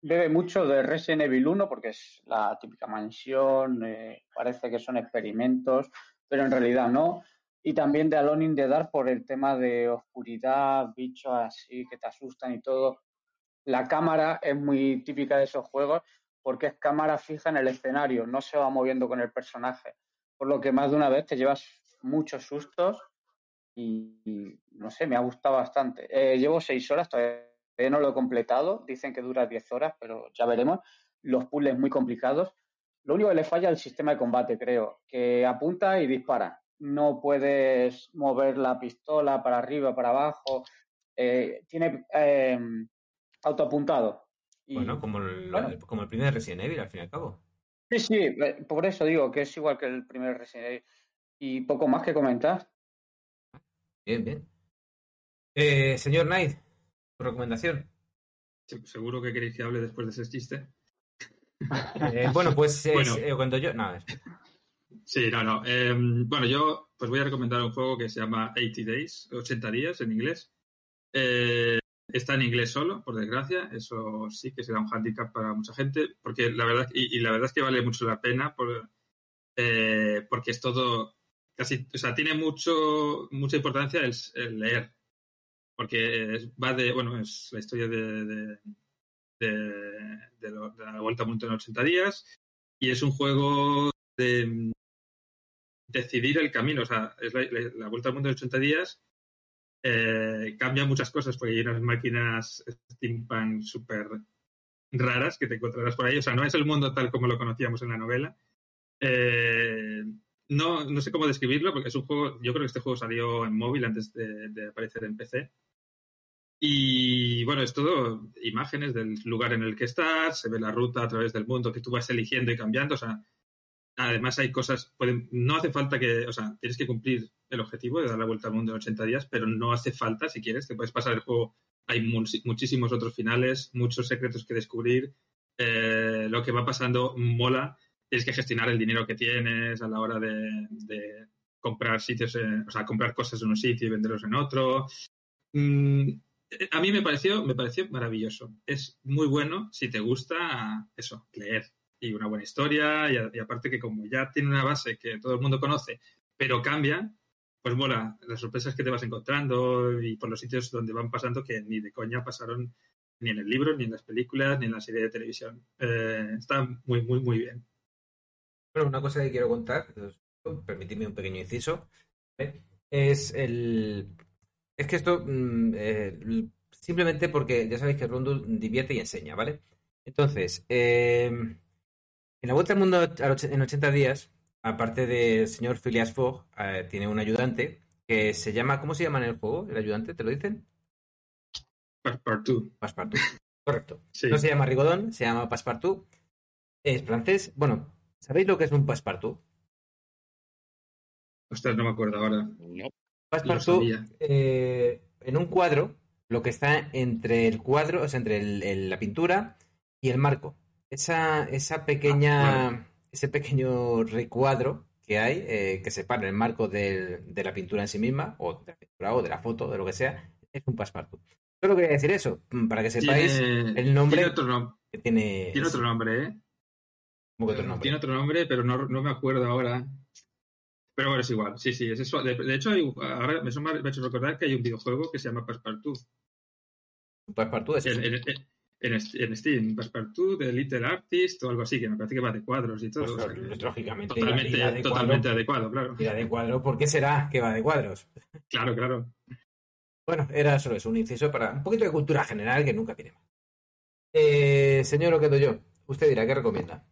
bebe mucho de Resident Evil 1 porque es la típica mansión, eh, parece que son experimentos, pero en realidad no. Y también de Alone in the Dark por el tema de oscuridad, bichos así que te asustan y todo. La cámara es muy típica de esos juegos porque es cámara fija en el escenario, no se va moviendo con el personaje. Por lo que más de una vez te llevas muchos sustos y, y, no sé, me ha gustado bastante. Eh, llevo seis horas, todavía no lo he completado, dicen que dura diez horas, pero ya veremos. Los puzzles muy complicados. Lo único que le falla es el sistema de combate, creo, que apunta y dispara. No puedes mover la pistola para arriba, para abajo. Eh, tiene eh, autoapuntado. Y, Bueno, como el, bueno. como el primer Resident Evil, al fin y al cabo. Sí, sí, eh, por eso digo que es igual que el primer Resident Evil. Y poco más que comentar. Bien, bien. Eh, señor Knight, su recomendación. Se- Seguro que queréis que hable después de ese chiste. Eh, bueno, pues es, [laughs] Bueno. eh, cuando yo. No, a ver. Sí, no, no. Eh, bueno, yo pues voy a recomendar un juego que se llama 80 Days, 80 días en inglés. Eh, está en inglés solo, por desgracia. Eso sí que será un handicap para mucha gente, porque la verdad y, y la verdad es que vale mucho la pena por, eh, porque es todo casi, o sea, tiene mucho mucha importancia el, leer, porque es- va de, bueno, es la historia de, de, la vuelta al mundo en 80 días y es un juego de mm, decidir el camino. O sea, es la, la- la vuelta al mundo en 80 días eh, cambia muchas cosas porque hay unas máquinas steampunk súper raras que te encontrarás por ahí. O sea, no es el mundo tal como lo conocíamos en la novela. Eh, no, no sé cómo describirlo porque es un juego, yo creo que este juego salió en móvil antes de, aparecer en PC. Y bueno, es todo imágenes del lugar en el que estás, se ve la ruta a través del mundo que tú vas eligiendo y cambiando. O sea, además hay cosas, pueden, no hace falta que, o sea, tienes que cumplir el objetivo de dar la vuelta al mundo en 80 días, pero no hace falta, si quieres, te puedes pasar el juego. Hay mu- muchísimos otros finales, muchos secretos que descubrir. eh, lo que va pasando mola. Tienes que gestionar el dinero que tienes a la hora de, comprar sitios, o sea, comprar cosas en un sitio y venderlos en otro. Mm, a mí me pareció, me pareció maravilloso. Es muy bueno si te gusta eso, leer y una buena historia y aparte que como ya tiene una base que todo el mundo conoce, pero cambia, pues mola las sorpresas que te vas encontrando y por los sitios donde van pasando que ni de coña pasaron ni en el libro, ni en las películas, ni en la serie de televisión. Eh, está muy, muy, muy bien. Bueno, una cosa que quiero contar, permitidme un pequeño inciso, es el... Es que esto, mm, eh, simplemente porque ya sabéis que Rondo divierte y enseña, ¿vale? Entonces, eh, en la Vuelta al Mundo en 80 días, aparte del señor Phileas Fogg, eh, tiene un ayudante que se llama, ¿cómo se llama en el juego? ¿El ayudante? ¿Te lo dicen? Passepartout. Passepartout. Correcto. Sí. No se llama Rigodón, se llama Passepartout. Es francés. Bueno, ¿sabéis lo que es un Passepartout? Ostras, no me acuerdo ahora. No. Passepartout, eh, en un cuadro, lo que está entre el cuadro, o sea, entre el- el- la pintura y el marco. Esa, esa pequeña, Ah, ese pequeño recuadro que hay, eh, que separa el marco del- de la pintura en sí misma, o de la pintura, o de la foto, de lo que sea, es un Passepartout. Solo quería decir eso, para que sepáis Tiene, el nombre tiene otro, nom- que tiene. tiene otro nombre, ¿eh? Tiene otro nombre, pero no, no me acuerdo ahora. Pero bueno, es igual. Sí, sí, es eso. De, de hecho, hay, ahora me, me ha hecho recordar que hay un videojuego que se llama Passepartout. Passepartout es En, en, en, en Steam, Passepartout de Little Artist o algo así, que me parece que va de cuadros y todo. Pues, o sea que lógicamente totalmente, irá de totalmente cuadro. adecuado, claro. Irá de cuadro. ¿Por qué será que va de cuadros? Claro, claro. Bueno, era solo eso, un inciso para un poquito de cultura general que nunca tiene mal. Eh, señor Oquedo yo, usted dirá, ¿qué recomienda?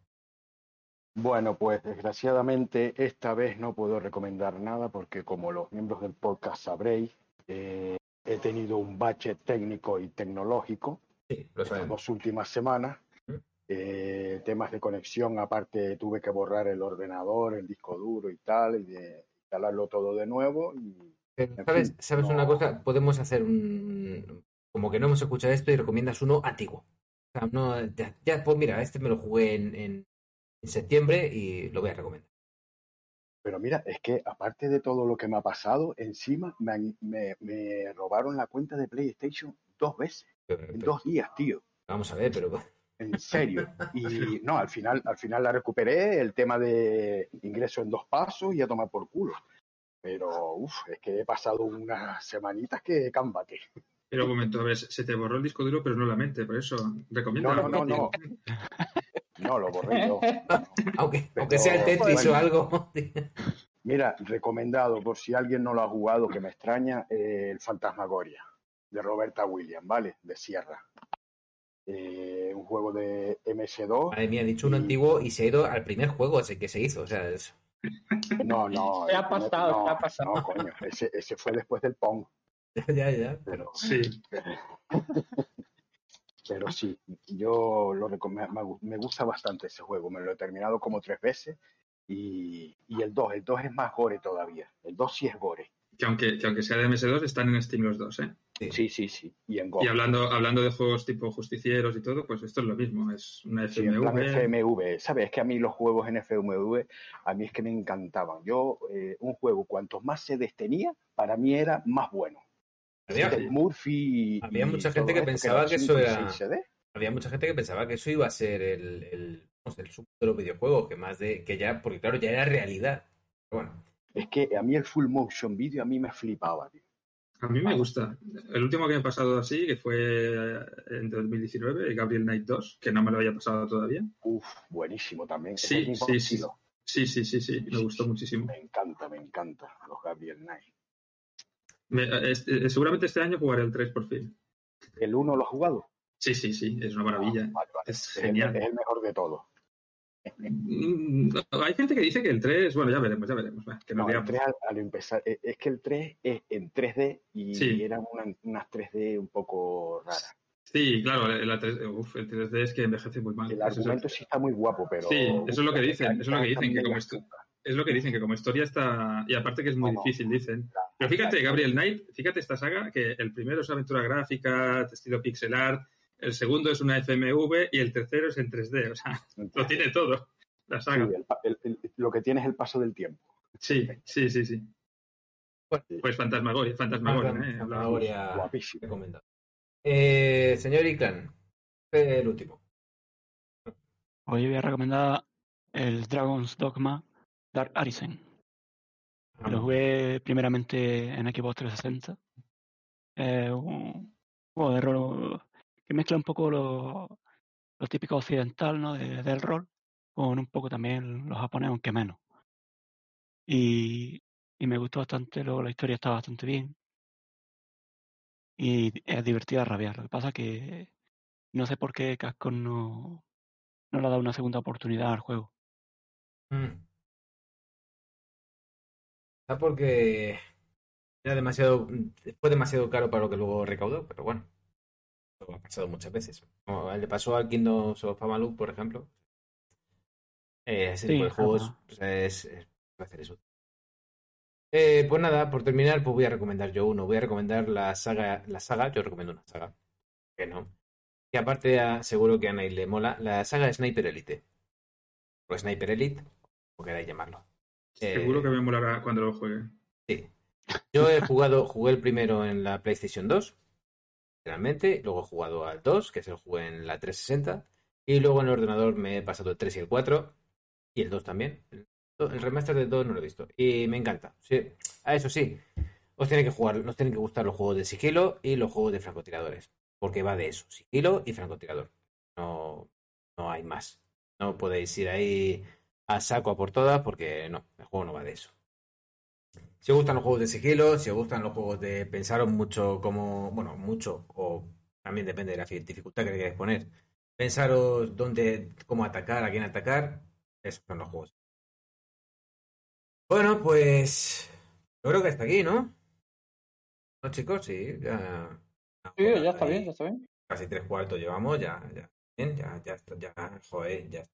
Bueno, pues desgraciadamente esta vez no puedo recomendar nada porque como los miembros del podcast sabréis, eh, he tenido un bache técnico y tecnológico Sí, lo estas dos últimas semanas. Eh, temas de conexión, aparte tuve que borrar el ordenador, el disco duro y tal, y de instalarlo todo de nuevo. Y Pero, ¿Sabes, fin, ¿sabes no- una cosa? Podemos hacer un... Como que no hemos escuchado esto y recomiendas uno antiguo. O sea, no, ya, ya, pues mira, este me lo jugué en, en- en septiembre y lo voy a recomendar. Pero mira, es que aparte de todo lo que me ha pasado, encima me, han- me- me robaron la cuenta de PlayStation dos veces, Pero- en pero- dos días, tío. vamos a ver, pero... En serio. Y [laughs] no, al final, al final la recuperé, el tema de ingreso en dos pasos y a tomar por culo. Pero, uff, es que he pasado unas semanitas que cámbate. Pero un momento, a ver, se te borró el disco duro, pero no la mente, por eso recomiendo. No, no, no, no. [laughs] No, lo borré yo. [laughs] Aunque, Pero, aunque sea el Tetris bueno. o algo. Mira, recomendado, por si alguien no lo ha jugado, que me extraña, eh, el Fantasmagoria, de Roberta Williams, ¿vale? De Sierra. Eh, un juego de MS2. Madre mía, ha dicho un antiguo y se ha ido al primer juego ese que se hizo. O sea, es... No, no. [laughs] Se ha el primer- pasado, no, se ha pasado. No, coño, ese, ese fue después del Pong. [laughs] ya, ya. Pero, Sí. Pero sí, yo lo recom- me, gu- me gusta bastante ese juego. Me lo he terminado como tres veces. Y, y el 2, el 2 es más gore todavía. El 2 sí es gore. Que aunque, que aunque sea de MS2, están en Steam los dos, ¿eh? Sí, sí, sí. Y en Go. Y hablando, hablando de juegos tipo justicieros y todo, pues esto es lo mismo. Es una Sí, FMV. FMV, ¿sabes? Es que a mí los juegos en FMV, a mí es que me encantaban. Yo, eh, un juego, cuantos más sedes tenía, para mí era más bueno. Había, Murphy. había mucha gente que pensaba que eso era- CD. había mucha gente que pensaba que eso iba a ser el, el, sub de los videojuegos, que más de, que ya, porque claro, ya era realidad. Pero bueno, Es que a mí el full motion video a mí me flipaba, tío. A mí me gusta. El último que me ha pasado así, que fue eh, en 2019, el Gabriel Knight 2, que no me lo había pasado todavía. Uf, buenísimo también. Sí, sí, sí. estilo. Sí, sí, sí, sí, me gustó muchísimo. Me encanta, me encanta los Gabriel Knight. Me- es- eh, seguramente este año jugaré el 3 por fin. ¿El 1 lo has jugado? Sí, sí, sí, es una maravilla. Ah, vale, vale. Es el- genial. es el mejor de todos. Mm, Hay gente que dice que el 3, bueno, ya veremos, ya veremos. que No, el liamos. 3 al, al empezar, eh, es que el 3 es en 3D y Sí. eran una- unas 3D un poco raras. Sí, claro, el, la 3, uf, el 3D es que envejece muy mal. El Eso es- argumento sí está muy guapo, pero... Sí, eso es lo que dicen, eso es lo que dicen, que como tumbas. Es lo que dicen, que como historia está. Y aparte que es muy No, difícil, dicen. Pero fíjate, Gabriel Knight, fíjate esta saga, que el primero es aventura gráfica, estilo pixel art, el segundo es una FMV y el tercero es en 3D. O sea, lo tiene todo, la Sí, saga. el pa- el- el- lo que tiene es el paso del tiempo. Sí, sí, sí, sí. Bueno. Pues Fantasmagoria, Fantasmagoria, ¿eh? Hablábamos. Fantasmagoria Guapísimo. recomendado. Eh, señor Iclan, el último. Hoy voy a recomendar el Dragon's Dogma Dark Arisen. Ah, Lo jugué primeramente en Xbox 360. Es un juego de rol que mezcla un poco lo, lo típico occidental ¿no? de- del rol con un poco también lo japonés, aunque menos. Y, y me gustó bastante, luego la historia está bastante bien. Y es divertida a rabiar. Lo que pasa que no sé por qué Capcom no, no le ha dado una segunda oportunidad al juego. Mm. Quizá porque era demasiado, fue demasiado caro para lo que luego recaudó, pero bueno, eso ha pasado muchas veces. Como le pasó al Kingdom of Amalur, por ejemplo. Eh, ese Sí, tipo de juegos pues, es, es- hacer eso. Eh, pues nada, por terminar, pues voy a recomendar yo uno. Voy a recomendar la saga, la saga, yo recomiendo una saga, que no. Y aparte, ah, seguro que a Nai le mola, la saga Sniper Elite. O Sniper Elite, como queráis llamarlo. Eh, Seguro que me molará cuando lo juegue. Sí. Yo he jugado, jugué el primero en la PlayStation 2, realmente, luego he jugado al 2, que es el jugué en la 360, y luego en el ordenador me he pasado el 3 y el 4, y el 2 también. El remaster del 2 no lo he visto, y me encanta. Sí. A eso sí, os tiene que jugar, os tienen que gustar los juegos de sigilo y los juegos de francotiradores, porque va de eso, sigilo y francotirador. No, no hay más. No podéis ir ahí a saco a por todas, porque no, el juego no va de eso. Si os gustan los juegos de sigilo, si os gustan los juegos de pensaros mucho como, bueno, mucho, o también depende de la fi- dificultad que le queráis poner, pensaros dónde, cómo atacar, a quién atacar, esos son los juegos. Bueno, pues yo creo que hasta aquí, ¿no? ¿No, chicos? Sí, ya. Sí, ya está bien, ya está bien. Casi tres cuartos llevamos, ya, ya, bien, ya, ya, está, ya, joder, ya.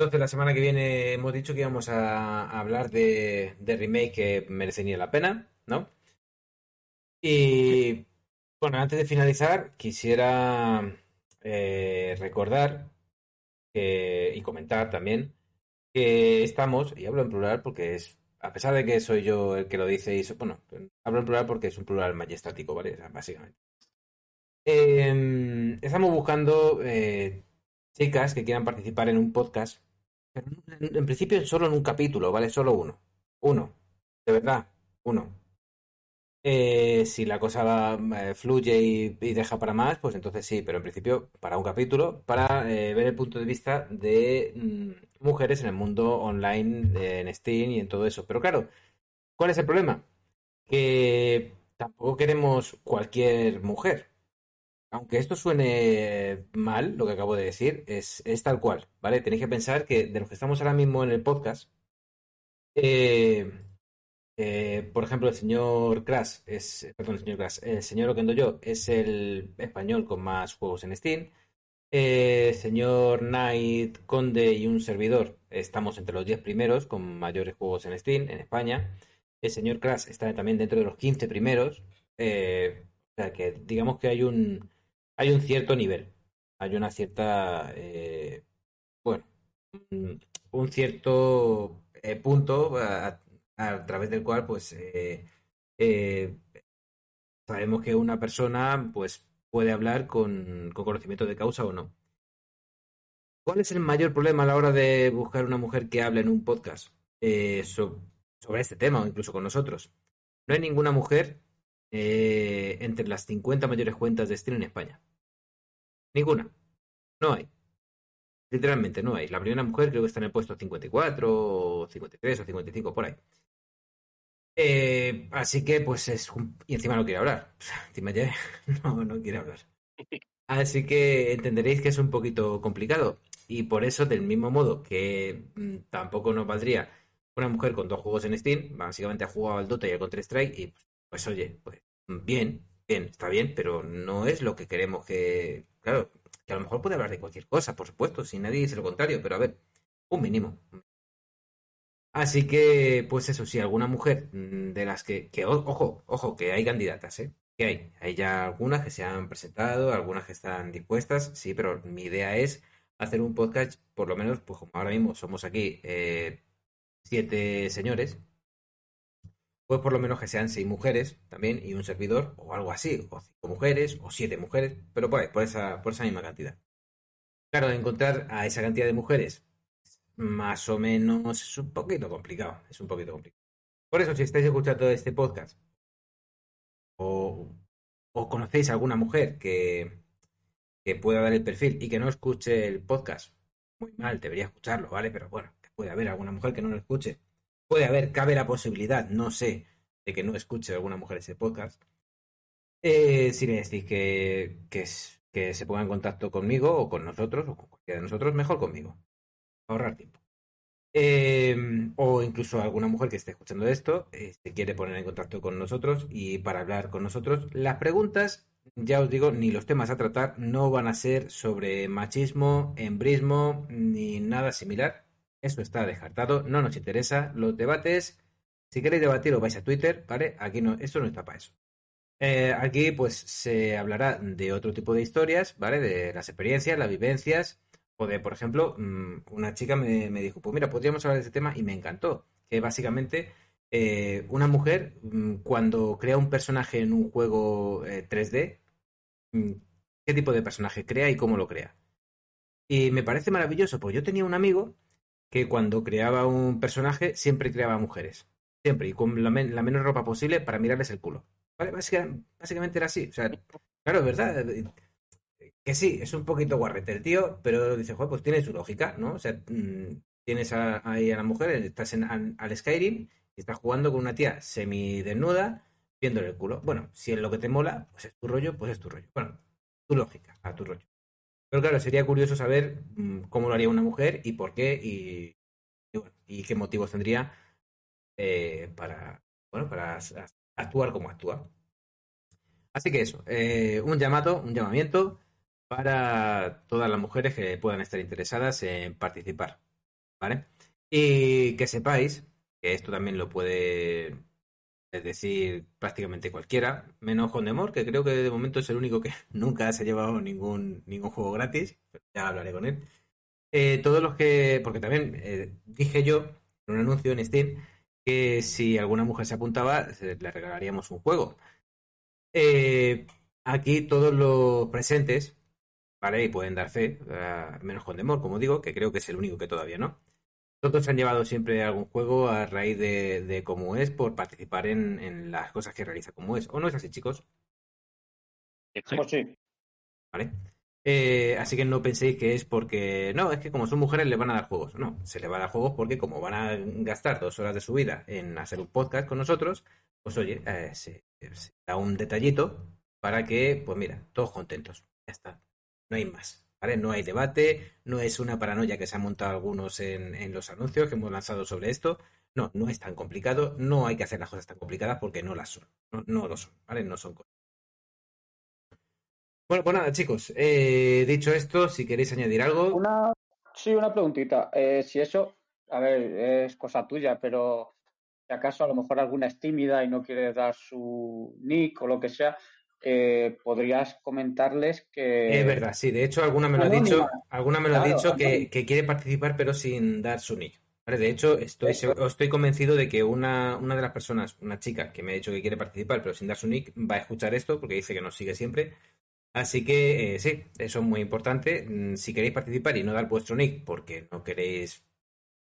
Entonces, la semana que viene hemos dicho que íbamos a, hablar de, de remake que merecería la pena, ¿no? Y bueno, antes de finalizar, quisiera eh, recordar y comentar también que estamos, y hablo en plural porque es, a pesar de que soy yo el que lo dice, y bueno, hablo en plural porque es un plural majestático, ¿vale? Básicamente. Eh, estamos buscando eh, chicas que quieran participar en un podcast, pero en, en principio solo en un capítulo, ¿vale? Solo uno. Uno. De verdad, uno. Eh, si la cosa va, eh, fluye y, deja para más, pues entonces sí, pero en principio para un capítulo, para eh, ver el punto de vista de mm, mujeres en el mundo online, en Steam y en todo eso. Pero claro, ¿cuál es el problema? Que tampoco queremos cualquier mujer. Aunque esto suene mal, lo que acabo de decir, es, es tal cual, ¿vale? Tenéis que pensar que de los que estamos ahora mismo en el podcast, eh, eh, por ejemplo, el señor Crash es, perdón, el señor Crash, el señor yo es el español con más juegos en Steam. Eh, señor Knight, Conde y un servidor, estamos entre los 10 primeros con mayores juegos en Steam en España. El señor Crash está también dentro de los 15 primeros. Eh, o sea, que digamos que hay un, hay un cierto nivel, hay una cierta, eh, bueno, un, un cierto eh, punto a, través del cual, pues, eh, eh, sabemos que una persona, pues, puede hablar con, con conocimiento de causa o no. ¿Cuál es el mayor problema a la hora de buscar una mujer que hable en un podcast eh, so- sobre este tema o incluso con nosotros? No hay ninguna mujer entre las 50 mayores cuentas de stream en España. Ninguna. No hay. Literalmente no hay. La primera mujer creo que está en el puesto 54 o 53 o 55 por ahí. Eh, así que pues es un... Y encima no quiere hablar. Encima ya [laughs] no, no quiere hablar. Así que entenderéis que es un poquito complicado. Y por eso, del mismo modo que mm, tampoco nos valdría una mujer con dos juegos en Steam, básicamente ha jugado al Dota y al Counter-Strike, y pues oye, pues bien, bien, está bien, pero no es lo que queremos que. Claro, que a lo mejor puede hablar de cualquier cosa, por supuesto, si nadie dice lo contrario, pero a ver, un mínimo. Así que, pues eso, sí, alguna mujer mm, de las que, que ojo, ojo, que hay candidatas, ¿eh? Que hay. Hay ya algunas que se han presentado, algunas que están dispuestas, sí, pero mi idea es hacer un podcast, por lo menos, pues como ahora mismo somos aquí eh, siete señores, pues por lo menos que sean seis mujeres también y un servidor, o algo así, o cinco mujeres, o siete mujeres, pero por por esa, por esa misma cantidad. Claro, encontrar a esa cantidad de mujeres más o menos es un poquito complicado, es un poquito complicado. Por eso, si estáis escuchando este podcast o, o conocéis a alguna mujer que, que pueda dar el perfil y que no escuche el podcast, muy mal, debería escucharlo, ¿vale? Pero bueno, que puede haber alguna mujer que no lo escuche. Puede haber, cabe la posibilidad, no sé, de que no escuche alguna mujer ese podcast. Eh, si le decís que, que, se ponga en contacto conmigo o con nosotros, o con cualquiera de nosotros, mejor conmigo. Ahorrar tiempo. Eh, o incluso alguna mujer que esté escuchando esto eh, se quiere poner en contacto con nosotros y para hablar con nosotros. Las preguntas, ya os digo, ni los temas a tratar no van a ser sobre machismo, embrismo, ni nada similar. Eso está descartado, no nos interesa. Los debates, si queréis debatir, vais a Twitter, ¿vale? Aquí no, esto no está para eso. Eh, aquí pues se hablará de otro tipo de historias, ¿vale? De las experiencias, las vivencias, o de, por ejemplo, mm, una chica me, me dijo, pues mira, podríamos hablar de este tema y me encantó, que básicamente eh, una mujer mm, cuando crea un personaje en un juego eh, 3D, mm, ¿qué tipo de personaje crea y cómo lo crea? Y me parece maravilloso, porque yo tenía un amigo que cuando creaba un personaje siempre creaba mujeres, siempre, y con la, men- la menos ropa posible para mirarles el culo. ¿Vale? Básica- básicamente era así, o sea, claro, verdad. eh, que sí, es un poquito guarrete el tío, pero dice, joder, pues tiene su lógica, ¿no? O sea, mm, tienes a- ahí a la mujer, estás en, al, al Skyrim y estás jugando con una tía semidesnuda viéndole el culo. Bueno, si es lo que te mola, pues es tu rollo, pues es tu rollo. Bueno, tu lógica, a tu rollo. Pero claro, sería curioso saber mm, cómo lo haría una mujer y por qué y, qué motivos tendría eh, para, bueno, para actuar como actúa. Así que eso, eh, un llamado, un llamamiento para todas las mujeres que puedan estar interesadas en participar, ¿vale? Y que sepáis que esto también lo puede decir prácticamente cualquiera, menos Condemor, que creo que de momento es el único que [laughs] nunca se ha llevado ningún, ningún juego gratis, ya hablaré con él. Eh, todos los que, porque también eh, dije yo en un anuncio en Steam que si alguna mujer se apuntaba, le regalaríamos un juego. Eh, aquí todos los presentes, ¿vale? Y pueden dar fe, menos Condemor, como digo, que creo que es el único que todavía no. Todos se han llevado siempre algún juego a raíz de, de cómo es por participar en, en las cosas que realiza como es. ¿O no es así, chicos? Pues sí. ¿Vale? Eh, así que no penséis que es porque, no, es que como son mujeres le van a dar juegos. No, se le va a dar juegos porque como van a gastar dos horas de su vida en hacer un podcast con nosotros, pues oye, eh, se, se da un detallito para que, pues mira, todos contentos. Ya está. No hay más. No hay debate, no es una paranoia que se han montado algunos en, en los anuncios que hemos lanzado sobre esto. No, no es tan complicado, no hay que hacer las cosas tan complicadas porque no las son. No, no lo son, ¿vale? No son cosas. Bueno, pues nada, chicos. eh, dicho esto, si queréis añadir algo. Una, sí, una preguntita. Eh, si eso, a ver, es cosa tuya, pero si acaso a lo mejor alguna es tímida y no quiere dar su nick o lo que sea, podrías comentarles que... Es verdad, sí. De hecho, alguna me lo ha dicho, alguna me lo ha dicho que, quiere participar pero sin dar su nick. Vale, De hecho, estoy, estoy convencido de que una, una de las personas, una chica que me ha dicho que quiere participar pero sin dar su nick, va a escuchar esto porque dice que nos sigue siempre. Así que eh, sí, eso es muy importante. Mm, Si queréis participar y no dar vuestro nick porque no queréis,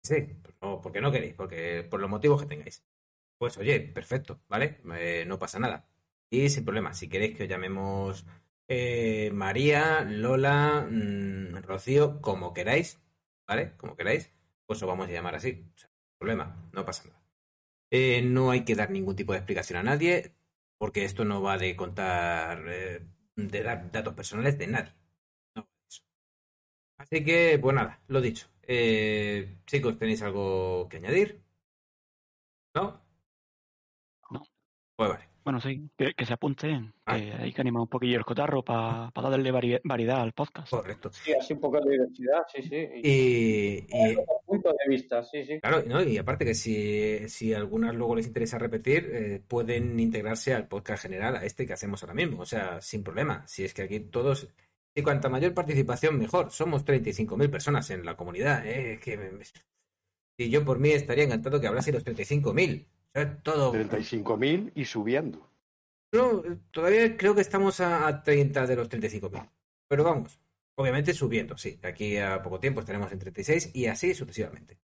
sí, no, porque no queréis, porque por los motivos que tengáis, pues oye, perfecto, ¿vale? Eh, no pasa nada. Y sin problema, si queréis que os llamemos eh, María, Lola, mm, Rocío, como queráis, ¿vale? Como queráis, pues os vamos a llamar así. O sea, problema, no pasa nada. Eh, no hay que dar ningún tipo de explicación a nadie, porque esto no va de contar, eh, de dar datos personales de nadie. No eso. Así que, pues nada, lo dicho. Chicos, ¿tenéis algo que añadir? ¿No? No. Pues vale. Bueno, sí, que, que se apunten, Ah. que hay que animar un poquillo el cotarro para darle vari- variedad al podcast. Correcto. Sí, así un poco de diversidad, sí, sí. Y, Y, y- punto de vista, sí, sí. claro, ¿no? y aparte que si, si algunas luego les interesa repetir, eh, pueden integrarse al podcast general, a este que hacemos ahora mismo. O sea, sin problema. Si es que aquí todos, y cuanta mayor participación, mejor. Somos 35.000 personas en la comunidad. ¿eh? Es que me- y yo por mí estaría encantado que hablase los 35.000. Sea, todo. 35.000 y subiendo. No, todavía creo que estamos a, a 30 de los 35.000. Pero vamos, obviamente subiendo, sí. De aquí a poco tiempo estaremos en 36 y así sucesivamente.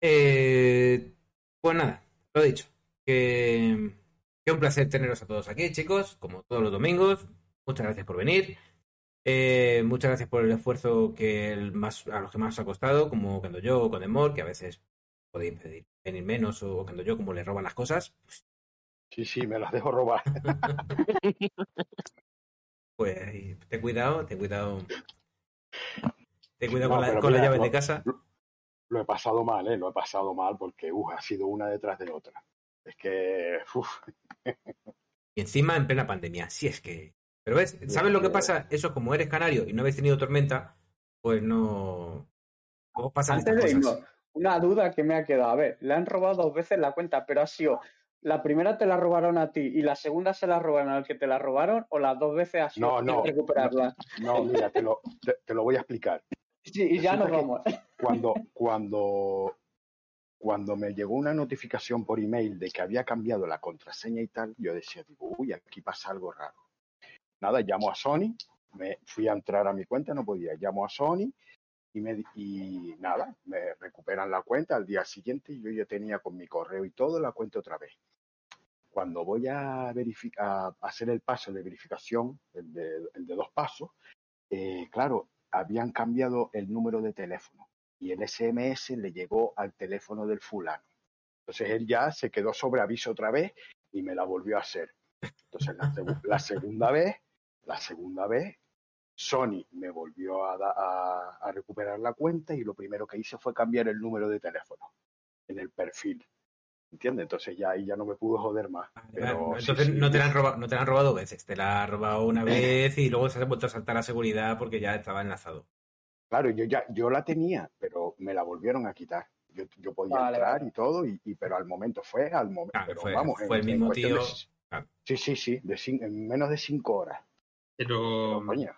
Eh, pues nada, lo dicho. Que, que un placer teneros a todos aquí, chicos, como todos los domingos. Muchas gracias por venir. Eh, muchas gracias por el esfuerzo que el más, a los que más os ha costado, como cuando yo o con Demor, que a veces podéis pedir venir menos, o cuando yo, como le roban las cosas, pues Sí, sí, me las dejo robar. [laughs] Pues ten cuidado, ten cuidado. Ten cuidado No, con la, con las mira, llaves lo- de casa. Lo he pasado mal, ¿eh? Lo he pasado mal porque uh, ha sido una detrás de otra. Es que, uf, Y encima en plena pandemia. Si es que. Pero ves, ¿sabes lo que pasa? Eso, como eres canario y no habéis tenido tormenta, pues no. Pasan Antes de irnos, una duda que me ha quedado. A ver, le han robado dos veces la cuenta, pero ha sido. La primera te la robaron a ti y la segunda se la robaron al que te la robaron, o las dos veces ha sido No, no. recuperarla. no, mira, te lo, te, te lo voy a explicar. Sí, y ya nos Resulta vamos. Cuando, cuando, cuando me llegó una notificación por email de que había cambiado la contraseña y tal, yo decía, digo, uy, aquí pasa algo raro. Nada, llamo a Sony, me fui a entrar a mi cuenta, no podía, llamo a Sony y, nada, me recuperan la cuenta al día siguiente y yo ya tenía con mi correo y todo la cuenta otra vez. Cuando voy a, hacer el paso de verificación, el de, dos pasos, eh, claro, habían cambiado el número de teléfono y el SMS le llegó al teléfono del fulano. Entonces él ya se quedó sobre aviso otra vez y me la volvió a hacer. Entonces la, la segunda vez, la segunda vez, Sony me volvió a, da- a- a recuperar la cuenta y lo primero que hice fue cambiar el número de teléfono en el perfil. ¿Entiendes? Entonces ya ahí ya no me pudo joder más. Vale, Pero vale. Entonces sí, no, te la han robado, no te la han robado dos veces, te la han robado una vez y luego se ha vuelto a saltar la seguridad porque ya estaba enlazado. Claro, yo ya yo la tenía, pero me la volvieron a quitar. Yo, yo podía Vale, entrar vale. y todo, y, y- pero al momento fue al momento. Claro, pero fue- vamos, fue el mismo de- tío. Claro. sí, sí, sí, de en menos de cinco horas. Pero, Pero, coño,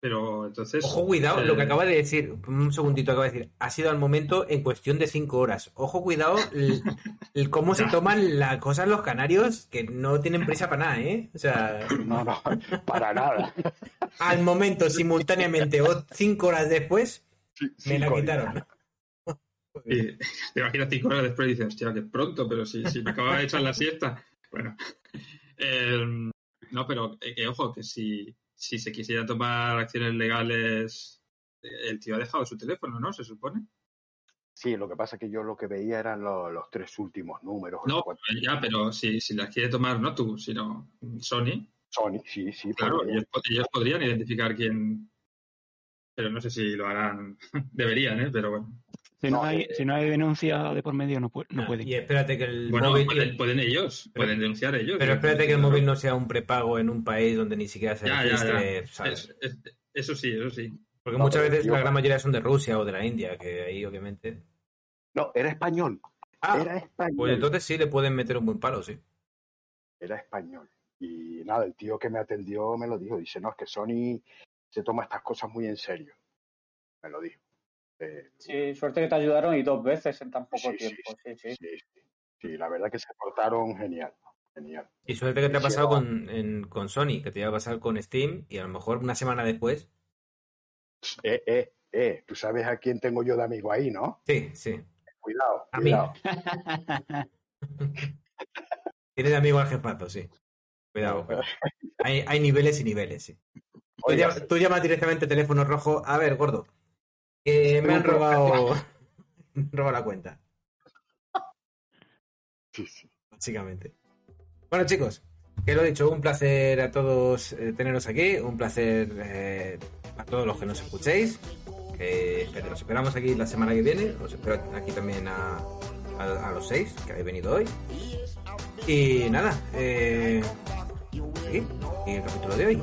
pero entonces. Ojo, cuidado, lo que eh, acaba de decir, un segundito acaba de decir, ha sido al momento en cuestión de cinco horas. Ojo, cuidado, el, el cómo se [laughs] toman las cosas los canarios, que no tienen prisa para nada, ¿eh? O sea, [laughs] no, no, para nada. al momento, simultáneamente o cinco horas después, Sí, me la quitaron. Y te imaginas cinco horas después y dices, hostia, que pronto, pero si, si me acababa de echar la siesta. Bueno, Eh, no, pero eh, que ojo, que si, si se quisiera tomar acciones legales, el tío ha dejado su teléfono, ¿no? Se supone. Sí, lo que pasa es que yo lo que veía eran lo- los tres últimos números. No, cuatro- ya, pero si, si las quiere tomar no tú, sino Sony, Sony, sí, sí. claro, podría. ellos, ellos podrían identificar quién. Pero no sé si lo harán. [laughs] Deberían, ¿eh? Pero bueno. Si no, No, hay, eh, si no hay denuncia de por medio, no, pu- no Ah, pueden. Y espérate que el Bueno, móvil... pueden, pueden ellos, Pero- pueden denunciar ellos. Pero espérate que el móvil no sea un prepago en un país donde ni siquiera se Ya, ya, registre, ya. ¿sabes? Es- es- eso sí, eso sí. Porque No, muchas veces la gran mayoría son de Rusia o de la India, que ahí obviamente... No, era español. Ah, era español. pues entonces sí le pueden meter un buen palo, sí. Era español. Y nada, el tío que me atendió me lo dijo. Dice, no, es que Sony se toma estas cosas muy en serio. Me lo dijo. Eh, Sí, suerte que te ayudaron y dos veces en tan poco Sí, sí, tiempo. Sí, sí. sí, sí. Sí, la verdad que se portaron genial. Genial. Y suerte que te ha pasado con, en- con Sony, que te iba a pasar con Steam y a lo mejor una semana después. Eh, eh, eh, tú sabes a quién tengo yo de amigo ahí, ¿no? Sí, sí. Cuidado, A mí. cuidado. [laughs] Tienes de amigo al jefazo, sí. Cuidado. Hay, hay niveles y niveles, sí. Tú, Oiga, llamas, tú llamas directamente teléfono rojo. A ver, gordo. Que me han robado, [laughs] me han robado la cuenta, sí, sí. básicamente. Bueno, chicos, que lo he dicho, un placer a todos eh, teneros aquí, un placer eh, a todos los que nos escuchéis. Que os esperamos aquí la semana que viene. Os espero aquí también a, a- a los seis que habéis venido hoy. Y nada, eh, aquí, aquí el capítulo de hoy.